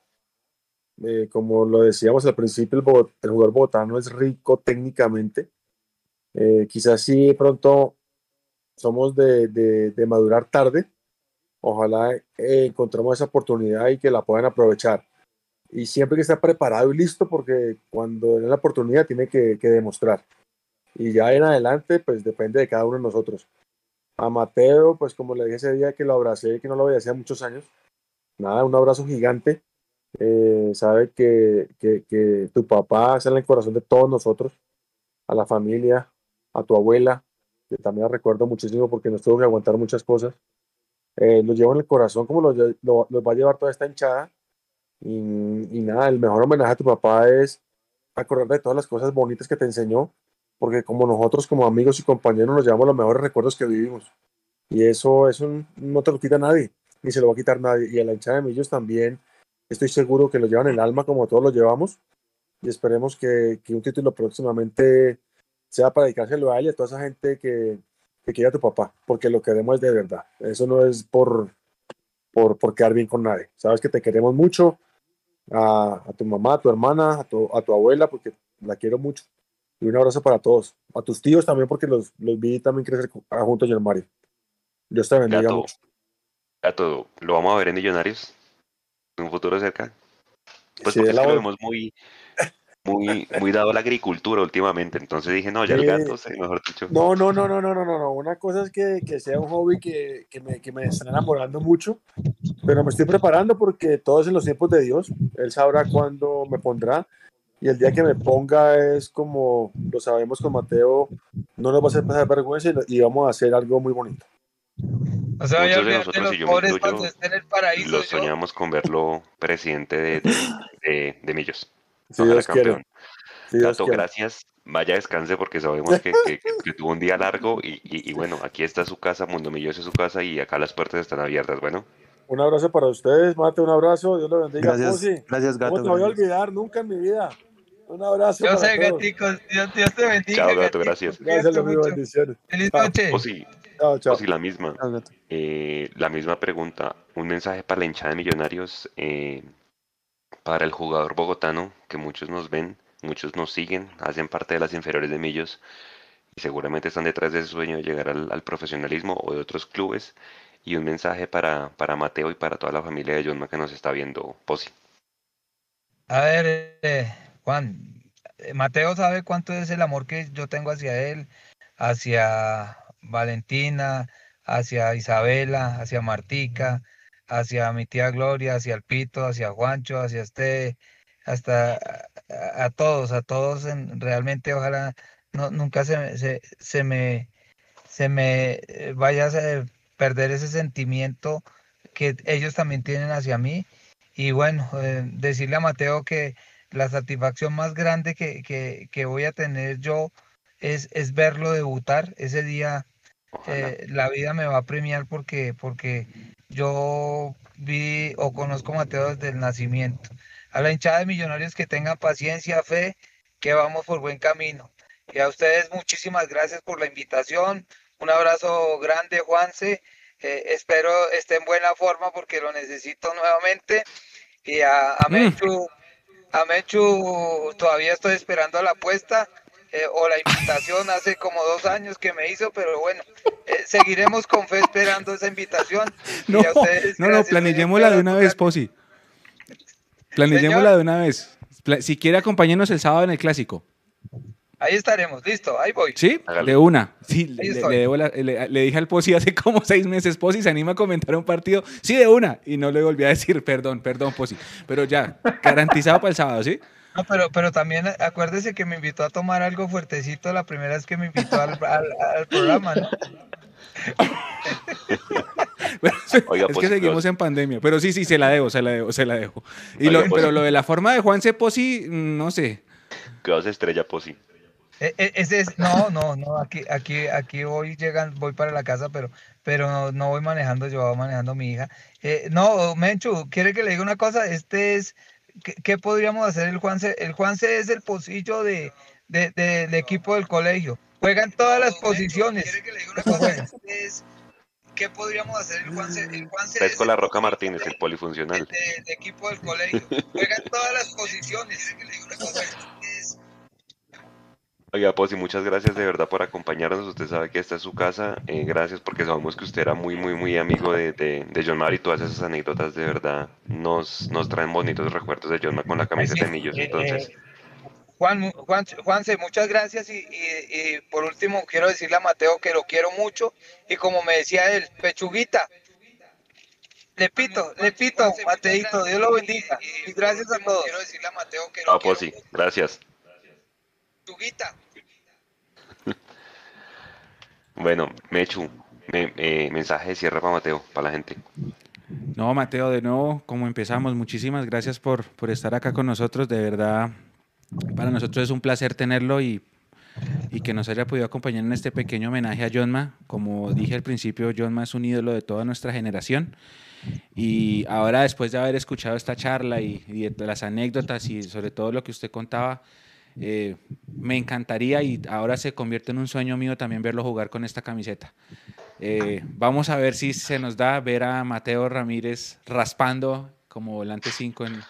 Speaker 7: Eh, como lo decíamos al principio, el, jugador bogotano es rico técnicamente. Eh, quizás sí pronto somos de, de- de madurar tarde. Ojalá eh, encontremos esa oportunidad y que la puedan aprovechar. Y siempre que esté preparado y listo, porque cuando den la oportunidad tiene que, que demostrar. Y ya en adelante, pues depende de cada uno de nosotros. A Mateo, pues como le dije ese día que lo abracé, que no lo veía hacía muchos años, nada, un abrazo gigante. Eh, sabe que, que, que tu papá está en el corazón de todos nosotros, a la familia, a tu abuela, que también recuerdo muchísimo porque nos tuvo que aguantar muchas cosas. Eh, lo llevo en el corazón como lo, lo- va a llevar toda esta hinchada. Y, y nada, el mejor homenaje a tu papá es acordarte de todas las cosas bonitas que te enseñó, porque como nosotros como amigos y compañeros nos llevamos los mejores recuerdos que vivimos. Y eso, eso no te lo quita nadie, ni se lo va a quitar nadie. Y a la hinchada de Millos también estoy seguro que lo llevan en el alma como todos lo llevamos. Y esperemos que, que un título próximamente sea para dedicárselo a él y a toda esa gente que, que quiere a tu papá, porque lo queremos de verdad. Eso no es por, por, por quedar bien con nadie. Sabes que te queremos mucho, a, a tu mamá, a tu hermana, a tu, a tu abuela, porque la quiero mucho. Y un abrazo para todos. A tus tíos también, porque los, los vi también crecer ah, juntos, yo Mario. Dios te bendiga
Speaker 8: Gato,
Speaker 7: mucho.
Speaker 8: Gato, ¿lo vamos a ver en Millonarios? ¿En un futuro cerca? Pues
Speaker 7: Sí,
Speaker 8: porque es que lo vemos muy, muy, muy dado a la agricultura últimamente. Entonces dije, no, ya el
Speaker 7: Sí.
Speaker 8: gato, sí, mejor dicho.
Speaker 7: No, no, no, no, no, no, no, no. Una cosa es que, que sea un hobby que, que, me, que me está enamorando mucho, pero me estoy preparando porque todo es en los tiempos de Dios. Él sabrá cuándo me pondrá y el día que me ponga es como lo sabemos con Mateo, no nos va a hacer pasar vergüenza y, vamos a hacer algo muy bonito.
Speaker 5: O sea,
Speaker 8: Muchos de nosotros,
Speaker 5: los
Speaker 8: y yo me incluyo,
Speaker 5: en el paraíso.
Speaker 8: Lo
Speaker 5: yo.
Speaker 8: soñamos con verlo presidente de, de, de- de Millos.
Speaker 7: Si Dios quiere.
Speaker 1: Gato, gracias. Vaya descanse porque sabemos que, tuvo un día largo y, bueno, aquí está su casa, Mundo Milloso es su casa y acá las puertas están abiertas. Bueno.
Speaker 7: Un abrazo para ustedes, Mate, un abrazo, Dios lo bendiga.
Speaker 2: Gracias, gracias Gato.
Speaker 7: No te voy a olvidar nunca en mi vida. Un abrazo.
Speaker 5: Yo sé, gaticos, Dios, te bendiga.
Speaker 1: Chao, Gato, gracias.
Speaker 7: Gracias, amigo, bendiciones.
Speaker 5: Feliz noche.
Speaker 1: O sí, chao, chao. O sí, la misma. Eh, la misma pregunta, un mensaje para la hinchada de Millonarios, eh, para el jugador bogotano, que muchos nos ven, muchos nos siguen, hacen parte de las inferiores de Millos y seguramente están detrás de ese sueño de llegar al, profesionalismo o de otros clubes. Y un mensaje para, para Mateo y para toda la familia de John que nos está viendo, Posi.
Speaker 5: A ver, eh, Juan, eh, Mateo sabe cuánto es el amor que yo tengo hacia él, hacia Valentina, hacia Isabela, hacia Martica, hacia mi tía Gloria, hacia el Pito, hacia Juancho, hacia este, hasta a, todos, a todos, en, realmente ojalá nunca se, se, se, me, se me eh, vaya a perder ese sentimiento que ellos también tienen hacia mí. Y bueno, eh, decirle a Mateo que la satisfacción más grande que, que, que voy a tener yo es, es, verlo debutar. Ese día eh, la vida me va a premiar porque, porque yo vi o conozco a Mateo desde el nacimiento a la hinchada de millonarios que tengan paciencia, fe, que vamos por buen camino. Y a ustedes muchísimas gracias por la invitación. Un abrazo grande, Juanse. Eh, espero esté en buena forma porque lo necesito nuevamente. Y a, a mm. Mechu, a Mechu todavía estoy esperando la apuesta eh, o la invitación hace como dos años que me hizo, pero bueno, eh, seguiremos con fe esperando esa invitación.
Speaker 4: No, no, no, planillémosla de una vez, Posi. Planillémosla de una vez. Si quiere, acompañarnos el sábado en el clásico.
Speaker 5: Ahí estaremos, listo, ahí voy.
Speaker 4: Sí, de una. Sí, le, dije al Posi hace como seis meses, Posi se anima a comentar un partido. Sí, de una. Y no le volví a decir, perdón, perdón, Posi. Pero ya, garantizado para el sábado, ¿sí?
Speaker 5: No, pero, pero también acuérdese que me invitó a tomar algo fuertecito la primera vez que me invitó al, al programa, ¿no?
Speaker 4: es que seguimos en pandemia. Pero sí, sí, se la dejo, se la dejo, se la dejo. Y lo, pero lo de la forma de Juan Posi, no sé.
Speaker 1: ¿Qué vas a estrella Posi?
Speaker 5: E, e, ese es, no, no, no, aquí, aquí, aquí voy llegan, voy para la casa, pero, pero no, voy manejando, yo voy manejando mi hija. Eh, no, Menchu, ¿quiere que le diga una cosa? Este es, ¿qué, podríamos hacer el Juanse? El Juanse es el pocillo de, del equipo del colegio. Juegan todas las posiciones. ¿Qué podríamos hacer el Juanse? El Juanse
Speaker 1: es con la Roca Martínez, el polifuncional.
Speaker 5: De, equipo del colegio. Juegan todas las posiciones.
Speaker 1: Oiga, Posi, muchas gracias de verdad por acompañarnos. Usted sabe que esta es su casa. Eh, gracias porque sabemos que usted era muy, muy, muy amigo de, de, John Mar y todas esas anécdotas de verdad nos, nos traen bonitos recuerdos de John Mar con la camiseta de Millos. Eh, entonces, eh,
Speaker 5: Juan, Juan, Juanse, muchas gracias y, por último quiero decirle a Mateo que lo quiero mucho y como me decía él, pechuguita, le pito, le pito, Mateito, Dios lo bendiga y gracias a todos. Quiero decirle a Mateo que lo
Speaker 1: ah, pues sí, gracias.
Speaker 5: Pechuguita.
Speaker 1: Bueno, Mechu, eh, mensaje de cierre para Mateo, para la gente.
Speaker 4: No, Mateo, de nuevo, como empezamos, muchísimas gracias por, por estar acá con nosotros. De verdad, para nosotros es un placer tenerlo y, y, que nos haya podido acompañar en este pequeño homenaje a Johnma. Como dije al principio, Johnma es un ídolo de toda nuestra generación. Y ahora, después de haber escuchado esta charla y, de las anécdotas y sobre todo lo que usted contaba, eh, me encantaría y ahora se convierte en un sueño mío también verlo jugar con esta camiseta. Eh, vamos a ver si se nos da ver a Mateo Ramírez raspando como volante 5 en,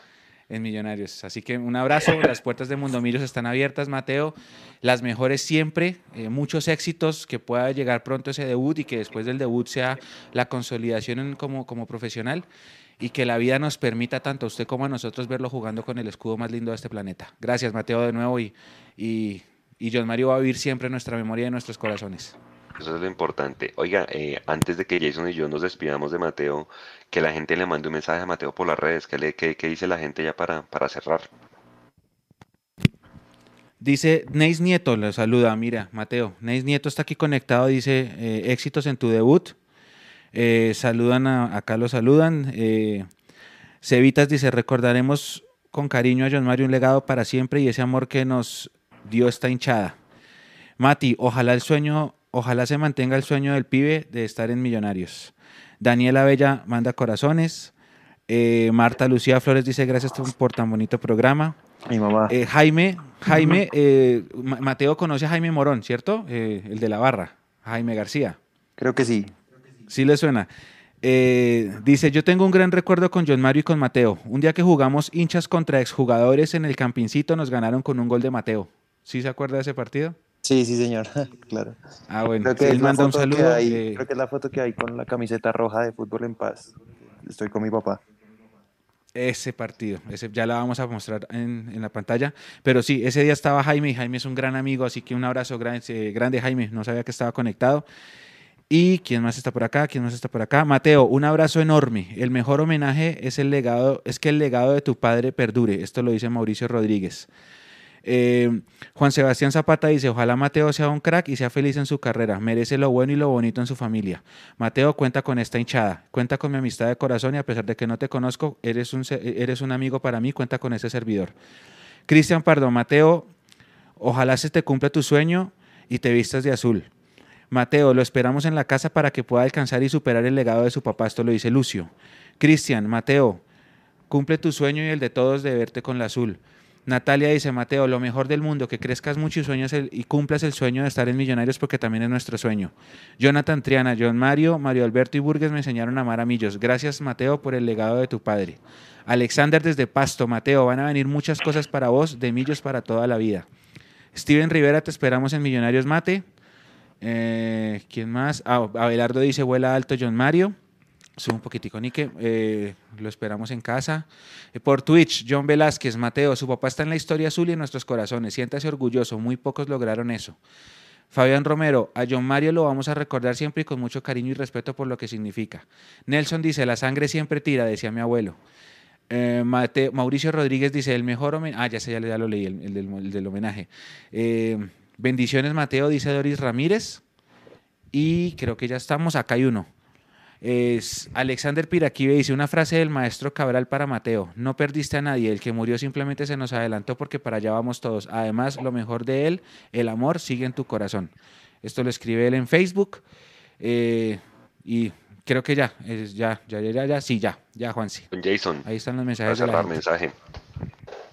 Speaker 4: en Millonarios. Así que un abrazo, las puertas de Mundo Millos están abiertas, Mateo. Las mejores siempre, eh, muchos éxitos, que pueda llegar pronto ese debut y que después del debut sea la consolidación como, como profesional y que la vida nos permita tanto a usted como a nosotros verlo jugando con el escudo más lindo de este planeta. Gracias, Mateo, de nuevo y, y, y John Mario va a vivir siempre en nuestra memoria y en nuestros corazones.
Speaker 1: Eso es lo importante. Oiga, eh, antes de que Jason y yo nos despidamos de Mateo, que la gente le mande un mensaje a Mateo por las redes. ¿Qué, le, qué, dice la gente ya para, para cerrar?
Speaker 4: Dice Neis Nieto, le saluda, mira, Mateo. Neis Nieto está aquí conectado, dice eh, éxitos en tu debut. Eh, saludan a, acá lo saludan. Cevitas dice, recordaremos con cariño a John Mario un legado para siempre y ese amor que nos dio esta hinchada. Mati, ojalá el sueño, ojalá se mantenga el sueño del pibe de estar en Millonarios. Daniela Bella manda corazones. Eh, Marta Lucía Flores dice gracias por tan bonito programa.
Speaker 2: Mi mamá.
Speaker 4: Eh, Jaime, Jaime, eh, Mateo conoce a Jaime Morón, ¿cierto? el de la barra, Jaime García.
Speaker 2: Creo que sí.
Speaker 4: Sí le suena. dice, yo tengo un gran recuerdo con John Mario y con Mateo. Un día que jugamos hinchas contra exjugadores en el campincito, nos ganaron con un gol de Mateo. ¿Sí se acuerda de ese partido?
Speaker 2: Sí, sí, señor, claro.
Speaker 4: Ah, bueno,
Speaker 2: creo que él manda un saludo. Creo que es la foto que hay con la camiseta roja de Fútbol en Paz. Estoy con mi papá
Speaker 4: ese partido. Ese, ya la vamos a mostrar en, la pantalla. Pero sí, ese día estaba Jaime y Jaime es un gran amigo, así que un abrazo grande, grande Jaime. No sabía que estaba conectado. ¿Y quién más está por acá? ¿Quién más está por acá? Mateo, un abrazo enorme. El mejor homenaje es el legado, es que el legado de tu padre perdure. Esto lo dice Mauricio Rodríguez. Eh, Juan Sebastián Zapata dice, ojalá Mateo sea un crack y sea feliz en su carrera, merece lo bueno y lo bonito en su familia. Mateo cuenta con esta hinchada, cuenta con mi amistad de corazón y a pesar de que no te conozco, eres un, eres un amigo para mí, cuenta con ese servidor. Cristian Pardo, Mateo, ojalá se te cumpla tu sueño y te vistas de azul. Mateo, lo esperamos en la casa para que pueda alcanzar y superar el legado de su papá, esto lo dice Lucio. Cristian, Mateo, cumple tu sueño y el de todos de verte con la azul. Natalia dice, Mateo, lo mejor del mundo, que crezcas mucho y, sueños y cumplas el sueño de estar en Millonarios porque también es nuestro sueño. Jonathan Triana, John Mario, Mario Alberto y Burgues me enseñaron a amar a Millos. Gracias, Mateo, por el legado de tu padre. Alexander desde Pasto, Mateo, van a venir muchas cosas para vos, de Millos para toda la vida. Steven Rivera, te esperamos en Millonarios Mate. Eh, ¿Quién más? Ah, Abelardo dice, vuela alto, John Mario. Sube un poquitico, Nike. Eh, lo esperamos en casa. Eh, por Twitch, John Velázquez, Mateo, su papá está en la historia azul y en nuestros corazones. Siéntase orgulloso, muy pocos lograron eso. Fabián Romero, a John Mario lo vamos a recordar siempre y con mucho cariño y respeto por lo que significa. Nelson dice, la sangre siempre tira, decía mi abuelo. Eh, Mauricio Rodríguez dice, el mejor homenaje. Ah, ya sé, ya, lo leí, el, del, homenaje. bendiciones, Mateo, dice Doris Ramírez. Y creo que ya estamos. Acá hay uno. Es Alexander Piraquive dice una frase del maestro Cabral para Mateo, no perdiste a nadie, el que murió simplemente se nos adelantó porque para allá vamos todos. Además, lo mejor de él, el amor sigue en tu corazón. Esto lo escribe él en Facebook eh, y creo que ya, ya, ya, ya, ya, sí, ya, ya, Juansi.
Speaker 8: Jason.
Speaker 4: Ahí están los mensajes.
Speaker 8: Para cerrar mensaje.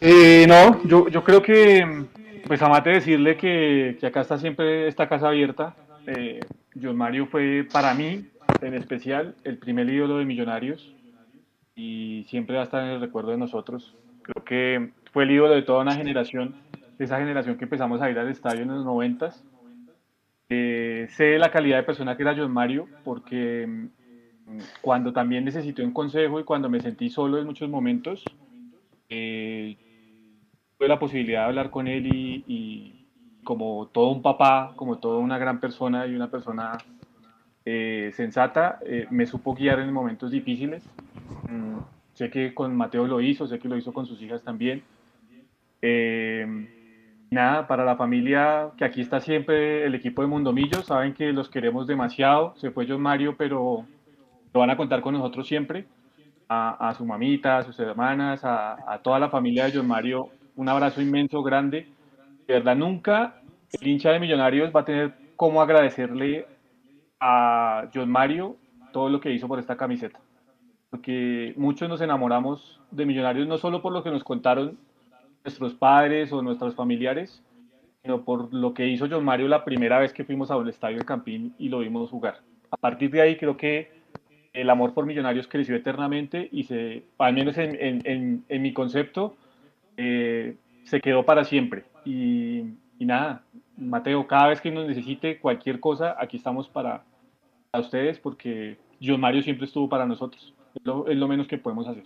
Speaker 3: Eh, no, yo, yo creo que, pues a Mate decirle que, que acá está siempre esta casa abierta. Eh, John Mario fue para mí en especial el primer ídolo de Millonarios y siempre va a estar en el recuerdo de nosotros. Creo que fue el ídolo de toda una generación, esa generación que empezamos a ir al estadio en los noventas. Eh, sé la calidad de persona que era John Mario, porque mm, cuando también necesité un consejo y cuando me sentí solo en muchos momentos, eh, tuve la posibilidad de hablar con él y, y como todo un papá, como toda una gran persona y una persona eh, sensata, eh, me supo guiar en momentos difíciles. Mm, sé que con Mateo lo hizo, sé que lo hizo con sus hijas también. Eh, nada, para la familia que aquí está siempre el equipo de Mundomillo, saben que los queremos demasiado. Se fue John Mario, pero lo van a contar con nosotros siempre. A, su mamita, a sus hermanas, a, a, toda la familia de John Mario, un abrazo inmenso, grande. De verdad, nunca el hincha de Millonarios va a tener cómo agradecerle a John Mario todo lo que hizo por esta camiseta. Porque muchos nos enamoramos de Millonarios no solo por lo que nos contaron nuestros padres o nuestros familiares, sino por lo que hizo John Mario la primera vez que fuimos al estadio del Campín y lo vimos jugar. A partir de ahí creo que el amor por Millonarios creció eternamente y se, al menos en, mi concepto, eh, se quedó para siempre. Y, y nada, Mateo, cada vez que nos necesite cualquier cosa, aquí estamos para, a ustedes porque John Mario siempre estuvo para nosotros. Es lo, menos que podemos hacer.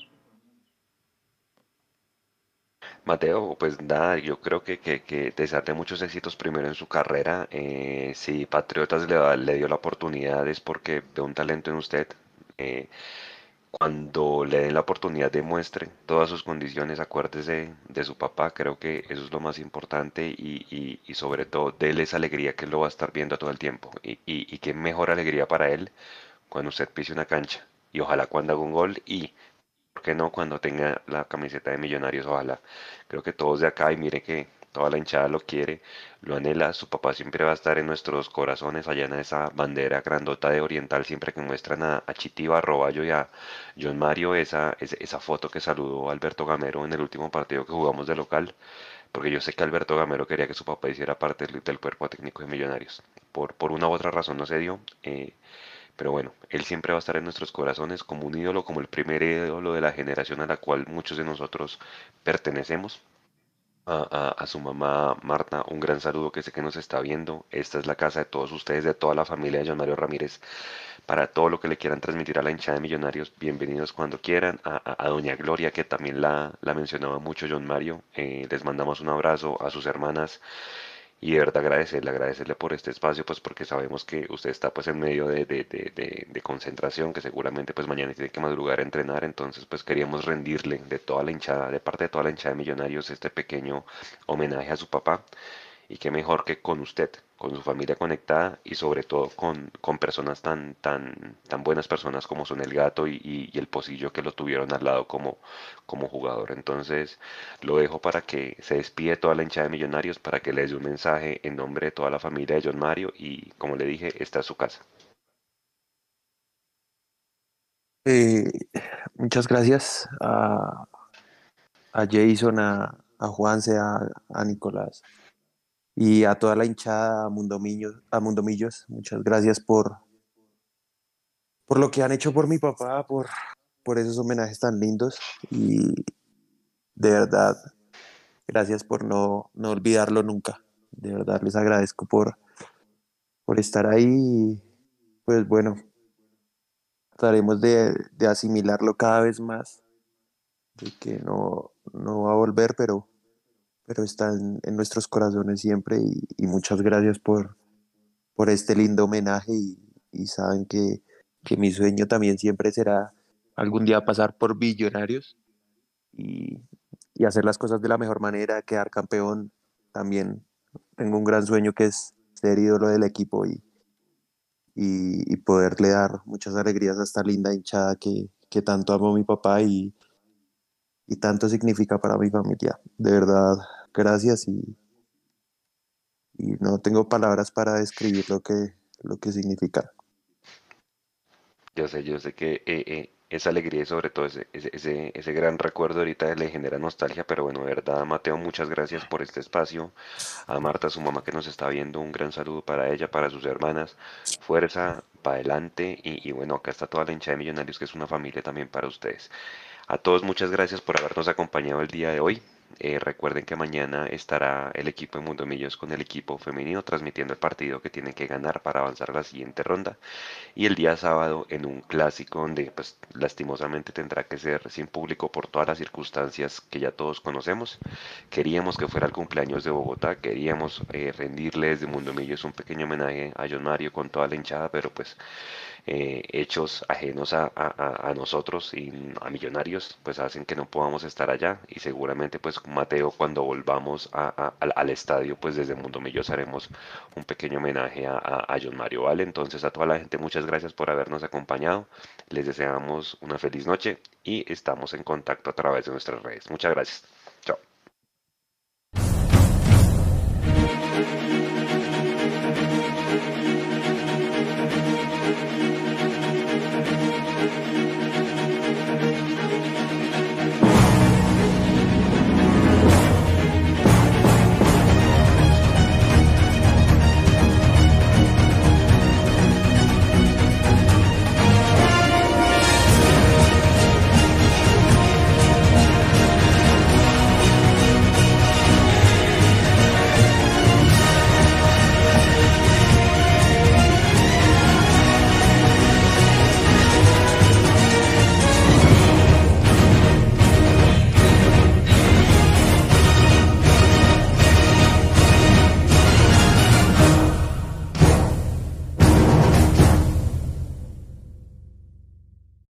Speaker 8: Mateo, pues nada, yo creo que, que, que muchos éxitos primero en su carrera. Eh, si Patriotas le, le, dio la oportunidad es porque ve un talento en usted. Eh, cuando le den la oportunidad demuestre todas sus condiciones, acuérdese de su papá, creo que eso es lo más importante y, y, sobre todo déle esa alegría que él lo va a estar viendo todo el tiempo y, y, qué mejor alegría para él cuando usted pise una cancha y ojalá cuando haga un gol y
Speaker 1: ¿por qué no cuando tenga la camiseta de Millonarios? Ojalá. Creo que todos de acá y mire que toda la hinchada lo quiere, lo anhela, su papá siempre va a estar en nuestros corazones, allá en esa bandera grandota de Oriental, siempre que muestran a, a Chitiba, a Roballo y a John Mario, esa, esa foto que saludó Alberto Gamero en el último partido que jugamos de local, porque yo sé que Alberto Gamero quería que su papá hiciera parte del, cuerpo técnico de Millonarios. Por, por una u otra razón no se dio. Eh, pero bueno, él siempre va a estar en nuestros corazones como un ídolo, como el primer ídolo de la generación a la cual muchos de nosotros pertenecemos a, su mamá Marta un gran saludo que sé que nos está viendo. Esta es la casa de todos ustedes, de toda la familia de John Mario Ramírez. Para todo lo que le quieran transmitir a la hinchada de Millonarios, bienvenidos cuando quieran. A, Doña Gloria, que también la, la mencionaba mucho John Mario, eh, les mandamos un abrazo a sus hermanas y de verdad agradecerle, agradecerle por este espacio, pues porque sabemos que usted está pues en medio de, de, de, de, concentración, que seguramente pues mañana tiene que madrugar a entrenar, entonces pues queríamos rendirle de toda la hinchada, de parte de toda la hinchada de Millonarios este pequeño homenaje a su papá y qué mejor que con usted, con su familia conectada y sobre todo con, con personas tan, tan, tan buenas personas como son el gato y, el pocillo que lo tuvieron al lado como, como jugador. Entonces lo dejo para que se despide toda la hinchada de Millonarios, para que les dé un mensaje en nombre de toda la familia de John Mario y como le dije, esta es su casa.
Speaker 2: Eh, muchas gracias a, a Jason, a, a Juanse, a, a Nicolás y a toda la hinchada, a Mundomillos, a Mundomillos muchas gracias por, por lo que han hecho por mi papá, por, por esos homenajes tan lindos y de verdad, gracias por no, no olvidarlo nunca. De verdad les agradezco por, por estar ahí. Pues bueno, trataremos de, de asimilarlo cada vez más, de que no, no va a volver, pero pero están en nuestros corazones siempre y, muchas gracias por, por este lindo homenaje y, saben que, que, mi sueño también siempre será algún día pasar por Billonarios y, y, hacer las cosas de la mejor manera, quedar campeón. También tengo un gran sueño que es ser ídolo del equipo y, y, poderle dar muchas alegrías a esta linda hinchada que, que tanto amo mi papá y, y tanto significa para mi familia. De verdad, gracias y, y no tengo palabras para describir lo que, lo que significa.
Speaker 1: Yo sé, yo sé que eh, eh, esa alegría y sobre todo ese, ese, ese, gran recuerdo ahorita le genera nostalgia, pero bueno, de verdad, Mateo, muchas gracias por este espacio. A Marta, su mamá que nos está viendo, un gran saludo para ella, para sus hermanas. Fuerza, para adelante y, y bueno, acá está toda la hincha de Millonarios, que es una familia también para ustedes. A todos muchas gracias por habernos acompañado el día de hoy. Eh, recuerden que mañana estará el equipo de Mundo Millos con el equipo femenino transmitiendo el partido que tienen que ganar para avanzar a la siguiente ronda. Y el día sábado en un clásico donde pues lastimosamente tendrá que ser sin público por todas las circunstancias que ya todos conocemos. Queríamos que fuera el cumpleaños de Bogotá, queríamos eh, rendirle desde Mundo Millos un pequeño homenaje a John Mario con toda la hinchada, pero pues eh, hechos ajenos a, nosotros y a millonarios, pues hacen que no podamos estar allá y seguramente pues Mateo cuando volvamos al, estadio pues desde Mundo Millos haremos un pequeño homenaje a, John Mario, ¿vale? Entonces a toda la gente muchas gracias por habernos acompañado, les deseamos una feliz noche y estamos en contacto a través de nuestras redes. Muchas gracias.